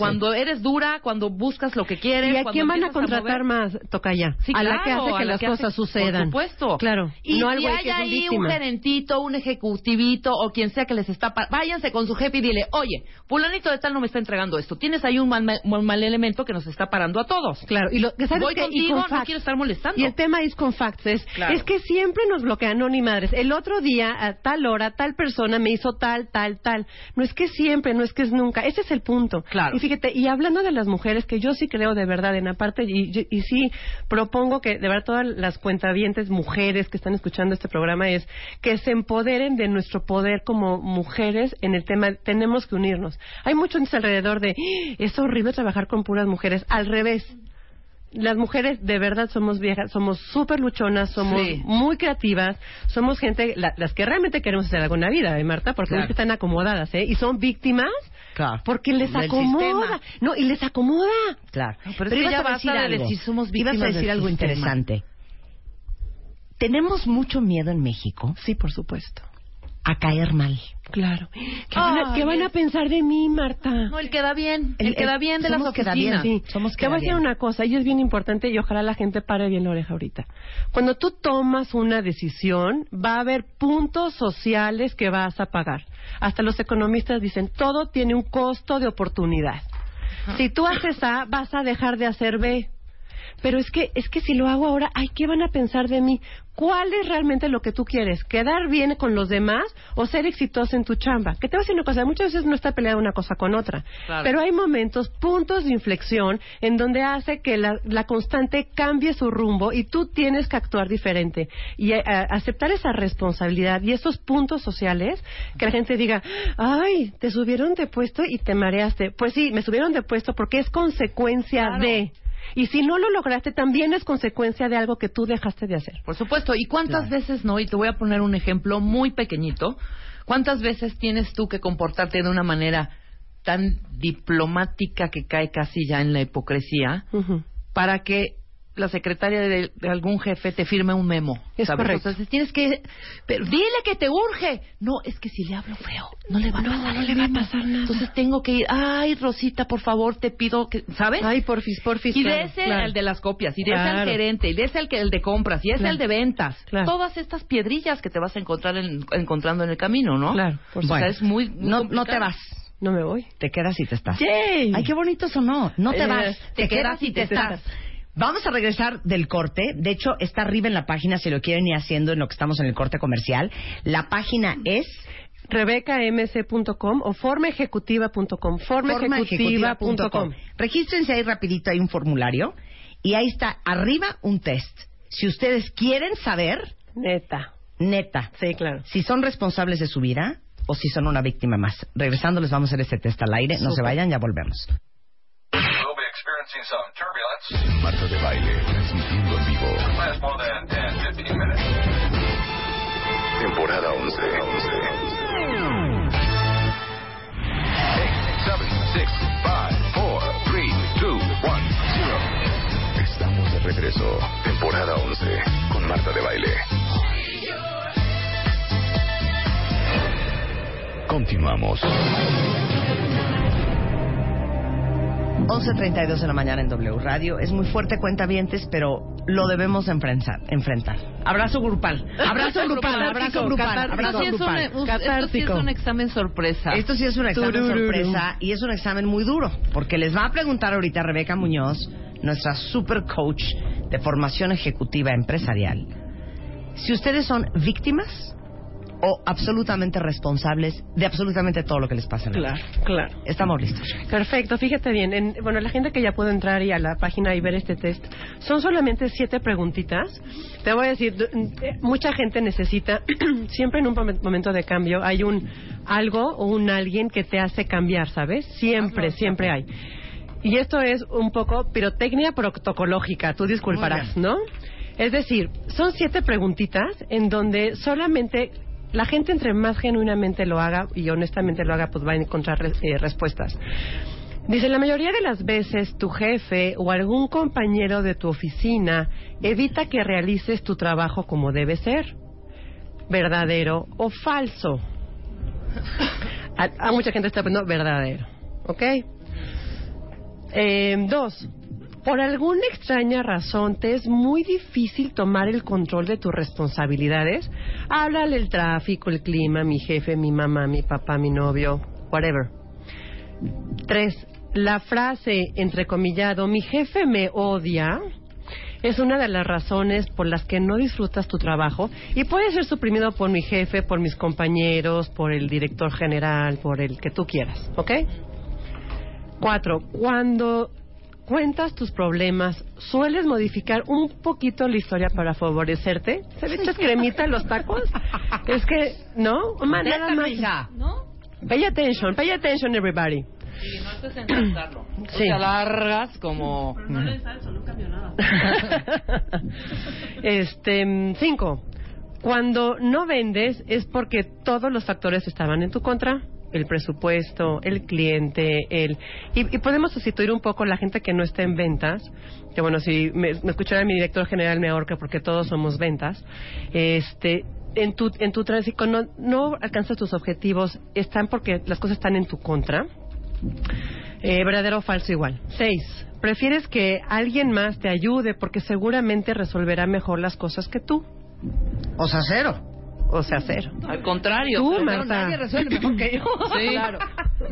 Cuando eres dura, cuando buscas lo que quieres. ¿Y a quién van a contratar más, Tocaya? Sí, a la que hace que la las que hace- cosas sucedan. Por supuesto. Claro. Y no al si güey hay que es un ahí un víctima. gerentito, un ejecutivito o quien sea que les está... Váyanse con su jefe y dile, oye, fulanito de tal no me está entregando esto. Tienes ahí un mal, un mal elemento que nos está parando a todos. Claro, y lo, ¿sabes Voy qué? Y contigo, con no facts. quiero estar molestando. Y el tema es con facts. Es, Claro. es que siempre nos bloquean, no ni madres. El otro día, a tal hora, tal persona me hizo tal, tal, tal. No es que siempre, no es que es nunca. Ese es el punto. Claro. Y fíjate, y hablando de las mujeres, que yo sí creo de verdad en aparte, y, y, y sí propongo que de verdad todas las cuentavientes mujeres que están escuchando este programa es que se empoderen de nuestro poder como mujeres en el tema, tenemos que unirnos. Hay mucho en ese alrededor de, "Ah, es horrible trabajar con puras mujeres. Al revés las mujeres de verdad somos viejas, somos súper luchonas, somos Sí. muy creativas, somos gente, la- las que realmente queremos hacer algo en la vida, ¿eh, Marta? Porque Claro. no están acomodadas, ¿eh? Y son víctimas Claro. porque les Del acomoda. sistema. No, y les acomoda. Claro. No, pero es que ibas ya a decir de algo. decir somos Ibas víctimas a decir algo sistema. interesante. Tenemos mucho miedo en México Sí, por supuesto. a caer mal. Claro. ¿Qué, van, a, qué van a pensar de mí, Marta? No, el queda bien. El, El- queda el- bien de las somos queda bien, oficinas. Sí, Somos te voy a decir una cosa, y es bien importante, y ojalá la gente pare bien la oreja ahorita. Cuando tú tomas una decisión, va a haber puntos sociales que vas a pagar. Hasta los economistas dicen, todo tiene un costo de oportunidad. Si tú haces A, vas a dejar de hacer B. Pero es que, es que si lo hago ahora, ay, ¿qué van a pensar de mí? ¿Cuál es realmente lo que tú quieres? ¿Quedar bien con los demás o ser exitoso en tu chamba? Que te voy a decir una cosa, muchas veces no está peleada una cosa con otra. Claro. Pero hay momentos, puntos de inflexión, en donde hace que la, la constante cambie su rumbo y tú tienes que actuar diferente. Y eh, a- aceptar esa responsabilidad y esos puntos sociales, que la gente diga, ay, te subieron de puesto y te mareaste. Pues sí, me subieron de puesto porque es consecuencia Claro. de... Y si no lo lograste, también es consecuencia de algo que tú dejaste de hacer. Por supuesto. ¿Y cuántas veces no? Y te voy a poner un ejemplo muy pequeñito. ¿Cuántas veces tienes tú que comportarte de una manera tan diplomática que cae casi ya en la hipocresía para que la secretaria de, de algún jefe te firme un memo? Es ¿sabes? correcto. Entonces tienes que... Pero dile que te urge. No, es que si le hablo feo, no le va a pasar no le va a pasar nada. Entonces tengo que ir... Ay, Rosita, por favor, te pido que... ¿Sabes? Ay, porfis, porfis. Y de ese claro. el de las copias, y de ese Claro. el gerente, y de ese el, que, el de compras, y ese Claro. el de ventas. Claro. Todas estas piedrillas que te vas a encontrar en- encontrando en el camino, ¿no? Claro, por O sea, Bueno, es muy, muy no, no te vas. No me voy. Te quedas y te estás. ¡Yay! Ay, qué bonito sonó. No te Eh, vas. te quedas y te estás. Vamos a regresar del corte. De hecho, está arriba en la página si lo quieren ir haciendo en lo que estamos en el corte comercial. La página es rebecamc.com o formaejecutiva.com. Formaejecutiva.com. Regístrense ahí rapidito, hay un formulario. Y ahí está arriba un test. Si ustedes quieren saber, Neta. neta, Sí, claro. si son responsables de su vida o si son una víctima más. Regresando les vamos a hacer este test al aire. No se vayan, ya volvemos. Marta de baile, transmitiendo en vivo. Last more than 10, 15 minutes. Temporada 11. 11. 8, 7, 6, 5, 4, 3, 2, 1, 0. Estamos de regreso. Temporada 11 con Marta de baile. Continuamos. 11.32 de la mañana en W Radio. Es muy fuerte, cuentavientes, pero lo debemos enfrentar. enfrentar. Abrazo grupal. Abrazo grupal, abrazo grupal, abrazo Esto sí es un- grupal. esto sí es un examen sorpresa. Esto sí es un examen sorpresa y es un examen muy duro, porque les va a preguntar ahorita Rebeca Muñoz, nuestra super coach de formación ejecutiva empresarial, si ustedes son víctimas o absolutamente responsables de absolutamente todo lo que les pasa en la Claro, vida. claro. Estamos listos. Perfecto, fíjate bien. En- bueno, la gente que ya puede entrar y a la página y ver este test, son solamente siete preguntitas. Te voy a decir, eh, mucha gente necesita, siempre en un momen- momento de cambio, hay un algo o un alguien que te hace cambiar, ¿sabes? Siempre, siempre hay. Y esto es un poco pirotecnia protocológica, tú disculparás, ¿no? Es decir, son siete preguntitas en donde solamente la gente entre más genuinamente lo haga y honestamente lo haga, pues va a encontrar eh, respuestas. Dice, la mayoría de las veces tu jefe o algún compañero de tu oficina evita que realices tu trabajo como debe ser. ¿Verdadero o falso? A, a mucha gente está poniendo verdadero. ¿Ok? Eh, dos, por alguna extraña razón te es muy difícil tomar el control de tus responsabilidades. Háblale el tráfico, el clima, mi jefe, mi mamá, mi papá, mi novio, whatever. Tres, la frase entrecomillado, mi jefe me odia, es una de las razones por las que no disfrutas tu trabajo y puede ser suprimido por mi jefe, por mis compañeros, por el director general, por el que tú quieras, ¿ok? Cuatro, cuando cuentas tus problemas, ¿sueles modificar un poquito la historia para favorecerte? ¿Se le echas cremita a los tacos? Es que, ¿no? Ma- nada Neta, más. ¿No? Pay attention, pay attention everybody. Sí, no estés en cantarlo. Sí. Te alargas como... este, mm, cinco. Cuando no vendes es porque todos los factores estaban en tu contra. El presupuesto, el cliente, el... Y, y podemos sustituir un poco la gente que no está en ventas, que bueno, si me, me escuchara mi director general me ahorca porque todos somos ventas. Este, en tu, en tu tránsito no, no alcanzas tus objetivos, están porque las cosas están en tu contra. Eh, verdadero o falso igual. Seis. Prefieres que alguien más te ayude porque seguramente resolverá mejor las cosas que tú. O sea, cero. O sea, cero. Al contrario. Tú, Marta. nadie resuelve mejor que yo. Sí. Claro.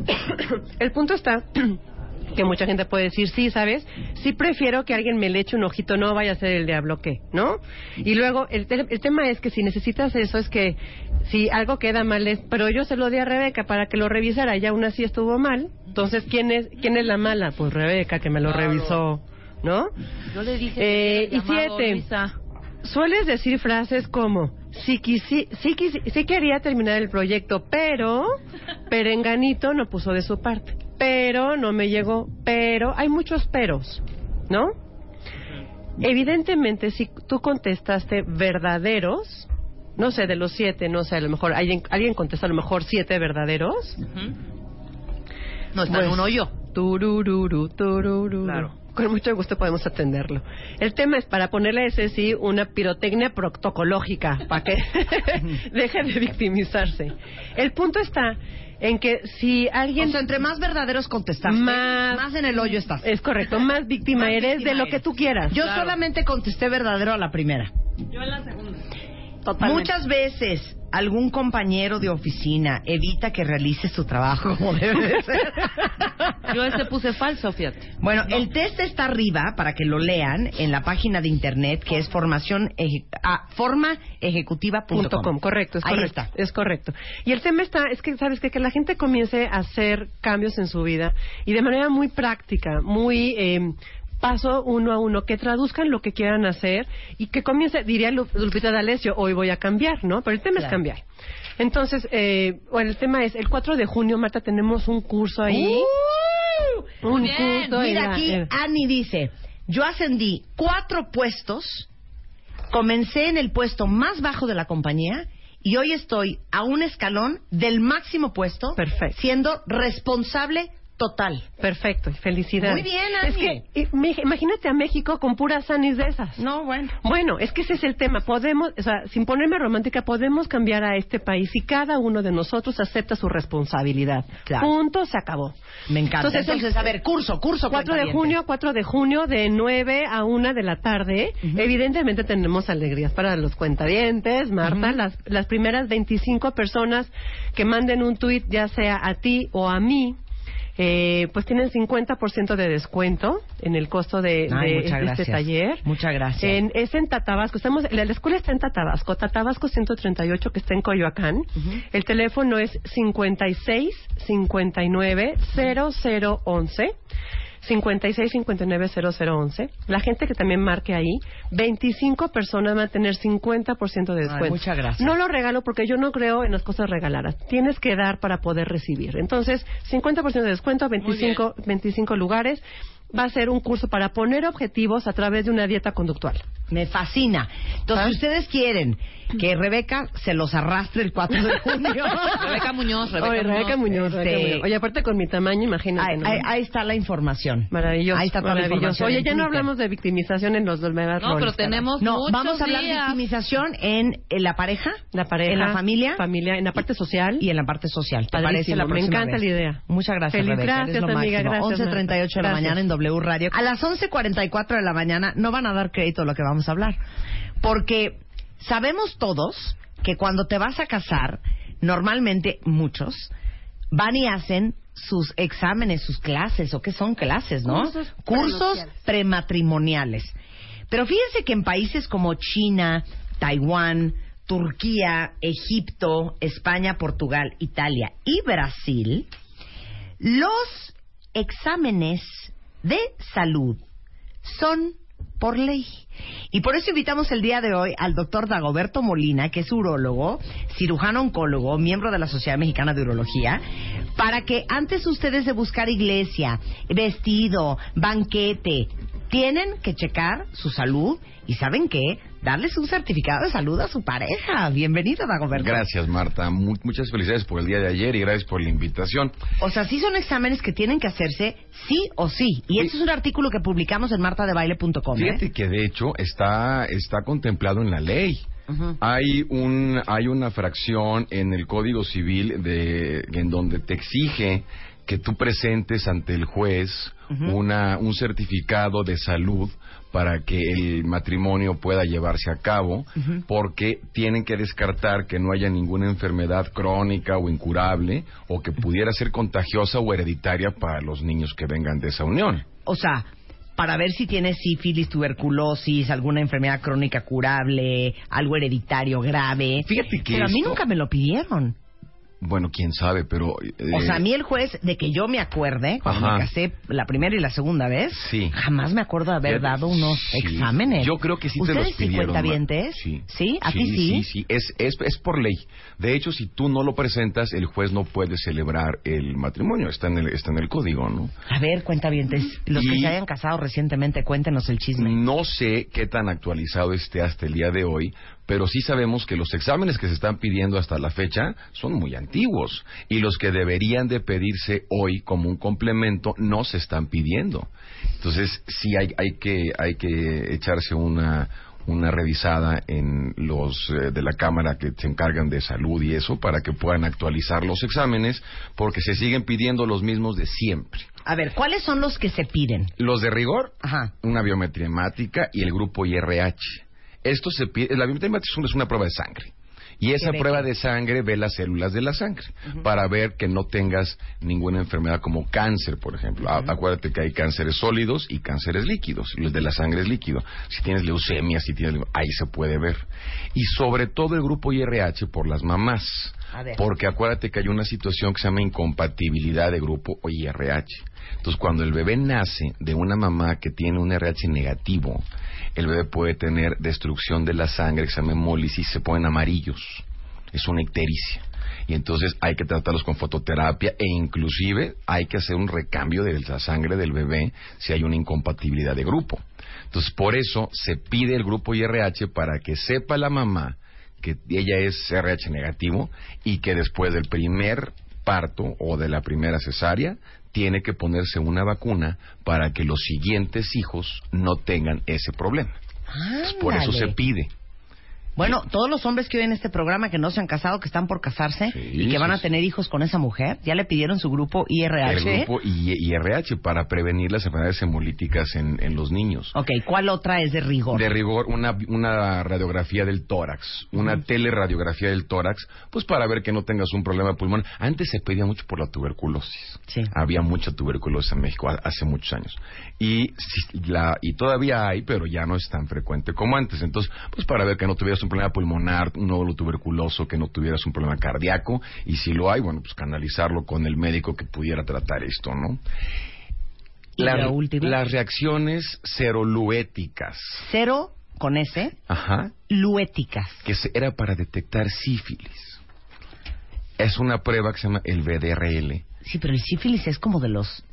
El punto está que mucha gente puede decir, sí, ¿sabes? Sí prefiero que alguien me le eche un ojito, no vaya a ser el diablo que, ¿no? Y luego, el, te- el tema es que si necesitas eso, es que si algo queda mal es, pero yo se lo di a Rebeca para que lo revisara y aún así estuvo mal, entonces, ¿quién es, quién es la mala? Pues Rebeca, que me lo Claro. revisó, ¿no? Yo le dije Eh, y siete. Sueles decir frases como, sí, quisi- sí, quería terminar el proyecto, pero Perenganito no puso de su parte, pero no me llegó, pero hay muchos peros, ¿no? Evidentemente, si tú contestaste verdaderos, no sé, de los siete, no sé, a lo mejor alguien, alguien contesta a lo mejor siete verdaderos. No está en Pues, un hoyo. Turururu, turururu. Claro. Con mucho gusto podemos atenderlo. El tema es para ponerle a ese sí una pirotecnia protocológica, para que deje de victimizarse. El punto está en que si alguien... O sea, entre más verdaderos contestaste, Más- más, en el hoyo estás. Es correcto, más víctima Más eres víctima de lo eres. que tú quieras. Yo solamente contesté verdadero a la primera. Yo en la segunda. Muchas veces algún compañero de oficina evita que realices tu trabajo como debe de ser. Yo ese puse falso, fíjate. Bueno, el test está arriba para que lo lean en la página de internet que es formación eje- ah, formaejecutiva.com. Correcto, es Ahí correcto. está. Es correcto. Y el tema está, es que, ¿sabes qué? Que la gente comience a hacer cambios en su vida y de manera muy práctica, muy eh, paso uno a uno, que traduzcan lo que quieran hacer y que comience, diría Lu- Lupita D'Alessio, hoy voy a cambiar, ¿no? Pero el tema es cambiar. Entonces, eh, bueno, el tema es, el 4 de junio, Marta, tenemos un curso ahí. ¡Uh! un bien. curso Mira la- aquí, en- Annie dice, yo ascendí cuatro puestos, comencé en el puesto más bajo de la compañía y hoy estoy a un escalón del máximo puesto, Perfecto. siendo responsable total. Perfecto, felicidades. Muy bien, Es Ani. que eh, me- imagínate a México con puras sanis de esas. No, bueno. Bueno, es que ese es el tema. Podemos, o sea, sin ponerme romántica, podemos cambiar a este país si cada uno de nosotros acepta su responsabilidad. Claro. Punto, se acabó. Me encanta. Entonces, Entonces, el- a ver, curso, curso. 4 de junio, 4 de junio, de 9 a 1 de la tarde. Evidentemente tenemos alegrías para los cuentavientes, Marta. las, las primeras 25 personas que manden un tuit, ya sea a ti o a mí, eh, pues tienen 50% de descuento en el costo de, Ay, de este gracias. taller. Muchas gracias. En, es en Tatabasco. Estamos, la, la escuela está en Tatabasco, Tatabasco 138, que está en Coyoacán. El teléfono es 56 59 0011. 56 59 0011. La gente que también marque ahí, 25 personas van a tener 50% de descuento. muchas gracias. No lo regalo porque yo no creo en las cosas regaladas. Tienes que dar para poder recibir. Entonces, 50% de descuento, 25, 25 lugares. Va a ser un curso para poner objetivos a través de una dieta conductual. Me fascina. Entonces, ¿Ah? si ustedes quieren que Rebeca se los arrastre el 4 de junio. Rebeca Muñoz, Rebeca Oye, Rebeca Muñoz, Rebeca Este, Muñoz. Oye, aparte con mi tamaño, imagínate. Ahí, ¿no? ahí- ahí está la información. Maravilloso. Ahí está toda la maravilloso. información Oye, ya no hablamos de victimización en los Dolmedas No, pero tenemos No, muchos vamos a hablar de días. victimización en, en la pareja, La pareja. en la familia, Familia, en la parte social. y en la parte social. ¿Te Padrísimo, parece la me encanta vez? la idea. Muchas gracias, Feliz, Rebeca. gracias, amiga, gracias, 11.38 de la mañana en W Radio. A las 11.44 de la mañana no van a dar crédito a lo que vamos a hablar. Porque sabemos todos que cuando te vas a casar, normalmente muchos van y hacen sus exámenes, sus clases, o qué son clases, ¿no? Cursos Cursos prematrimoniales. Pero fíjense que en países como China, Taiwán, Turquía, Egipto, España, Portugal, Italia y Brasil, los exámenes de salud son por ley. Y por eso invitamos el día de hoy al doctor Dagoberto Molina, que es urólogo, cirujano oncólogo, miembro de la Sociedad Mexicana de Urología, para que antes ustedes de buscar iglesia, vestido, banquete, tienen que checar su salud y ¿saben qué? Darles un certificado de salud a su pareja. Bienvenido, Dagoberto. Gracias, Marta. Mu- muchas felicidades por el día de ayer y gracias por la invitación. O sea, sí son exámenes que tienen que hacerse sí o sí. Y este es un artículo que publicamos en martadebaile.com. ¿eh? Fíjate que de hecho está, está contemplado en la ley. Hay un hay una fracción en el Código Civil de en donde te exige que tú presentes ante el juez una un certificado de salud para que el matrimonio pueda llevarse a cabo porque tienen que descartar que no haya ninguna enfermedad crónica o incurable o que pudiera ser contagiosa o hereditaria para los niños que vengan de esa unión. O sea, para ver si tienes sífilis, tuberculosis, alguna enfermedad crónica curable, algo hereditario grave. Fíjate que Pero a mí nunca me lo pidieron. Bueno, quién sabe, pero O eh, sea, a mí el juez, de que yo me acuerde, cuando Ajá. me casé la primera y la segunda vez, Sí. jamás me acuerdo de haber Fíjate, dado unos sí. exámenes. Yo creo que sí te ¿Ustedes los pidieron. sí cuentavientes? Ma- ¿Sí? ¿A ti sí? Sí, sí, Es, es, es por ley. De hecho, si tú no lo presentas, el juez no puede celebrar el matrimonio. Está en el, está en el código, ¿no? A ver, cuentavientes, los que Y- se hayan casado recientemente, cuéntenos el chisme. No sé qué tan actualizado esté hasta el día de hoy, pero sí sabemos que los exámenes que se están pidiendo hasta la fecha son muy antiguos y los que deberían de pedirse hoy como un complemento no se están pidiendo. Entonces, sí hay, hay que hay que echarse una una revisada en los eh, de la cámara que se encargan de salud y eso para que puedan actualizar los exámenes porque se siguen pidiendo los mismos de siempre. A ver, ¿cuáles son los que se piden? Los de rigor, Ajá. una biometría hemática y el grupo IRH. Esto se pide, la biometría es una- es una prueba de sangre. Y esa prueba de sangre ve las células de la sangre para ver que no tengas ninguna enfermedad como cáncer, por ejemplo. Acuérdate que hay cánceres sólidos y cánceres líquidos. Y el de la sangre es líquido. Si tienes leucemia, si tienes ahí se puede ver. Y sobre todo el grupo IRH por las mamás. A ver. Porque acuérdate que hay una situación que se llama incompatibilidad de grupo o IRH. Entonces, cuando el bebé nace de una mamá que tiene un RH negativo, el bebé puede tener destrucción de la sangre, que se llama se ponen amarillos. Es una ictericia. Y entonces hay que tratarlos con fototerapia e inclusive hay que hacer un recambio de la sangre del bebé si hay una incompatibilidad de grupo. Entonces, por eso se pide el grupo IRH para que sepa la mamá que ella es RH negativo y que después del primer parto o de la primera cesárea tiene que ponerse una vacuna para que los siguientes hijos no tengan ese problema. Por eso se pide. Bueno, todos los hombres que oyen este programa que no se han casado, que están por casarse y que van a tener hijos con esa mujer, ya le pidieron su grupo IRH. El grupo I- IRH para prevenir las enfermedades hemolíticas en, en los niños. Ok, ¿cuál otra es de rigor? De rigor, una, una radiografía del tórax, una teleradiografía del tórax, pues para ver que no tengas un problema de pulmón. Antes se pedía mucho por la tuberculosis. Sí. Había mucha tuberculosis en México ha- hace muchos años. Y, la, y todavía hay, pero ya no es tan frecuente como antes. Entonces, pues para ver que no tuvieras un problema pulmonar, un nódulo tuberculoso, que no tuvieras un problema cardíaco. Y si lo hay, bueno, pues canalizarlo con el médico que pudiera tratar esto, ¿no? ¿Y La- la última? Las reacciones seroluéticas. Cero con S, Ajá. luéticas. que era para detectar sífilis. Es una prueba que se llama el VDRL. Sí, pero el sífilis es como de los,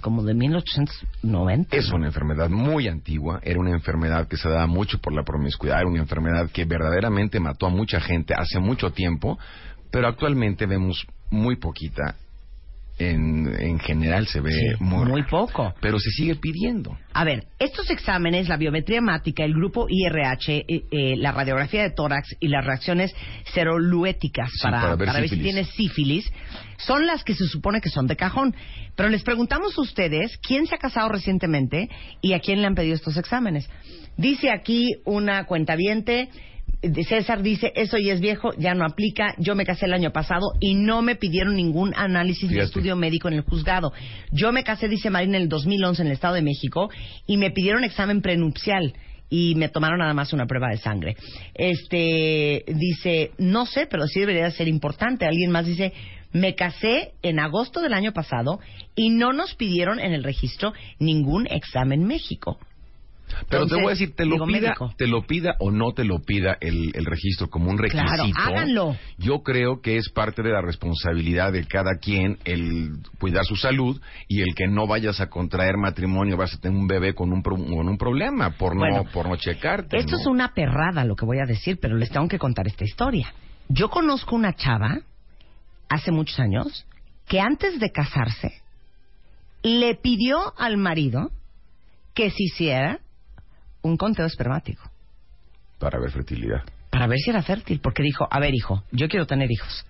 como de 1890. Es una enfermedad muy antigua, era una enfermedad que se daba mucho por la promiscuidad, era una enfermedad que verdaderamente mató a mucha gente hace mucho tiempo, pero actualmente vemos muy poquita. En, en general se ve Sí, muy, muy poco. pero se sigue pidiendo. A ver, estos exámenes, la biometría hemática, el grupo IRH, eh, eh, la radiografía de tórax y las reacciones seroluéticas Sí, para, para ver para ver si tienes sífilis, son las que se supone que son de cajón. Pero les preguntamos a ustedes quién se ha casado recientemente y a quién le han pedido estos exámenes. Dice aquí una cuentaviente, César dice, eso ya es viejo, ya no aplica, yo me casé el año pasado y no me pidieron ningún análisis Fíjate. estudio médico en el juzgado. Yo me casé, dice Marina, en el 2011 en el Estado de México y me pidieron examen prenupcial y me tomaron nada más una prueba de sangre. Este dice, no sé, pero sí debería ser importante. Alguien más dice, me casé en agosto del año pasado y no nos pidieron en el registro ningún examen México. Pero Entonces, te voy a decir, te lo, pida, médico. te lo pida o no te lo pida el, el registro como un requisito. Claro, háganlo. Yo creo que es parte de la responsabilidad de cada quien el cuidar su salud y el que no vayas a contraer matrimonio, vas a tener un bebé con un, pro- con un problema por no, Bueno, por no checarte. Esto ¿no? es una perrada lo que voy a decir, pero les tengo que contar esta historia. Yo conozco una chava hace muchos años que antes de casarse le pidió al marido que se hiciera un conteo espermático Para ver fertilidad. para ver si era fértil, porque dijo, a ver hijo, yo quiero tener hijos.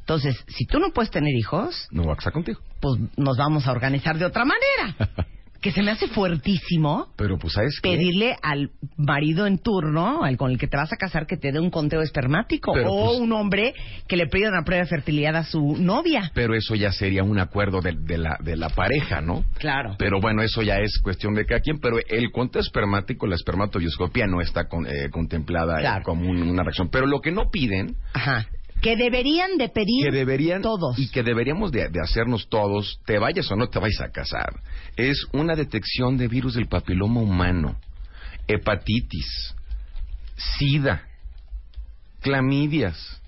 Entonces, si tú no puedes tener hijos, No va a casar contigo. pues nos vamos a organizar de otra manera. que se me hace fuertísimo Pero pues, ¿sabes qué? pedirle al marido en turno, al con el que te vas a casar, que te dé un conteo espermático. Pero, o pues- un hombre que le pida una prueba de fertilidad a su novia. Pero eso ya sería un acuerdo de, de la, de la pareja, ¿no? Claro. Pero bueno, eso ya es cuestión de cada quien. Pero el conteo espermático, la espermatobioscopia, no está con- eh, contemplada eh, como un- una reacción. Pero lo que no piden, Ajá. Que deberían de pedir que deberían todos. y que deberíamos de, de hacernos todos, te vayas o no te vayas a casar, es una detección de virus del papiloma humano, hepatitis, sida, clamidias,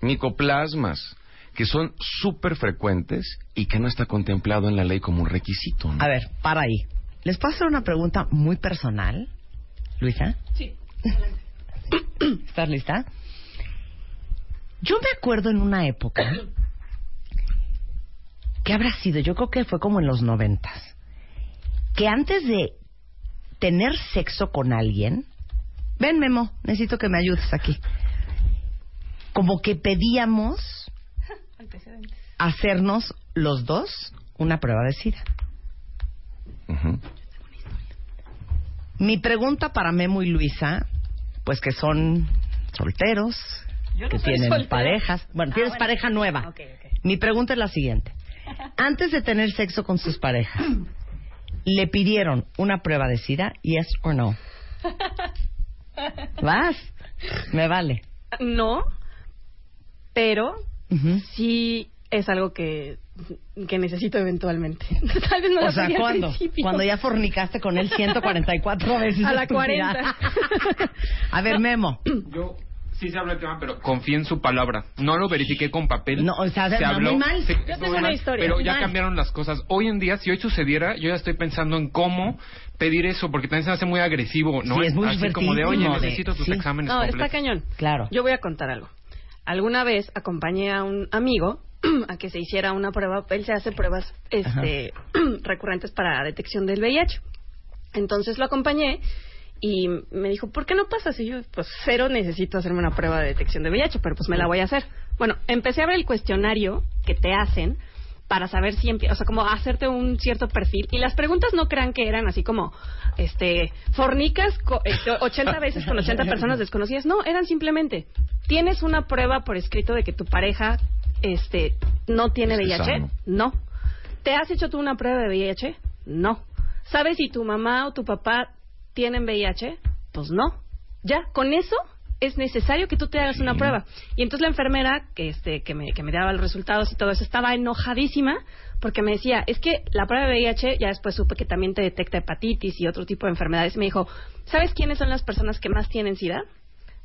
micoplasmas, que son súper frecuentes y que no está contemplado en la ley como un requisito. ¿no? A ver, para ahí. ¿Les puedo hacer una pregunta muy personal? Luisa. Sí. ¿Estás lista? Yo me acuerdo en una época que habrá sido, yo creo que fue como en los noventas, que antes de tener sexo con alguien, ven Memo, necesito que me ayudes aquí, como que pedíamos hacernos los dos una prueba de SIDA. Mi pregunta para Memo y Luisa, pues que son solteros, no que tienen soltera. parejas. Bueno, Ah, tienes bueno. pareja nueva. Mi pregunta es la siguiente. Antes de tener sexo con sus parejas, ¿le pidieron una prueba de SIDA? ¿Yes or no? ¿Vas? Me vale. No, pero sí es algo que, que necesito eventualmente. Tal vez no O lo sea, ¿cuándo? Cuando ya fornicaste con él 144 veces. A la estúpida. 40. A ver, Memo. Yo sí se habla del tema, pero confío en su palabra. No lo verifiqué con papel. No, o sea, se no, habló. muy mal. se- Yo estuvo tengo una mal, historia, Pero muy ya mal. cambiaron las cosas. Hoy en día, si hoy sucediera, yo ya estoy pensando en cómo pedir eso, porque también se hace muy agresivo, ¿no? Sí, es muy Así como de, oye, de- necesito tus sí. exámenes No, está cañón. Claro. Yo voy a contar algo. Alguna vez acompañé a un amigo a que se hiciera una prueba. Él se hace pruebas este, recurrentes para detección del VIH. Entonces lo acompañé y me dijo, ¿por qué no pasas? Y yo, pues cero necesito hacerme una prueba de detección de VIH, pero pues me la voy a hacer. Bueno, empecé a ver el cuestionario que te hacen para saber si empie- o sea, como hacerte un cierto perfil. Y las preguntas no crean que eran así como, este, fornicas co- este, 80 veces con 80 personas desconocidas. No, eran simplemente, ¿tienes una prueba por escrito de que tu pareja, este, no tiene Esté VIH? sano. No. ¿Te has hecho tú una prueba de VIH? No. ¿Sabes si tu mamá o tu papá tienen VIH? Pues no. Ya, con eso es necesario que tú te hagas una prueba. Y entonces la enfermera que este que me, que me daba los resultados y todo eso estaba enojadísima porque me decía, es que la prueba de VIH, ya después supe que también te detecta hepatitis y otro tipo de enfermedades. Me dijo, ¿sabes quiénes son las personas que más tienen SIDA?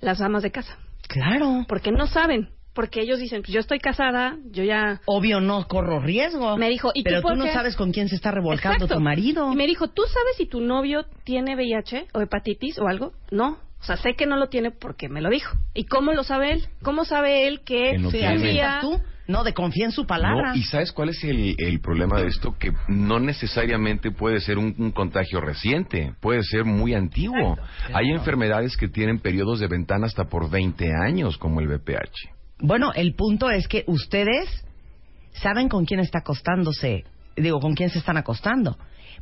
Las amas de casa. Claro. Porque no saben. Porque ellos dicen, pues yo estoy casada, yo ya... Obvio no corro riesgo. Me dijo, ¿y tú Pero por tú no qué? sabes con quién se está revolcando Exacto. tu marido. Y me dijo, ¿tú sabes si tu novio tiene VIH o hepatitis o algo? No. O sea, sé que no lo tiene porque me lo dijo. ¿Y cómo lo sabe él? ¿Cómo sabe él que, Que no Sí, día- tú. No, de confía en su palabra. No, ¿Y sabes cuál es el, el problema de esto? Que no necesariamente puede ser un, un contagio reciente, puede ser muy antiguo. Hay enfermedades que tienen periodos de ventana hasta por 20 años, como el VPH. Bueno, el punto es que ustedes saben con quién está acostándose, digo, con quién se están acostando,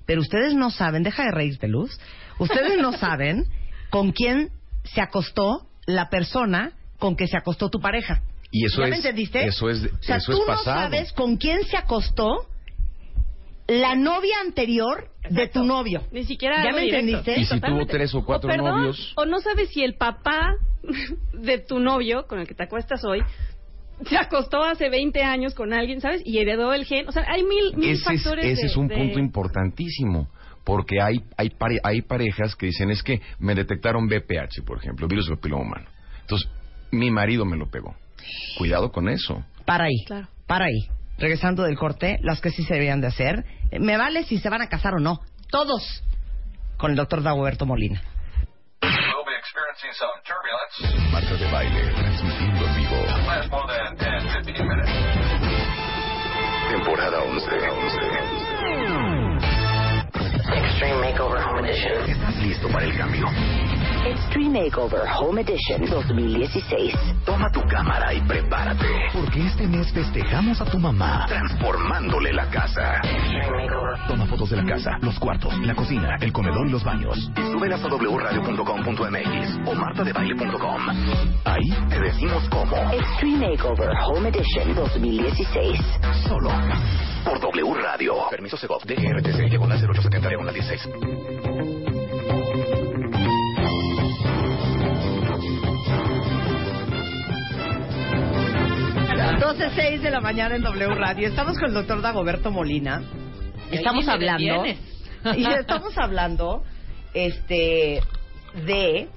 pero ustedes no saben, deja de reírte, Luz, ustedes no saben con quién se acostó la persona con que se acostó tu pareja. Y eso ¿Ya me es, entendiste? eso es, O sea, eso tú es pasado. no sabes con quién se acostó la novia anterior de tu novio. Ni siquiera ¿Ya me directo. entendiste? Y si tuvo tres o cuatro perdón, novios. O no sabes si el papá de tu novio, con el que te acuestas hoy, se acostó hace 20 años con alguien, ¿sabes? Y heredó el gen. O sea, hay mil, mil ese es, factores ese de- es un de- punto importantísimo. Porque hay, hay, pare- hay parejas que dicen es que me detectaron BPH, por ejemplo, virus del papiloma humano. Entonces, mi marido me lo pegó. Cuidado con eso. Para ahí. Claro. Para ahí. Regresando del corte, las que sí se deberían de hacer. Eh, Me vale si se van a casar o no. Todos. Con el doctor Dagoberto Molina. We'll be experiencing some turbulence. Marta de baile, transmitiendo en vivo. Last more than 10, 15 minutes. Temporada 11. Extreme Makeover Home Edition. ¿Estás listo para el cambio? Extreme Makeover Home Edition 2016. Toma tu cámara y prepárate. Porque este mes festejamos a tu mamá transformándole la casa. Extreme Makeover. Toma fotos de la casa, los cuartos, la cocina, el comedor y los baños. Y súbelas a wradio.com.mx o martadebaile.com. Ahí te decimos cómo. Extreme Makeover Home Edition 2016. Solo por W Radio. Permiso Segov de RTC diagonal 0870 diagonal 16. 12.06 de la mañana en W Radio. Estamos con el doctor Dagoberto Molina. Estamos hablando. Y estamos hablando, este, de.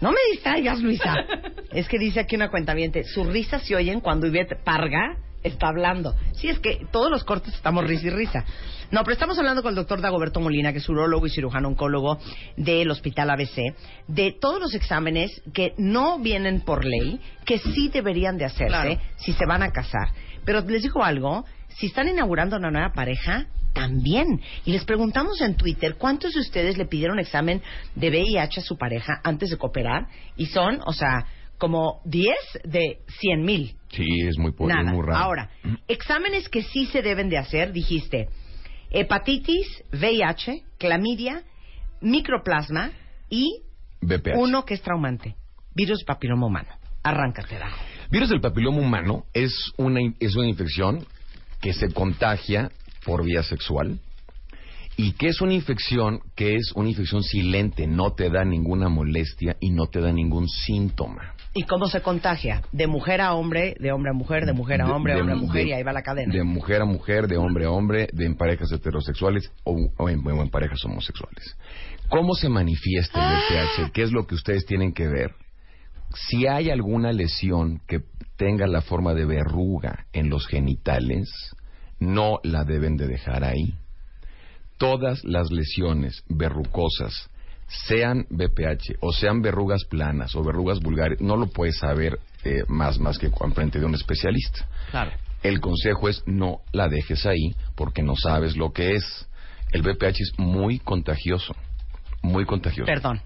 No me distraigas, Luisa. Es que dice aquí una cuenta Sus risas se oyen cuando Ivette Parga está hablando. Sí, es que todos los cortes estamos risa y risa. No, pero estamos hablando con el doctor Dagoberto Molina, que es urologo y cirujano oncólogo del Hospital ABC, de todos los exámenes que no vienen por ley, que sí deberían de hacerse Claro. si se van a casar. Pero les digo algo, si están inaugurando una nueva pareja, también. Y les preguntamos en Twitter cuántos de ustedes le pidieron examen de VIH a su pareja antes de cooperar. Y son, o sea, como 10 de 100 mil. Sí, es muy, po- es Nada. muy raro. Ahora, exámenes que sí se deben de hacer, dijiste, hepatitis, VIH, clamidia, microplasma y BPH. uno que es traumante, virus papiloma humano. Arráncate, Dago. Virus del papiloma humano es una, in- es una infección que se contagia por vía sexual y que es una infección que es una infección silente, no te da ninguna molestia y no te da ningún síntoma. ¿Y cómo se contagia? De mujer a hombre, de hombre a mujer, de mujer a hombre, de- hombre a mujer, de- y ahí va la cadena. De mujer a mujer, de hombre a hombre, de en parejas heterosexuales o, o en, o en parejas homosexuales. ¿Cómo se manifiesta el VPH? ¿Qué es lo que ustedes tienen que ver? Si hay alguna lesión que tenga la forma de verruga en los genitales, no la deben de dejar ahí. Todas las lesiones verrucosas, sean BPH o sean verrugas planas o verrugas vulgares, no lo puedes saber eh, más, más que en frente de un especialista. Claro. El consejo es no la dejes ahí porque no sabes lo que es. El VPH es muy contagioso, muy contagioso. Perdón.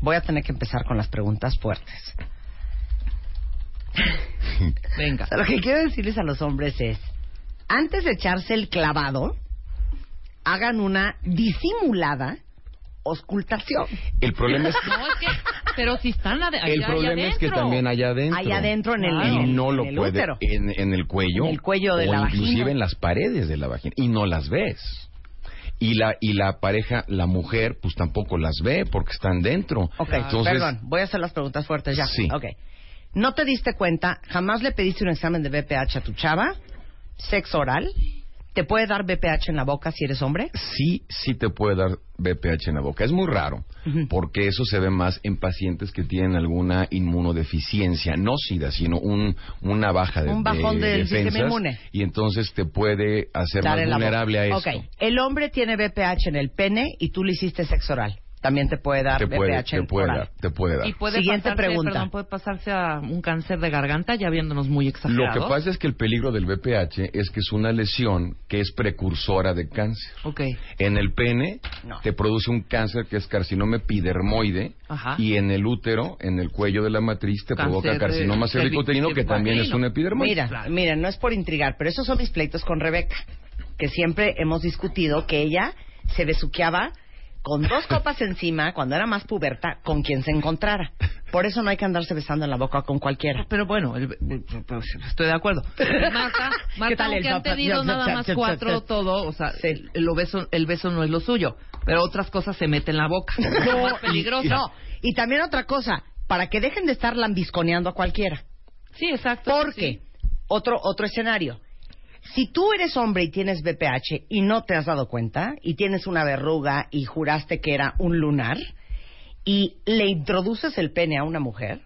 Voy a tener que empezar con las preguntas fuertes. Venga. O sea, lo que quiero decirles a los hombres es, antes de echarse el clavado, hagan una disimulada auscultación. El problema es que, No, es que, pero si están ade- allá, el allá problema es que también allá adentro. Allá adentro en el, y en el- no en lo el puede en, en el cuello En el cuello de o la inclusive vagina. en las paredes de la vagina y no las ves y la y la pareja la mujer pues tampoco las ve porque están dentro Ok, entonces perdón, voy a hacer las preguntas fuertes ya. Sí. Ok. ¿No te diste cuenta, jamás le pediste un examen de BPH a tu chava? ¿Sexo oral? ¿Te puede dar BPH en la boca si eres hombre? sí sí te puede dar BPH en la boca es muy raro porque eso se ve más en pacientes que tienen alguna inmunodeficiencia no sida sino un una baja de Un bajón de del sistema inmune. y entonces te puede hacer Dar más vulnerable a eso Ok, el hombre tiene BPH en el pene y tú le hiciste sexo oral. También te puede dar te puede, BPH te puede oral. dar, te puede dar. Y puede Siguiente pasarse, pregunta. Perdón, puede pasarse a un cáncer de garganta, ya viéndonos muy Lo exagerados. que pasa es que el peligro del VPH es que es una lesión que es precursora de cáncer. Ok. En el pene No. te produce un cáncer que es carcinoma epidermoide Ajá. y en el útero, en el cuello de la matriz, te Cáncer provoca carcinoma cervicuterino que también es un epidermoide. Mira, mira, no es por intrigar, pero esos son mis pleitos con Rebeca, que siempre hemos discutido que ella se besuqueaba con dos copas encima cuando era más puberta con quien se encontrara. Por eso no hay que andarse besando en la boca con cualquiera. Pero bueno, el- pues, estoy de acuerdo. Marta, Marta tal el aunque han nada más cuatro todo, o sea, el, el beso, el beso no es lo suyo, pero otras cosas se meten en la boca. No, es peligroso. No, y también otra cosa, para que dejen de estar lambisconeando a cualquiera. Sí, exacto. Porque, otro, otro escenario. Si tú eres hombre y tienes BPH y no te has dado cuenta, y tienes una verruga y juraste que era un lunar, y le introduces el pene a una mujer,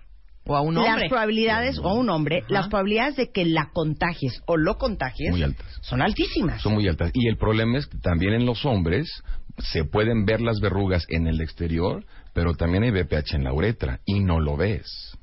o a un las hombre. probabilidades, o a un hombre, las probabilidades de que la contagies o lo contagies Muy altas. son altísimas. Son muy altas. Y el problema es que también en los hombres se pueden ver las verrugas en el exterior, pero también hay VPH en la uretra y no lo ves.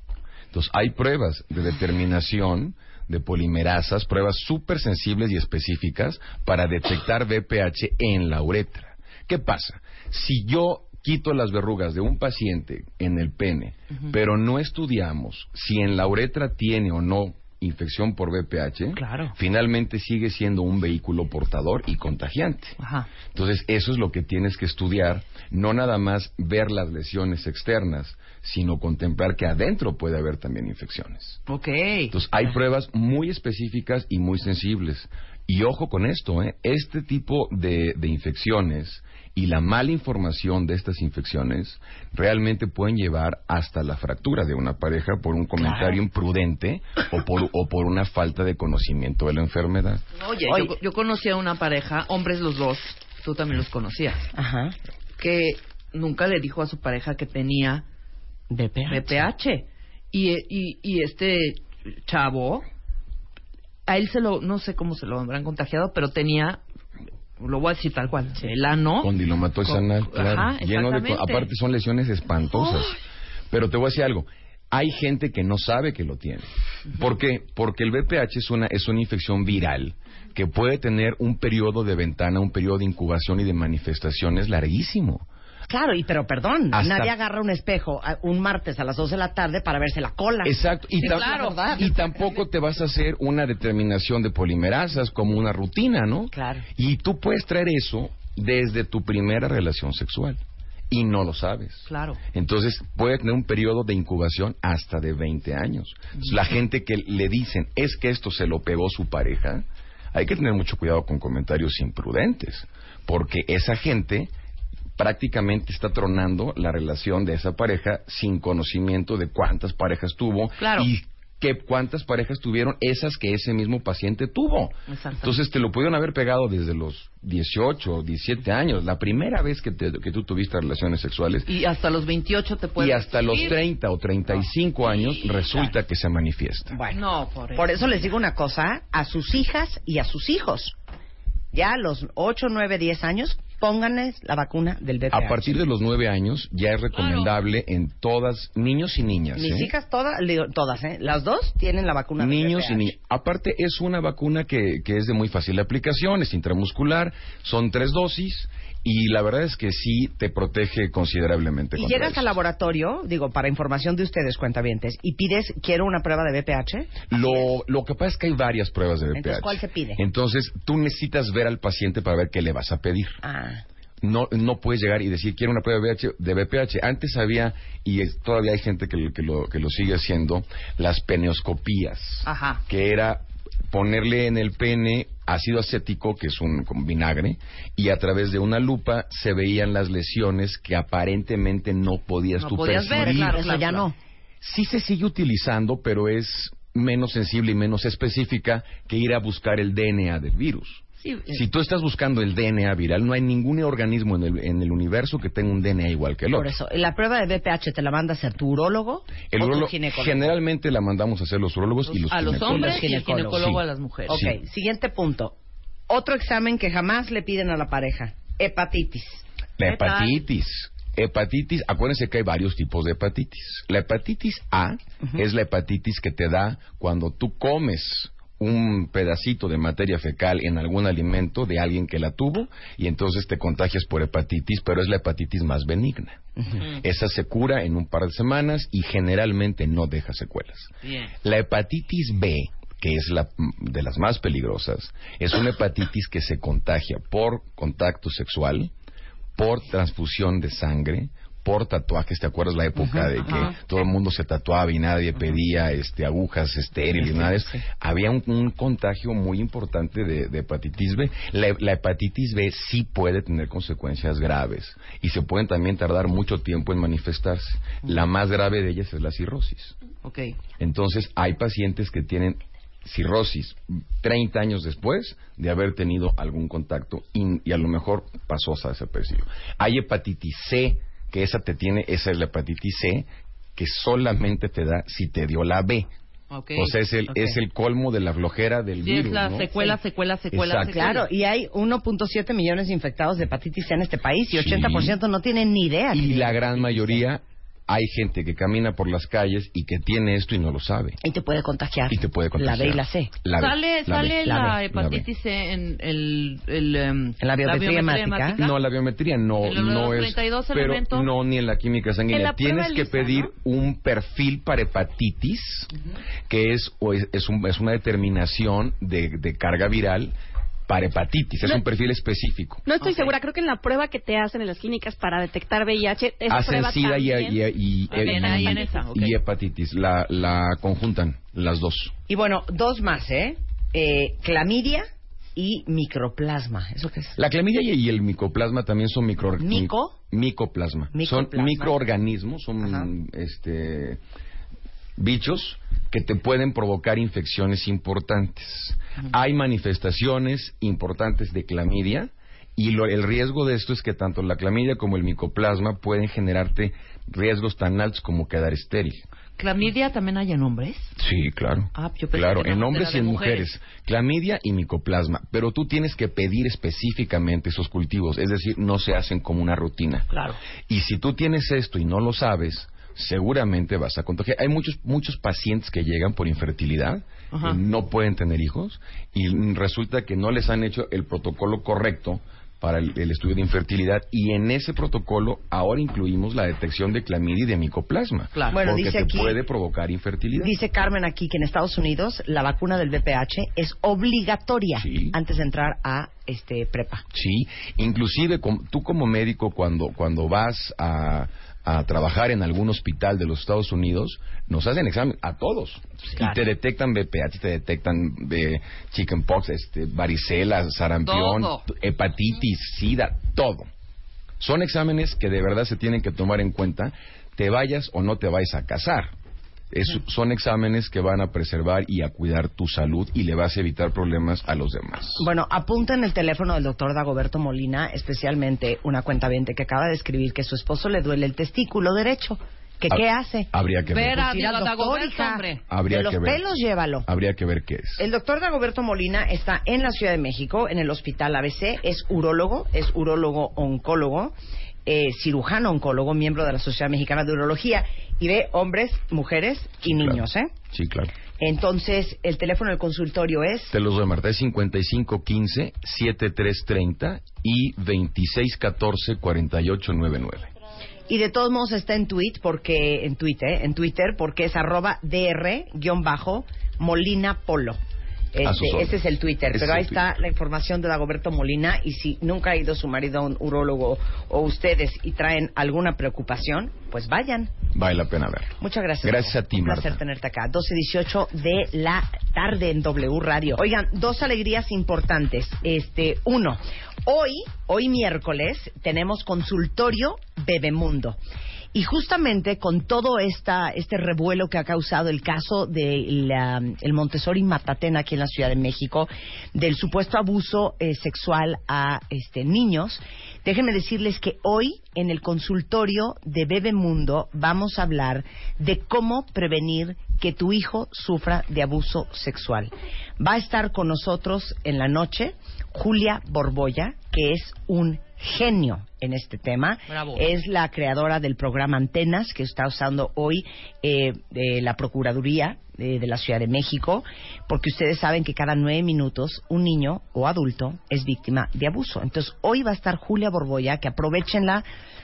Entonces, hay pruebas de determinación de polimerasas, pruebas súper sensibles y específicas para detectar VPH en la uretra. ¿Qué pasa? Si yo quito las verrugas de un paciente en el pene, pero no estudiamos si en la uretra tiene o no infección por VPH, Claro. finalmente sigue siendo un vehículo portador y contagiante. Ajá. Entonces, eso es lo que tienes que estudiar, no nada más ver las lesiones externas, sino contemplar que adentro puede haber también infecciones. Ok. Entonces, hay pruebas muy específicas y muy sensibles. Y ojo con esto, ¿eh? este tipo de, de infecciones y la mala información de estas infecciones realmente pueden llevar hasta la fractura de una pareja por un comentario imprudente o por, o por una falta de conocimiento de la enfermedad. Oye, Oye. Yo, yo conocí a una pareja, hombres los dos, tú también los conocías, Ajá. que nunca le dijo a su pareja que tenía BPH. BPH. Y, y, y este chavo, a él se lo, no sé cómo se lo habrán contagiado, pero tenía, lo voy a decir tal cual, el ano. Condilomatosis Con- anal, claro. Ajá, lleno de, aparte son lesiones espantosas. Pero te voy a decir algo. Hay gente que no sabe que lo tiene. ¿Por qué? Porque el VPH es una, es una infección viral que puede tener un periodo de ventana, un periodo de incubación y de manifestaciones larguísimo. Claro, y pero perdón, Hasta- nadie agarra un espejo a- un martes a las 2 de la tarde para verse la cola. Exacto. Y, Sí, tam- claro. y tampoco te vas a hacer una determinación de polimerasas como una rutina, ¿no? Claro. Y tú puedes traer eso desde tu primera relación sexual y no lo sabes. Claro. Entonces puede tener un periodo de incubación hasta de 20 años. Entonces, la gente que le dicen es que esto se lo pegó su pareja, hay que tener mucho cuidado con comentarios imprudentes, porque esa gente prácticamente está tronando la relación de esa pareja sin conocimiento de cuántas parejas tuvo Claro. y que cuántas parejas tuvieron esas que ese mismo paciente tuvo. Entonces te lo pudieron haber pegado desde los 18, 17 años, la primera vez que, te- que tú tuviste relaciones sexuales Y hasta los 28 te puede y hasta los 30 o 35 años Sí, resulta que se manifiesta. Bueno, No, por eso. por eso les digo una cosa, a sus hijas y a sus hijos. Ya a los 8, 9, 10 años, pónganles la vacuna del VPH. A partir de los nueve años ya es recomendable en todas, niños y niñas. Mis ¿eh? hijas todas, todas, ¿eh? Las dos tienen la vacuna del Niños y VPH. niñas. Aparte, es una vacuna que, que es de muy fácil aplicación, es intramuscular, son tres dosis y la verdad es que sí te protege considerablemente. Y llegas al laboratorio, digo, para información de ustedes, cuentavientes, y pides, quiero una prueba de VPH. Lo, lo que pasa es que hay varias pruebas de VPH. Entonces, ¿cuál se pide? Entonces, tú necesitas ver al paciente para ver qué le vas a pedir. Ah. No, no puedes llegar y decir, quiero una prueba de VPH. De VPH. Antes había, y es- todavía hay gente que, que lo, que lo sigue haciendo, las peneoscopías. Ajá. que era ponerle en el pene ácido acético, que es un vinagre, y a través de una lupa se veían las lesiones que aparentemente no podías No tú podías ver, percibir. claro, claro, claro. Sí se sigue utilizando, pero es menos sensible y menos específica que ir a buscar el DNA del virus. Sí, eh, Si tú estás buscando el DNA viral, no hay ningún organismo en el, en el universo que tenga un DNA igual que el Por otro. eso, la prueba de VPH te la manda a hacer tu urólogo El o tu ginecólogo. generalmente la mandamos a hacer los urólogos y los a los ginecólogos. hombres y el ginecólogos. ginecólogo Sí. a las mujeres. Ok, Sí. siguiente punto. Otro examen que jamás le piden a la pareja. Hepatitis. La hepatitis. Hepatitis, acuérdense que hay varios tipos de hepatitis. La hepatitis A es la hepatitis que te da cuando tú comes un pedacito de materia fecal en algún alimento de alguien que la tuvo y entonces te contagias por hepatitis, pero es la hepatitis más benigna. Esa se cura en un par de semanas y generalmente no deja secuelas. Bien. La hepatitis B, que es la de las más peligrosas, es una hepatitis que se contagia por contacto sexual, por transfusión de sangre, por tatuajes. ¿Te acuerdas la época de que ajá. todo el mundo se tatuaba y nadie pedía este agujas estériles y nada de eso? Había un, un contagio muy importante de, de hepatitis B. La, la hepatitis B sí puede tener consecuencias graves y se pueden también tardar mucho tiempo en manifestarse. La más grave de ellas es la cirrosis. Entonces, hay pacientes que tienen cirrosis 30 años después de haber tenido algún contacto y, y a lo mejor pasó a desapercibido. Hay hepatitis C, que esa te tiene, esa es la hepatitis C, que solamente te da si te dio la B. O sea, es el, es el colmo de la flojera del Sí, virus. es la ¿no? secuela, secuela, secuela, Exacto. secuela. Claro, y hay 1.7 millones de infectados de hepatitis C en este país y Sí. 80% no tienen ni idea. Y la gran mayoría, hay gente que camina por las calles y que tiene esto y no lo sabe. Y te puede contagiar. Y te puede contagiar. La B y la C. La B, sale la sale B. la, la B, hepatitis C en el, el, em, En la biometría hemática. No, la biometría no, no es. 32 pero elementos. no ni en la química sanguínea. Tienes que lisa, pedir ¿no? un perfil para hepatitis, que es, o es, es un- es una determinación de, de carga viral para hepatitis. Es No- un perfil específico. No estoy segura, creo que en la prueba que te hacen en las clínicas para detectar VIH, esa Hacen prueba SIDA y, y, y- También y- hepatitis. La, la conjuntan las dos. Y bueno, dos más, ¿eh? Eh, Clamidia y microplasma. ¿Eso qué es? La clamidia y el micoplasma también son micro... ¿Mico? Micoplasma. Micoplasma. Son microorganismos, Ajá. son este bichos que te pueden provocar infecciones importantes. Hay manifestaciones importantes de clamidia y lo- el riesgo de esto es que tanto la clamidia como el micoplasma pueden generarte riesgos tan altos como quedar estéril. ¿Clamidia también hay en hombres? Sí, claro. Ah, yo claro, en hombres y en de mujeres. Clamidia y micoplasma. Pero tú tienes que pedir específicamente esos cultivos. Es decir, no se hacen como una rutina. Claro. Y si tú tienes esto y no lo sabes, seguramente vas a contagiar. Hay muchos muchos pacientes que llegan por infertilidad, Ajá. que no pueden tener hijos y resulta que no les han hecho el protocolo correcto para el, el estudio de infertilidad y en ese protocolo ahora incluimos la detección de clamidia y de micoplasma, Claro. Bueno, porque dice te aquí- puede provocar infertilidad. Dice Carmen aquí que en Estados Unidos la vacuna del VPH es obligatoria Sí. antes de entrar a este prepa. Sí, inclusive com- tú como médico cuando cuando vas a, a trabajar en algún hospital de los Estados Unidos, nos hacen examen a todos Claro. y te detectan VPH, te detectan de chickenpox, este, varicela, sarampión, Todo. hepatitis, sida, todo. Son exámenes que de verdad se tienen que tomar en cuenta, te vayas o no te vayas a casar. Es- son exámenes que van a preservar y a cuidar tu salud y le vas a evitar problemas a los demás. Bueno, apunten el teléfono del doctor Dagoberto Molina, especialmente una cuenta que acaba de escribir que su esposo le duele el testículo derecho ¿Que qué hace? Habría que ver. Ver a ir al Diego doctor, hombre. Habría de los que ver. pelos, llévalo. Habría que ver qué es. El doctor Dagoberto Molina está en la Ciudad de México, en el Hospital ABC, es urólogo, es urólogo oncólogo, eh, cirujano oncólogo, miembro de la Sociedad Mexicana de Urología, y ve hombres, mujeres y Sí, claro. niños, ¿eh? Sí, claro. Entonces, el teléfono del consultorio es... Te los doy, Marta. Es 5515-7330 y 2614-4899. Y de todos modos está en tweet porque en Twitter, en Twitter porque es arroba dr-molina polo. Este, es el Twitter, pero ahí está la información de Dagoberto Molina y si nunca ha ido su marido a un urólogo o ustedes y traen alguna preocupación, pues vayan. Vale la pena verlo. Muchas gracias. Gracias a ti, Un placer Marta. tenerte acá. 12.18 de la tarde en W Radio. Oigan, dos alegrías importantes. Este, uno, hoy, hoy miércoles, tenemos consultorio Bebemundo. Y justamente con todo esta, este revuelo que ha causado el caso del el Montessori Matatena aquí en la Ciudad de México, del supuesto abuso eh, sexual a este, niños, déjenme decirles que hoy en el consultorio de Bebemundo vamos a hablar de cómo prevenir que tu hijo sufra de abuso sexual. Va a estar con nosotros en la noche Julia Borboya, que es un genio en este tema. Bravo. Es la creadora del programa Antenas, que está usando hoy eh, eh, la Procuraduría eh, de la Ciudad de México, porque ustedes saben que cada nueve minutos un niño o adulto es víctima de abuso. Entonces, hoy va a estar Julia Borboya, que aprovechenla,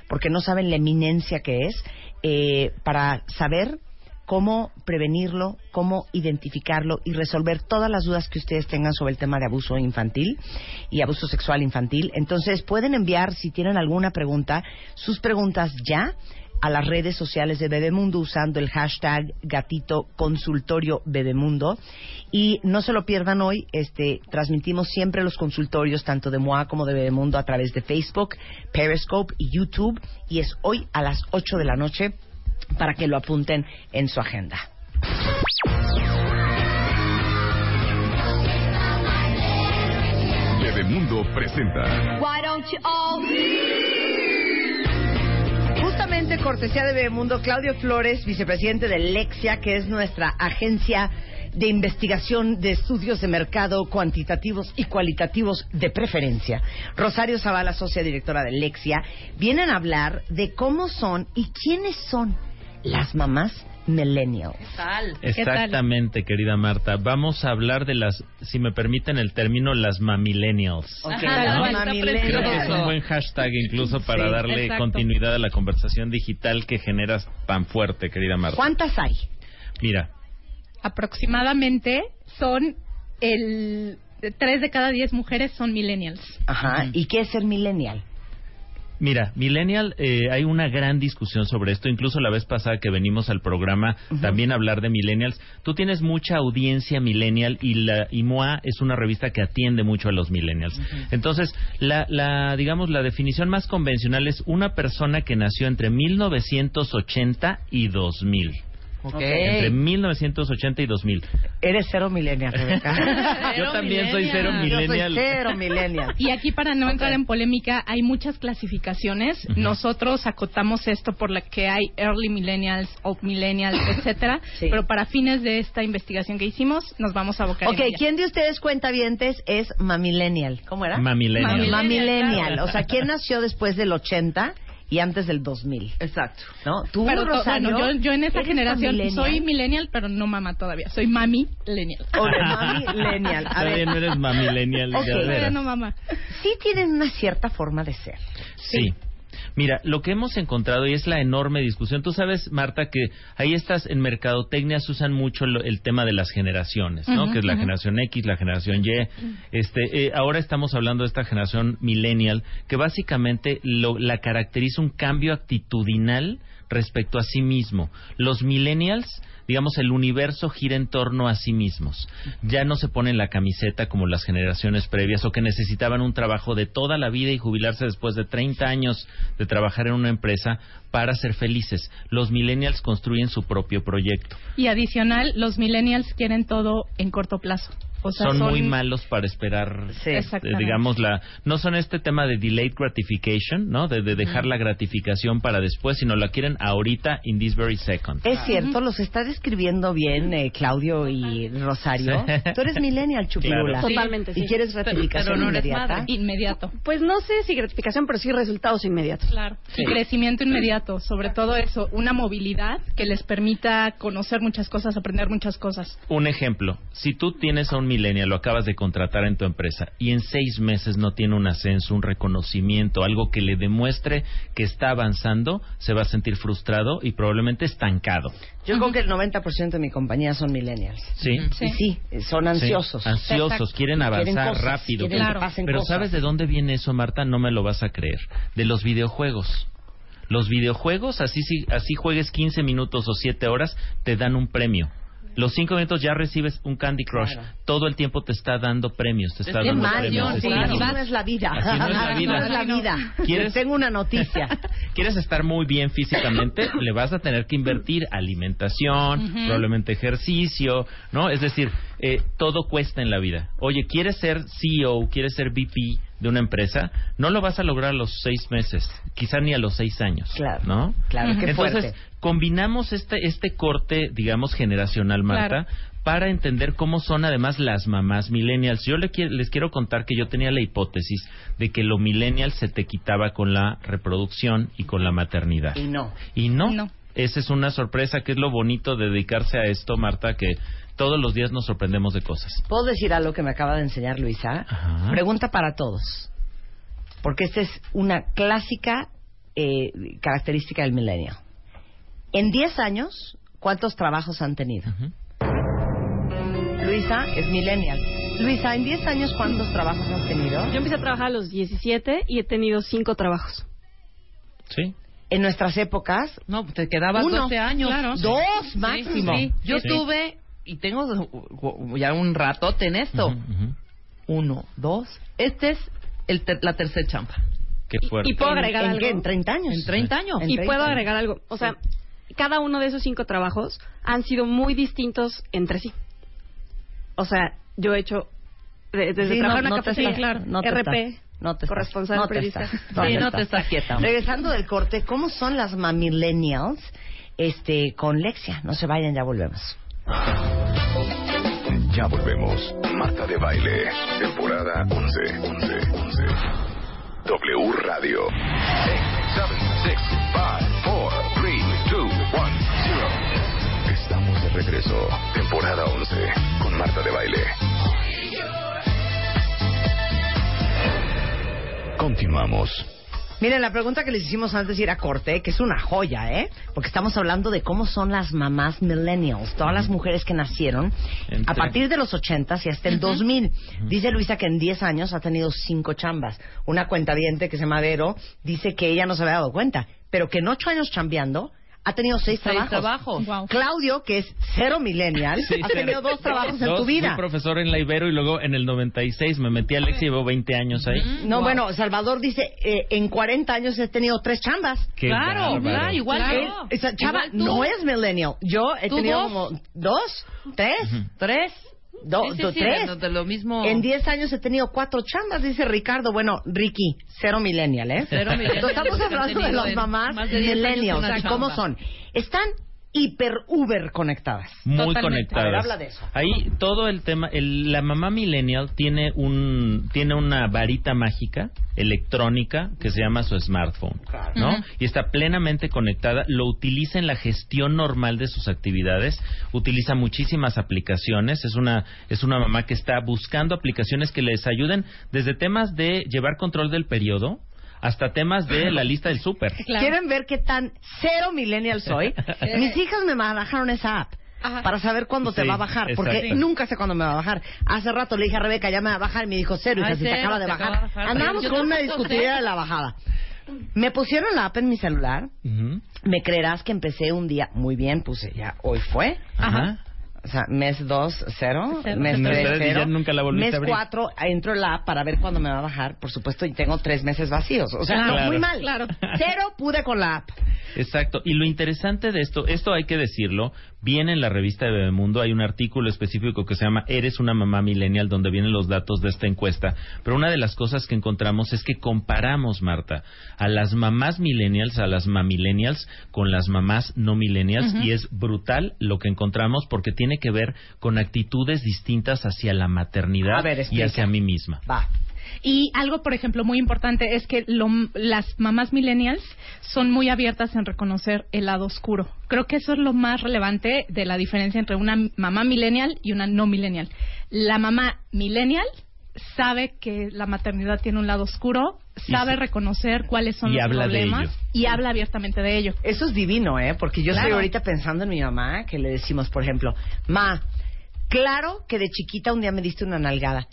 porque no saben la eminencia que es, eh, para saber cómo prevenirlo, cómo identificarlo y resolver todas las dudas que ustedes tengan sobre el tema de abuso infantil y abuso sexual infantil. Entonces pueden enviar, si tienen alguna pregunta, sus preguntas ya a las redes sociales de Bebemundo usando el hashtag gatito consultorio Bebemundo y no se lo pierdan hoy este transmitimos siempre los consultorios tanto de MOA como de Bebemundo a través de Facebook, Periscope y YouTube y es hoy a las 8 de la noche para que lo apunten en su agenda. Bebemundo presenta. Justamente cortesía de Bebemundo, Claudio Flores, vicepresidente de Lexia, que es nuestra agencia de investigación de estudios de mercado cuantitativos y cualitativos de preferencia. Rosario Zavala, socia directora de Lexia, vienen a hablar de cómo son y quiénes son las mamás millennials. Exactamente, querida Marta. Vamos a hablar de las, si me permiten el término, las mamillennials. Ok, Ajá, las está mamillennials. Creo que es un buen hashtag incluso para Sí, darle exacto. continuidad a la conversación digital que generas tan fuerte, querida Marta. ¿Cuántas hay? Mira, aproximadamente son el tres de cada diez mujeres son millennials. Ajá. ¿Y qué es ser millennial? Mira, Millennial, eh, hay una gran discusión sobre esto. Incluso la vez pasada que venimos al programa también a hablar de Millennials. Tú tienes mucha audiencia Millennial y la y MOA es una revista que atiende mucho a los Millennials. Entonces, la, la, digamos, la definición más convencional es una persona que nació entre 1980 y 2000. Ok. Entre 1980 y 2000. Eres cero millennial, Rebeca. Yo también soy cero Yo soy millennial. cero millennial. Y aquí para no entrar en polémica hay muchas clasificaciones. Nosotros acotamos esto por la que hay early millennials, old millennials, etcétera. Sí. Pero para fines de esta investigación que hicimos nos vamos a abocar. Ok, en ella. ¿quién de ustedes cuentavientes es mamillennial? ¿Cómo era? Mamillennial. Mamillennial. claro. O sea, ¿quién nació después del 80 y antes del 2000? Exacto. ¿No? Tú, Pero to- Rosario, bueno, yo, yo en esa ¿eres generación mamillennial? soy millennial, pero no mamá todavía. Soy mami millennial. O de mamillennial. A Todavía ver, no eres mamillennial, Ok. de Todavía veras. no mamá. sí tienen una cierta forma de ser. Sí. Mira, lo que hemos encontrado y es la enorme discusión. Tú sabes, Marta, que ahí estás en mercadotecnia se usan mucho el tema de las generaciones, ¿no? Que es la generación X, la generación Y. Este, eh, ahora estamos hablando de esta generación millennial que básicamente lo- la caracteriza un cambio actitudinal respecto a sí mismo. Los millennials, digamos, el universo gira en torno a sí mismos. Ya no se ponen la camiseta como las generaciones previas o que necesitaban un trabajo de toda la vida y jubilarse después de 30 años de trabajar en una empresa para ser felices. Los millennials construyen su propio proyecto. Y adicional, los millennials quieren todo en corto plazo. O sea, son, muy malos para esperar, Sí. Exactamente. digamos, la, no son este tema de delayed gratification, ¿no? De, de dejar Ujú. la gratificación para después, sino la quieren ahorita, in this very second. Es cierto, los está describiendo bien eh, Claudio y Rosario. Sí. Tú eres millennial, Chupirula. Claro. Totalmente, sí. ¿Y quieres gratificación inmediata? Inmediato. Pues no sé si gratificación, pero sí resultados inmediatos. Claro. Y crecimiento inmediato, sobre todo eso, una movilidad que les permita conocer muchas cosas, aprender muchas cosas. Un ejemplo, si tú tienes a un millennial, lo acabas de contratar en tu empresa y en seis meses no tiene un ascenso, un reconocimiento, algo que le demuestre que está avanzando, se va a sentir frustrado y probablemente estancado. Yo creo que el 90% de mi compañía son millennials. ¿Sí? Sí, sí, son ansiosos. Sí, ansiosos, Exacto. quieren avanzar cosas, rápido. quieren Pero cosas. ¿sabes de dónde viene eso, Marta? No me lo vas a creer. De los videojuegos. Los videojuegos, así, si- así juegues 15 minutos o 7 horas, te dan un premio. Los 5 minutos ya recibes un Candy Crush. Claro. Todo el tiempo te está dando premios. Te está dando mal, premios. Sí, Claro. no es la vida. Así no es la vida. No es la vida. ¿Quieres- tengo una noticia. ¿Quieres estar muy bien físicamente? Le vas a tener que invertir alimentación, probablemente ejercicio, ¿no? Es decir, eh, todo cuesta en la vida. Oye, ¿quieres ser CEO, quieres ser VP de una empresa? No lo vas a lograr a los seis meses, quizá ni a los seis años, Claro, ¿no? claro, qué Entonces, fuerte. combinamos este, este corte, digamos, generacional, Marta, para entender cómo son además las mamás millennials. Yo le qui- les quiero contar que yo tenía la hipótesis de que lo millennial se te quitaba con la reproducción y con la maternidad. Y no. Y no. Esa es una sorpresa, que es lo bonito de dedicarse a esto, Marta, que todos los días nos sorprendemos de cosas. ¿Puedo decir algo que me acaba de enseñar Luisa? Pregunta para todos. Porque esta es una clásica eh, característica del milenio. En 10 años, ¿cuántos trabajos han tenido? Luisa es millennial. Luisa, en 10 años, ¿cuántos trabajos has tenido? Yo empecé a trabajar a los 17 y he tenido cinco trabajos. Sí. En nuestras épocas... No, te quedabas Uno. 12 años. Claro. Dos, Sí, máximo. sí. Yo Sí. tuve, y tengo uh, ya un ratote en esto. Uno, dos. Este es el ter- la tercera chamba. Qué fuerte. y puedo agregar ¿En algo. qué? ¿En 30 años? En 30 años. Y puedo agregar algo. O sea, cada uno de esos cinco trabajos han sido muy distintos entre sí. O sea, yo he hecho de- desde Sí, trabajar no- en una no estás- claro, no RP, no te corresponsal no te periodista. Sí, no te estás quieta. Regresando del corte, ¿cómo son las mamillennials este, con Lexia? No se vayan, ya volvemos. Ya volvemos. Marta de Baile, temporada 11, 11, 11. W Radio. 8, 7, 6, 5, 4, 3, 2, 1, 0. Estamos de regreso. Temporada 11 con Marta de Baile. Continuamos. Miren, la pregunta que les hicimos antes de ir a corte, que es una joya, ¿eh? Porque estamos hablando de cómo son las mamás millennials, todas las mujeres que nacieron a partir de los 80 y hasta el 2000. Dice Luisa que en 10 años ha tenido cinco chambas. Una cuenta que se llama Vero dice que ella no se había dado cuenta, pero que en ocho años chambeando ha tenido seis, Seis trabajos. trabajos. Claudio, que es cero millennial, Sí, ha tenido dos trabajos en Dos, tu vida. Fui profesor en la Ibero y luego en el 96 me metí a Lexi y llevo 20 años ahí. No, bueno, Salvador dice, eh, en 40 años he tenido tres chambas. Qué Claro, bárbaro. claro, igual Él- yo. esa chava Igual no es millennial. Yo he ¿Tú tenido dos? como dos, tres, ¿Tres? Do- Sí, sí, do- sí, tres. de, de lo mismo. En 10 años he tenido cuatro chambas, dice Ricardo. Bueno, Ricky, cero millennial, ¿eh? Cero millennial. Estamos hablando de las mamás más de 10 años millennials cómo son. Están hiper uber conectadas. muy Totalmente. conectadas. A ver, habla de eso. Ahí todo el tema, el- la mamá millennial tiene un tiene una varita mágica electrónica que se llama su smartphone, ¿no? Y está plenamente conectada, lo utiliza en la gestión normal de sus actividades, utiliza muchísimas aplicaciones, es una es una mamá que está buscando aplicaciones que les ayuden desde temas de llevar control del periodo hasta temas de la lista del súper. ¿Quieren ver qué tan cero millennial soy? Mis hijas me bajaron esa app. Para saber cuándo te va a bajar, porque nunca sé cuándo me va a bajar. Hace rato le dije a Rebeca, ya me va a bajar, y me dijo cero, si se acaba de te bajar. acaba de bajar. Andábamos Yo con una discutida de la bajada. Me pusieron la app en mi celular. Me creerás que empecé un día muy bien, puse ya, hoy fue. Ajá. O sea, mes 2, 0. Cero. Mes Cero. 3, Y ya nunca la volviste Mes a abrir. 4, entro en la app para ver cuándo me va a bajar. Por supuesto, y tengo tres meses vacíos. O sea, Claro. no, muy mal. Claro. Cero pude con la app. Exacto. Y lo interesante de esto, esto hay que decirlo, viene en la revista de Bebemundo, hay un artículo específico que se llama Eres una mamá millennial, donde vienen los datos de esta encuesta. Pero una de las cosas que encontramos es que comparamos, Marta, a las mamás millennials, a las mamillennials, con las mamás no millennials, y es brutal lo que encontramos porque tiene que ver con actitudes distintas hacia la maternidad ver, y hacia mí misma. Va. Y algo, por ejemplo, muy importante es que lo- las mamás millennials son muy abiertas en reconocer el lado oscuro. Creo que eso es lo más relevante de la diferencia entre una mamá millennial y una no millennial. La mamá millennial sabe que la maternidad tiene un lado oscuro, sabe reconocer cuáles son y los habla de problemas ello. y habla abiertamente de ello. Eso es divino, ¿eh? Porque yo estoy ahorita pensando en mi mamá, que le decimos, por ejemplo, Ma, claro que de chiquita un día me diste una nalgada.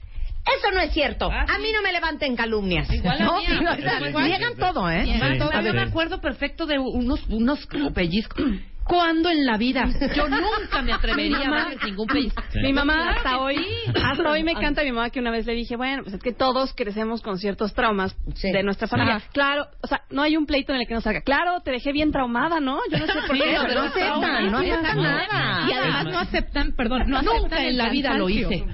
Eso no es cierto. A mí no me levanten calumnias. Igual a ¿No? mí. O sea, Igual. Niegan todo, ¿eh? Sí, Niegan todo. Yo me acuerdo perfecto de unos, unos pellizcos. ¿Cuándo en la vida? Yo nunca me atrevería a darles ningún pellizco. Mi mamá hasta hoy, hasta hoy me canta mi mamá que una vez le dije, bueno, pues es que todos crecemos con ciertos traumas de nuestra familia. Ajá. Claro, o sea, no hay un pleito en el que no salga. Claro, te dejé bien traumada, ¿no? Yo no sé por Sí, qué. no, pero no aceptan, no aceptan nada. Y además no aceptan, perdón, no Nunca aceptan en el la vida lo hice.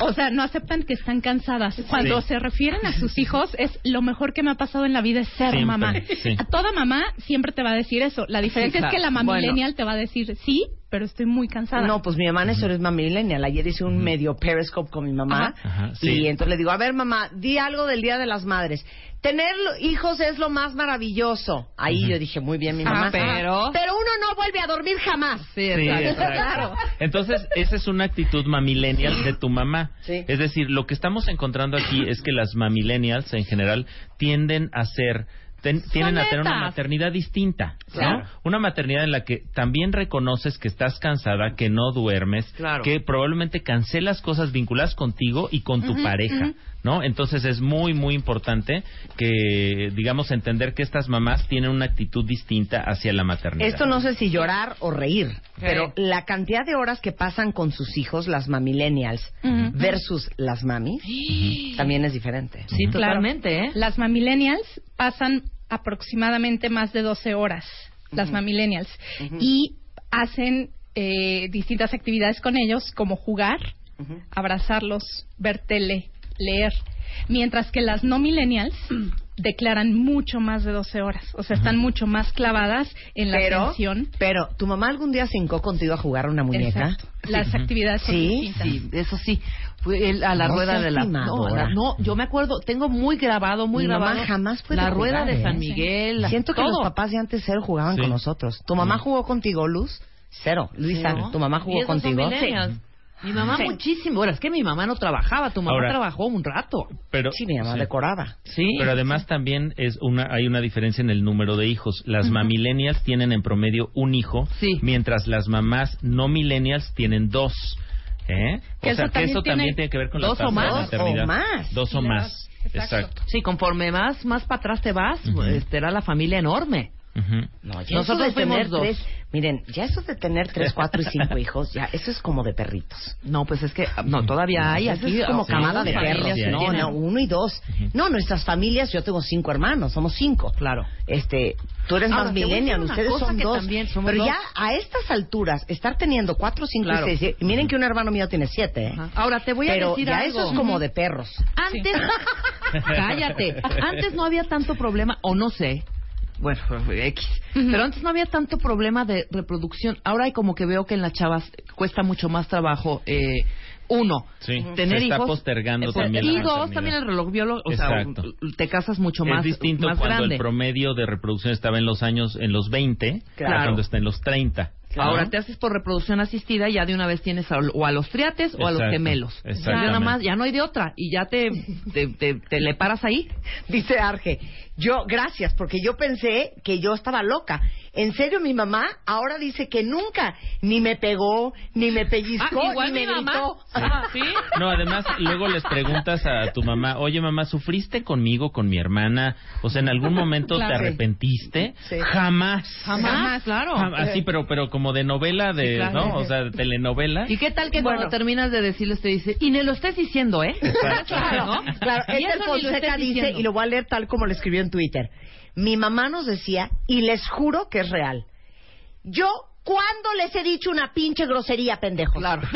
O sea, no aceptan que están cansadas. Cuando Sí. se refieren a sus hijos, es lo mejor que me ha pasado en la vida es ser Siempre, mamá. sí. A toda mamá siempre te va a decir eso. La diferencia Sí, es que la mamá Bueno. Millennial te va a decir sí, pero estoy muy cansada. No, pues mi mamá en eso es millennial. Ayer hice un medio periscope con mi mamá. Ajá. Ajá, sí. Y entonces le digo, a ver mamá, di algo del Día de las Madres. Tener hijos es lo más maravilloso. Ahí yo dije, muy bien mi Ah, mamá. pero- Pero uno no vuelve a dormir jamás. Sí, exacto. Entonces, esa es una actitud mamillennial de tu mamá. Sí. Es decir, lo que estamos encontrando aquí es que las mamillennials en general tienden a ser ten- tienden a tener una maternidad distinta, ¿no? Una maternidad en la que también reconoces que estás cansada, que no duermes, Claro. que probablemente cancelas cosas vinculadas contigo y con tu pareja. ¿No? Entonces es muy muy importante que digamos entender que estas mamás tienen una actitud distinta hacia la maternidad. Esto no sé si llorar o reír, Sí. pero la cantidad de horas que pasan con sus hijos, las mamillennials, Ujú. versus las mamis, también es diferente. Sí, totalmente, ¿eh? Las mamillennials pasan aproximadamente más de 12 horas, las mamillennials, y hacen eh, distintas actividades con ellos, como jugar, abrazarlos, ver tele, leer, mientras que las no millennials declaran mucho más de 12 horas, o sea, están mucho más clavadas en la Pero, atención. pero, ¿tu mamá algún día se hincó contigo a jugar a una muñeca? Exacto. Las actividades son ¿Sí? distintas. Sí, eso sí. Fue el- a la No rueda de la... No, la- no, yo me acuerdo, tengo muy grabado, muy Mi grabado. mamá jamás fue La de rueda jugar, de ¿eh? San Miguel. Siento que todo. los papás de antes cero jugaban Sí. con nosotros. ¿Tu mamá Sí. jugó contigo, Luz? Cero. Luisa. ¿tu mamá jugó contigo? millennials. Mi mamá Sí. muchísimo. Bueno, es que mi mamá no trabajaba, tu mamá Ahora- trabajó un rato. Pero, Sí, mi mamá decoraba. Sí. Pero además también es una, hay una diferencia en el número de hijos. Las Ujú. mamillennials tienen en promedio un hijo, mientras las mamás no millennials tienen dos. ¿Eh? Que o sea, que eso tiene también tiene que ver con la dos o tasa de más. maternidad. O más. Dos o Sí, más. Exacto. Sí, conforme más, más para atrás te vas, Ujú. este, era la familia enorme. No, ya Nosotros eso de fuimos tener dos. tres, miren, ya eso de tener tres, cuatro y cinco hijos, ya eso es como de perritos. No, pues es que no todavía hay Eso aquí es como camada de perros. No, uno y dos. No, nuestras familias, yo tengo cinco hermanos, somos cinco. Claro. Este, tú eres Ahora, más millennial, ustedes son dos. Pero dos. ya a estas alturas, estar teniendo cuatro, cinco Claro. y seis, y miren que un hermano mío tiene siete, ¿eh? Ahora te voy a Pero decir ya algo. eso es como de perros. Antes, cállate. Antes no había tanto problema, o no sé. Bueno, X. Pero antes no había tanto problema de reproducción. Ahora hay como que veo que en las chavas cuesta mucho más trabajo. Eh, uno, Sí, tener se está hijos. postergando eh, también y la dos, también el reloj biológico. O sea, te casas mucho más, es distinto más cuando grande. el promedio de reproducción estaba en los años, en los 20, a Claro. cuando está en los 30. Ahora te haces por reproducción asistida y ya de una vez tienes a- o a los triates o a los gemelos. Ya nada más, ya no hay de otra y ya te, te, te- te le paras ahí. Dice Arge, yo, gracias, porque yo pensé que yo estaba loca. En serio, mi mamá ahora dice que nunca ni me pegó, ni me pellizcó, Ah, igual ni me mamá. gritó. Ah, ¿sí? No, además, luego les preguntas a tu mamá, oye mamá, ¿sufriste conmigo, con mi hermana? O sea, ¿en algún momento Claro. te arrepentiste? Sí. Jamás. Jamás, claro. Jam- Así, pero, pero como de novela, de, Sí, claro. ¿no? O sea, de telenovela. ¿Y qué tal que Bueno. cuando terminas de decirles te dice, y me lo estés diciendo, eh? Claro, ¿No? claro. Y Esther eso ni lo Fonseca estés dice, diciendo. y lo voy a leer tal como lo escribió en Twitter. Mi mamá nos decía, y les juro que es real. Yo, ¿cuándo les he dicho una pinche grosería, pendejos? Claro.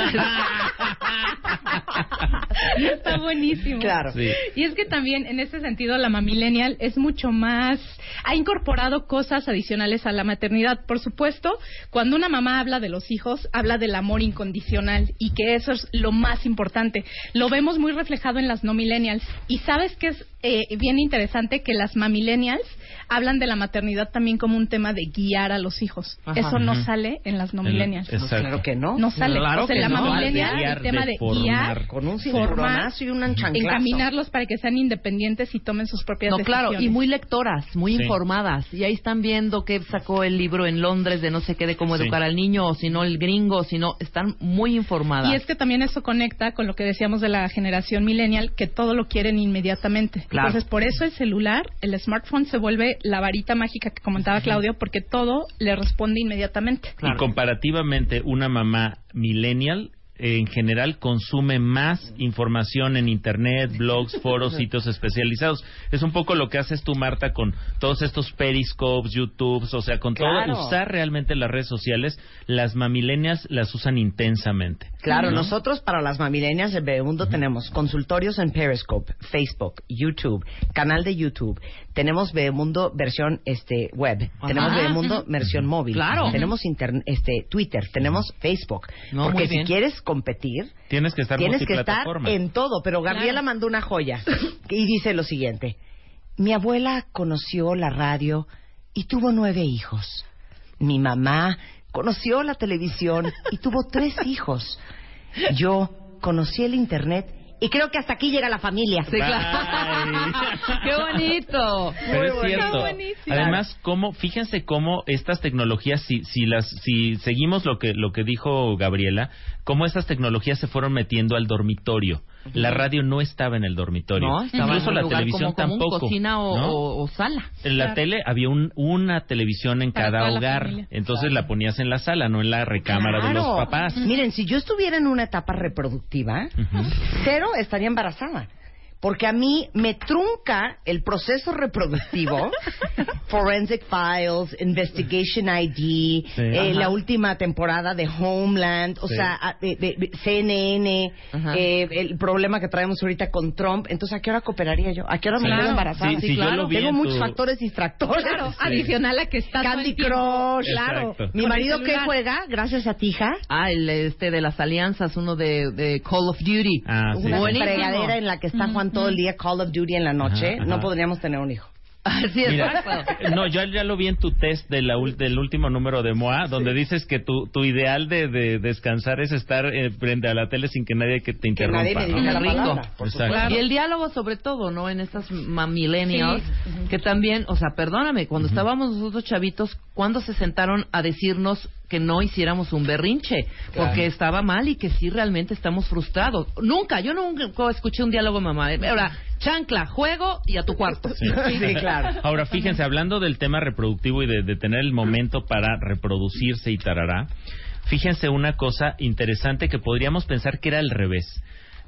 Está buenísimo. Claro. Sí. Y es que también en ese sentido la mamillennial es mucho más ha incorporado cosas adicionales a la maternidad. Por supuesto, cuando una mamá habla de los hijos, habla del amor incondicional y que eso es lo más importante. Lo vemos muy reflejado en las no millennials y sabes que es eh, bien interesante que las mamillennials hablan de la maternidad también como un tema de guiar a los hijos. Ajá. Eso no sale en las no En- millennials. exacto. Claro que no. No sale. Claro o sea, que la no. mamillennial, el tema de guiar, Con un formar, y un encaminarlos para que sean independientes y tomen sus propias No, decisiones. claro, y muy lectoras, muy Sí. informadas. Y ahí están viendo que sacó el libro en Londres de no sé qué, de cómo Sí. educar al niño, o si no el gringo, o si no, están muy informadas. Y es que también eso conecta con lo que decíamos de la generación millennial, que todo lo quieren inmediatamente. Claro. Entonces, por eso el celular, el smartphone se vuelve la varita mágica que comentaba Claudio, porque todo le responde inmediatamente. Y comparativamente, una mamá millennial en general consume más información en internet, blogs, foros, sitios especializados. Es un poco lo que haces tú, Marta, con todos estos periscopes, YouTubes, o sea, con Claro. todo, usar realmente las redes sociales, las mamilenias las usan intensamente. Claro, ¿no? nosotros para las mamilenias de Bebemundo tenemos consultorios en Periscope, Facebook, YouTube, canal de YouTube. Tenemos Bebemundo versión este web. Ajá. Tenemos Bebemundo versión móvil. Claro. Tenemos este Twitter, tenemos Facebook. No, Porque si quieres competir, Tienes que estar tienes que estar en todo. Pero Gabriela Claro. mandó una joya y dice lo siguiente: Mi abuela conoció la radio y tuvo nueve hijos. Mi mamá conoció la televisión y tuvo tres hijos. Yo conocí el internet y creo que hasta aquí llega la familia. Sí, claro. ¡Qué bonito! Pero es cierto. buenísimo. Además, cómo, fíjense cómo estas tecnologías, si, si las, si seguimos lo que, lo que dijo Gabriela, cómo estas tecnologías se fueron metiendo al dormitorio. La radio no estaba en el dormitorio. No, estaba Incluso en un la lugar televisión como tampoco. cocina o, ¿no? o- o sala. En la Claro. tele había un, una televisión en Para cada la hogar. Entonces la ponías en la sala, no en la recámara de los papás. Miren, si yo estuviera en una etapa reproductiva, Ujú. cero estaría embarazada. Porque a mí me trunca el proceso reproductivo, Forensic Files, Investigation ID, eh, la última temporada de Homeland, o Sí. sea, de- de- de CNN, eh, el problema que traemos ahorita con Trump. Entonces, ¿a qué hora cooperaría yo? ¿A qué hora me Claro. quedo embarazada? Sí, vi Tengo en muchos tu- factores distractores. Claro, adicional a que está Candy Crush, Claro. Exacto. Mi marido, ¿qué celular. juega? Gracias a ti, hija. Ah, el este de las alianzas, uno de, de Call of Duty. Ah, sí, una fregadera en la que está Juan todo el día Call of Duty en la noche, Ajá, no podríamos tener un hijo. Así es, Mira, exacto. no, yo ya lo vi en tu test de la ul- del último número de MOA, donde dices que tu, tu ideal de, de descansar es estar eh, frente a la tele sin que nadie que te interrumpa. nadie me ¿no? diga la Rico. palabra, por Exacto. supuesto. Y el diálogo sobre todo, ¿no? En estas millennials, que también, o sea, perdóname, cuando estábamos nosotros chavitos, ¿cuándo se sentaron a decirnos que no hiciéramos un berrinche? Porque estaba mal y que sí realmente estamos frustrados. Nunca, yo nunca escuché un diálogo de mamá. Ahora, chancla, juego y a tu cuarto. Sí. Ahora, fíjense, hablando del tema reproductivo y de, de tener el momento para reproducirse y tarará, fíjense una cosa interesante que podríamos pensar que era al revés.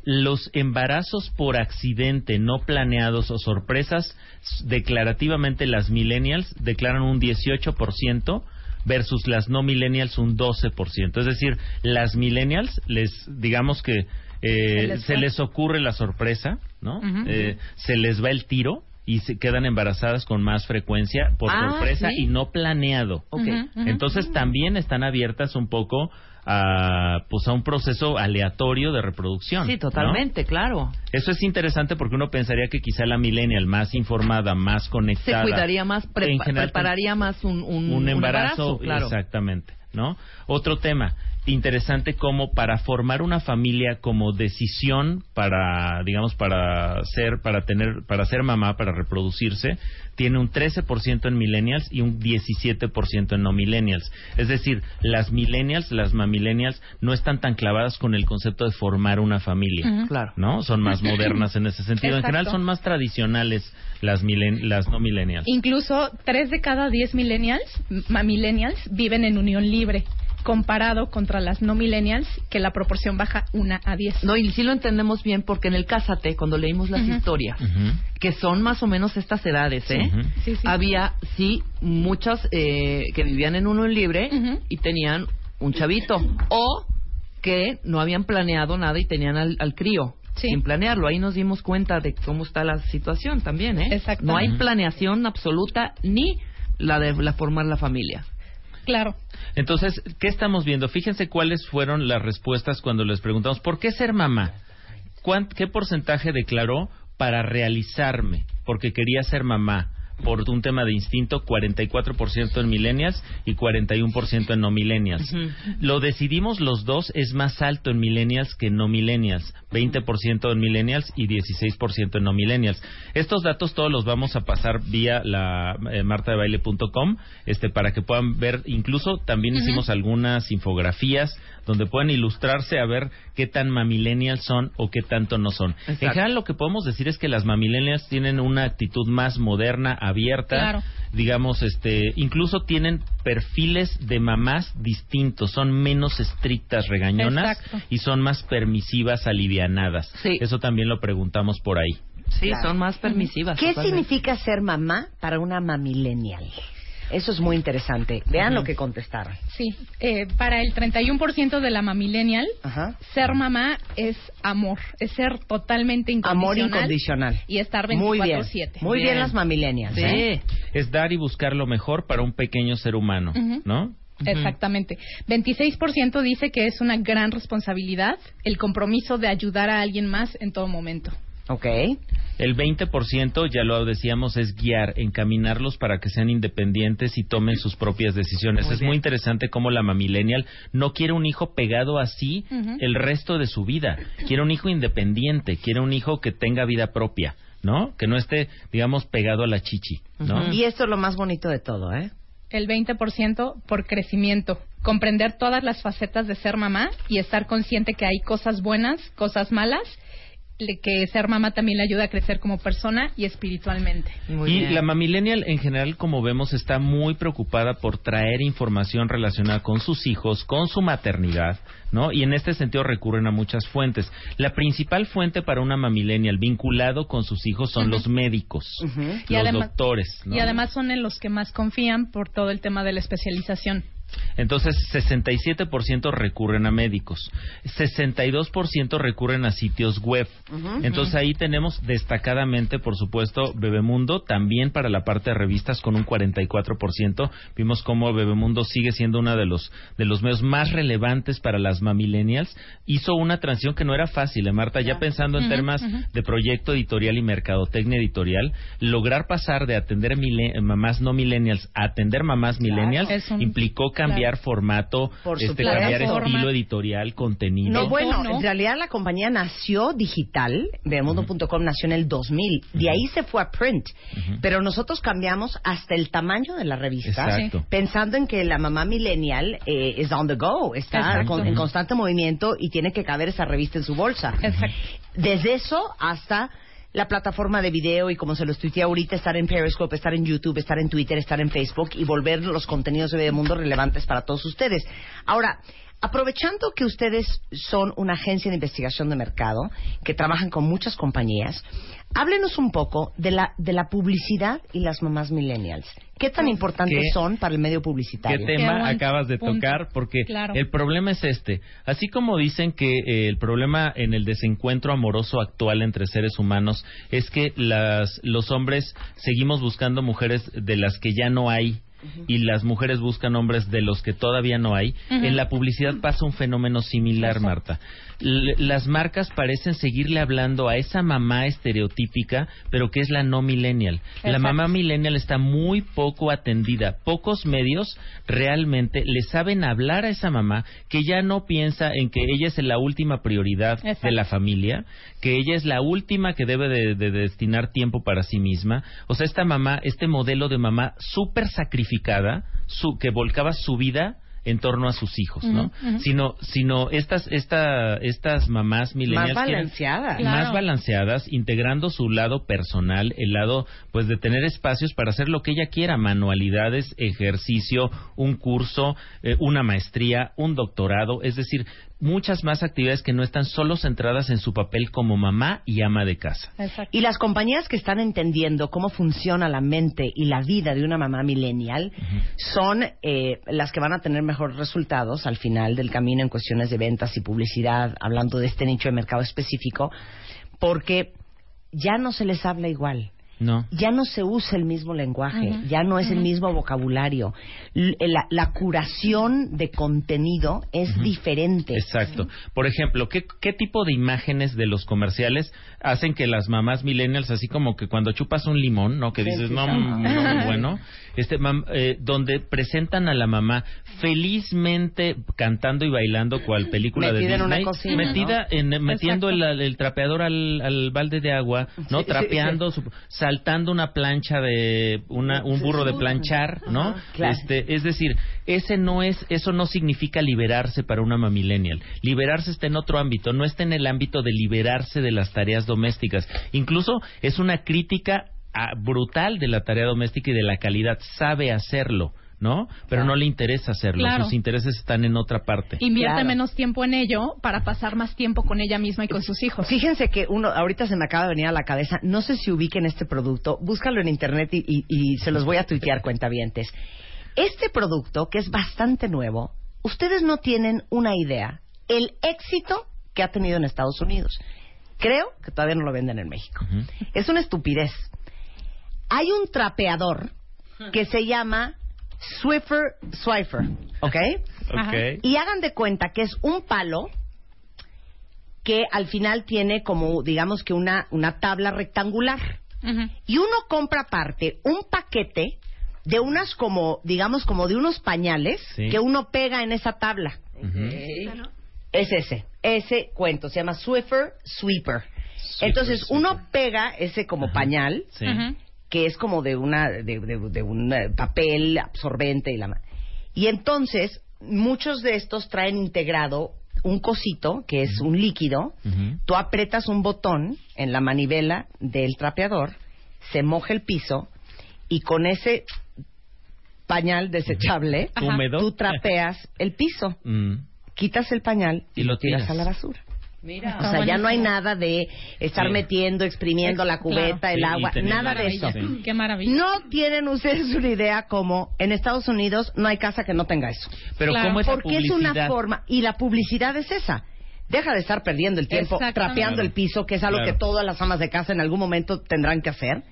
Los embarazos por accidente, no planeados o sorpresas, declarativamente las millennials declaran un 18% versus las no millennials un 12%. Es decir, las millennials les digamos que eh, Se les se ocurre la sorpresa, ¿no? Eh, se les va el tiro y se quedan embarazadas con más frecuencia por Ah, sorpresa ¿sí? y no planeado. Ok. Ujú, ujú. Entonces también están abiertas un poco a pues a un proceso aleatorio de reproducción. Sí, ¿no? totalmente, claro. Eso es interesante porque uno pensaría que quizá la millennial más informada, más Se conectada, cuidaría más, en prepa- general, prepararía más un, un, un embarazo, claro. exactamente. ¿No? Otro tema interesante como para formar una familia como decisión para digamos para ser para tener para ser mamá para reproducirse tiene un 13% en millennials y un 17% en no millennials es decir las millennials las mamillennials no están tan clavadas con el concepto de formar una familia. Claro. no son más modernas en ese sentido en general son más tradicionales las milen- las no millennials Incluso tres de cada diez millennials, viven en unión libre, comparado contra las no millennials, que la proporción baja una a diez. No, y sí lo entendemos bien porque en el Cásate, cuando leímos las historias, que son más o menos estas edades, ¿eh? Ujú. Sí, sí. Había, sí, muchas eh, que vivían en uno libre y tenían un chavito. O que no habían planeado nada y tenían al, al crío. Sin planearlo. Ahí nos dimos cuenta de cómo está la situación también, ¿eh? Exacto. No hay planeación absoluta ni la de la formar la familia. Claro. Entonces, ¿qué estamos viendo? Fíjense cuáles fueron las respuestas cuando les preguntamos, ¿por qué ser mamá? ¿Cuán- ¿Qué porcentaje declaró para realizarme? Porque quería ser mamá. Por un tema de instinto, 44% en millennials y 41% en no millennials. Lo decidimos los dos, es más alto en millennials que en no millennials. 20% en millennials y 16% en no millennials. Estos datos todos los vamos a pasar vía la eh, martadebaile.com este, para que puedan ver. Incluso también hicimos algunas infografías donde pueden ilustrarse a ver qué tan mamillennials son o qué tanto no son. En general lo que podemos decir es que las mamillennials tienen una actitud más moderna, abierta, Claro. digamos, este, incluso tienen perfiles de mamás distintos, son menos estrictas, regañonas Exacto. y son más permisivas, alivianadas. Eso también lo preguntamos por ahí. Sí, Claro. son más permisivas. ¿Qué significa ser mamá para una mamillennial? Eso es muy interesante. Vean lo que contestaron. Sí, eh, para el 31% de la mamillennial, ser mamá es amor, es ser totalmente Amor incondicional. incondicional. Y estar Muy bien. 24/7. Muy bien las mamillennials. Sí. ¿eh? Es dar y buscar lo mejor para un pequeño ser humano. ¿no? Exactamente. 26% dice que es una gran responsabilidad el compromiso de ayudar a alguien más en todo momento. Ok. El 20%, ya lo decíamos, es guiar, encaminarlos para que sean independientes y tomen sus propias decisiones. Muy es bien. muy interesante cómo la mamillennial no quiere un hijo pegado así el resto de su vida. Quiere un hijo independiente, quiere un hijo que tenga vida propia, ¿no? Que no esté, digamos, pegado a la chichi, ¿no? Y esto es lo más bonito de todo, ¿eh? El 20% por crecimiento. Comprender todas las facetas de ser mamá y estar consciente que hay cosas buenas, cosas malas, que ser mamá también le ayuda a crecer como persona y espiritualmente. y la mamillennial en general, como vemos, está muy preocupada por traer información relacionada con sus hijos, con su maternidad, ¿no? Y en este sentido recurren a muchas fuentes. La principal fuente para una mamillennial vinculado con sus hijos son los médicos, Y los además- doctores, ¿no? Y además son en los que más confían por todo el tema de la especialización. Entonces, 67% recurren a médicos, 62% recurren a sitios web. Entonces ahí tenemos destacadamente, por supuesto, Bebemundo, también para la parte de revistas con un 44%. Vimos cómo Bebemundo sigue siendo uno de los de los medios más relevantes para las mamillennials. Hizo una transición que no era fácil, ¿eh, Marta, ya pensando en Ujú, temas de proyecto editorial y mercadotecnia editorial, lograr pasar de atender mamás no millennials a atender mamás millennials un- implicó cambiar claro. formato, Por este, cambiar estilo editorial, contenido. No, bueno, en realidad la compañía nació digital, Bebemundo.com nació en el 2000, de ahí se fue a print, pero nosotros cambiamos hasta el tamaño de la revista, Exacto. pensando en que la mamá millennial eh, es on the go, está con- en constante movimiento y tiene que caber esa revista en su bolsa. Desde eso hasta la plataforma de video y como se los tuiteé ahorita, estar en Periscope, estar en YouTube, estar en Twitter, estar en Facebook y volver los contenidos de Bebemundo relevantes para todos ustedes. Ahora, aprovechando que ustedes son una agencia de investigación de mercado, que trabajan con muchas compañías, háblenos un poco de la, de la publicidad y las mamás millennials. ¿Qué tan importantes ¿Qué- son para el medio ¿Qué publicitario? tema acabas de tocar? Porque Claro. el problema es este. Así como dicen que eh, el problema en el desencuentro amoroso actual entre seres humanos es que las, los hombres seguimos buscando mujeres de las que ya no hay y las mujeres buscan hombres de los que todavía no hay, en la publicidad pasa un fenómeno similar, Marta. Las marcas parecen seguirle hablando a esa mamá estereotípica, pero que es la no millennial. La mamá millennial está muy poco atendida. Pocos medios realmente le saben hablar a esa mamá que ya no piensa en que ella es la última prioridad Exacto. de la familia, que ella es la última que debe de, de destinar tiempo para sí misma. O sea, esta mamá, este modelo de mamá súper sacrificada, su, que volcaba su vida en torno a sus hijos, ¿no? Sino, sino estas, esta, estas mamás millennials Más quieren- balanceadas. más balanceadas, integrando su lado personal, el lado, pues, de tener espacios para hacer lo que ella quiera, manualidades, ejercicio, un curso, eh, una maestría, un doctorado, es decir, muchas más actividades que no están solo centradas en su papel como mamá y ama de casa. Y las compañías que están entendiendo cómo funciona la mente y la vida de una mamá millennial son eh, las que van a tener mejores resultados al final del camino en cuestiones de ventas y publicidad, hablando de este nicho de mercado específico, porque ya no se les habla igual. No. Ya no se usa el mismo lenguaje, ya no es el mismo vocabulario. L- La, la curación de contenido es diferente. Exacto. Por ejemplo, ¿qué, ¿qué tipo de imágenes de los comerciales hacen que las mamás millennials, así como que cuando chupas un limón, ¿no? Que dices, sí, no, no, muy bueno. Este, mam- eh, donde presentan a la mamá felizmente cantando y bailando cual película Metida de en una Disney, cocina, metida ¿no? en, metiendo el, el trapeador al, al balde de agua, ¿no? Sí, sí, Trapeando, su- saltando una plancha de, una, un burro de planchar, ¿no? Ajá, claro. Este, es decir, ese no es, eso no significa liberarse para una mamá millennial. Liberarse está en otro ámbito, no está en el ámbito de liberarse de las tareas domésticas. Incluso es una crítica brutal de la tarea doméstica y de la calidad. Sabe hacerlo, ¿no? Pero no le interesa hacerlo. Claro. Sus intereses están en otra parte. Invierte menos tiempo en ello para pasar más tiempo con ella misma y con sus hijos. Fíjense que uno, ahorita se me acaba de venir a la cabeza, no sé si ubiquen este producto, búscalo en internet y, y- y se los voy a tuitear cuentavientes. Este producto, que es bastante nuevo, ustedes no tienen una idea el éxito que ha tenido en Estados Unidos. Creo que todavía no lo venden en México. Es una estupidez. Hay un trapeador que se llama Swiffer Swifer, ¿ok? Ok. Y hagan de cuenta que es un palo que al final tiene como, digamos que una, una tabla rectangular. Y uno compra aparte un paquete de unas como, digamos, como de unos pañales Sí. que uno pega en esa tabla. Es ese, ese cuento, se llama Swiffer Sweeper. Entonces uno pega ese como pañal, Sí. Que es como de una, de, de- de un eh, papel absorbente y la y entonces muchos de estos traen integrado un cosito que es un líquido. Tú aprietas un botón en la manivela del trapeador, se moja el piso y con ese pañal desechable tú trapeas el piso, Mm. quitas el pañal y, Y lo lo tiras tiras. a la basura. Mira. O sea, ya no hay nada de estar Sí. metiendo, exprimiendo la cubeta, Claro. el agua, nada de eso. Sí. Qué maravilla. No tienen ustedes una idea como en Estados Unidos no hay casa que no tenga eso. Pero ¿cómo es Porque es una forma y la publicidad es esa. Deja de estar perdiendo el tiempo trapeando el piso, que es algo Claro. que todas las amas de casa en algún momento tendrán que hacer.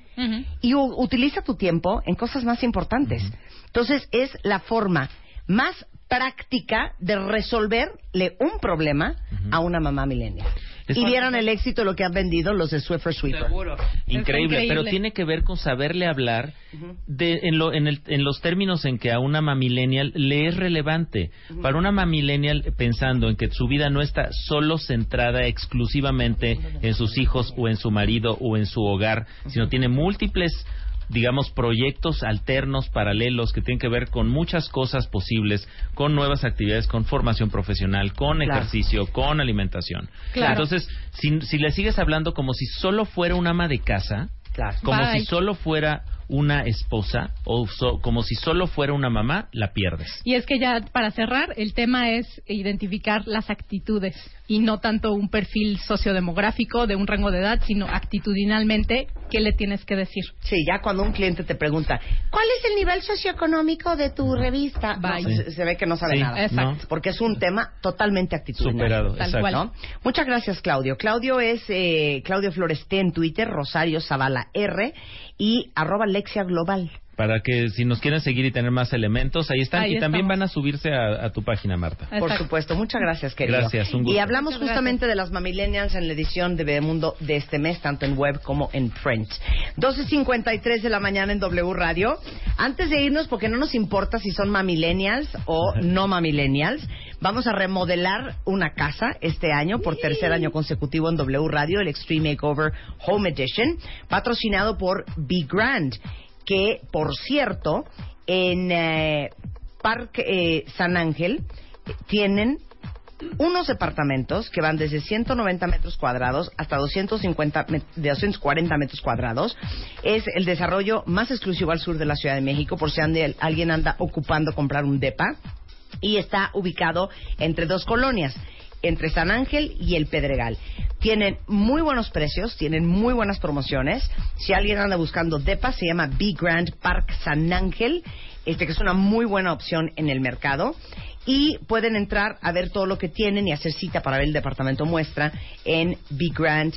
Y utiliza tu tiempo en cosas más importantes. Entonces, es la forma más práctica de resolverle un problema a una mamá millennial. Es y vieron el éxito de lo que han vendido los de Swiffer Sweeper. Increíble, pero tiene que ver con saberle hablar de, en, lo- en el- en los términos en que a una mamillennial le es relevante. Para una mamillennial pensando en que su vida no está solo centrada exclusivamente en sus hijos o en su marido o en su hogar, sino tiene múltiples digamos, proyectos alternos, paralelos, que tienen que ver con muchas cosas posibles, con nuevas actividades, con formación profesional, con Claro. ejercicio, con alimentación. Claro. Entonces, si, si le sigues hablando como si solo fuera una ama de casa, como Bye. si solo fuera una esposa o so- como si solo fuera una mamá, la pierdes. Y es que ya para cerrar, el tema es identificar las actitudes y no tanto un perfil sociodemográfico de un rango de edad, sino actitudinalmente qué le tienes que decir. Sí, ya cuando un cliente te pregunta, ¿cuál es el nivel socioeconómico de tu revista? No, se, se ve que no sabe Sí, nada. Exacto. Porque es un tema totalmente actitudinal. Superado, Tal exacto. cual. ¿no? Muchas gracias, Claudio. Claudio es eh, Claudio Flores T en Twitter, Rosario Zavala R y arroba Lexia Global. Para que si nos quieren seguir y tener más elementos, ahí están. Ahí y también estamos. van a subirse a, a tu página, Marta. Por supuesto, muchas gracias, querido. Gracias, un gusto. Y hablamos Muchas justamente de las Mamillennials en la edición de Bebemundo de este mes, tanto en web como en print. 12.53 de la mañana en W Radio. Antes de irnos, porque no nos importa si son Mamillennials o no Mamillennials, vamos a remodelar una casa este año por tercer año consecutivo en W Radio, el Extreme Makeover Home Edition, patrocinado por Be Grand, que, por cierto, en eh, Parque eh, San Ángel tienen unos departamentos que van desde 190 metros cuadrados hasta 250 met- de 240 metros cuadrados. Es el desarrollo más exclusivo al sur de la Ciudad de México, por si ande- alguien anda ocupando comprar un DEPA. Y está ubicado entre dos colonias, entre San Ángel y el Pedregal. Tienen muy buenos precios, tienen muy buenas promociones. Si alguien anda buscando DEPA, se llama Big Grand Park San Ángel, este que es una muy buena opción en el mercado. Y pueden entrar a ver todo lo que tienen y hacer cita para ver el departamento muestra en biggrand.mx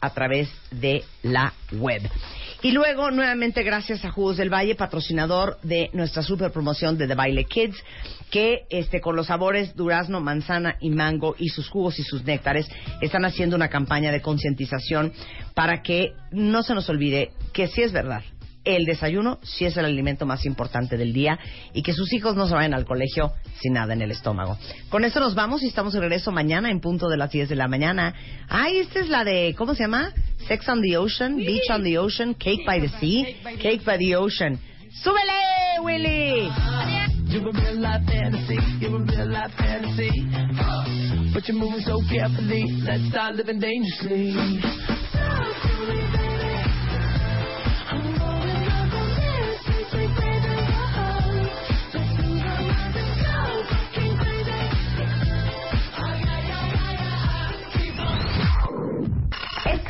a través de la web. Y luego, nuevamente, gracias a Jugos del Valle, patrocinador de nuestra super promoción de The Baile Kids, que este, con los sabores durazno, manzana y mango y sus jugos y sus néctares están haciendo una campaña de concientización para que no se nos olvide que sí es verdad. El desayuno sí es el alimento más importante del día y que sus hijos no se vayan al colegio sin nada en el estómago. Con eso nos vamos y estamos de regreso mañana en punto de las 10 de la mañana. Ay, esta es la de, ¿cómo se llama? Sex on the Ocean, Beach on the Ocean, Cake by the Sea, Cake by the Ocean. ¡Súbele, Willy! You're a real life fantasy, you're a real life fantasy. Uh, but you're moving so carefully, let's start living dangerously.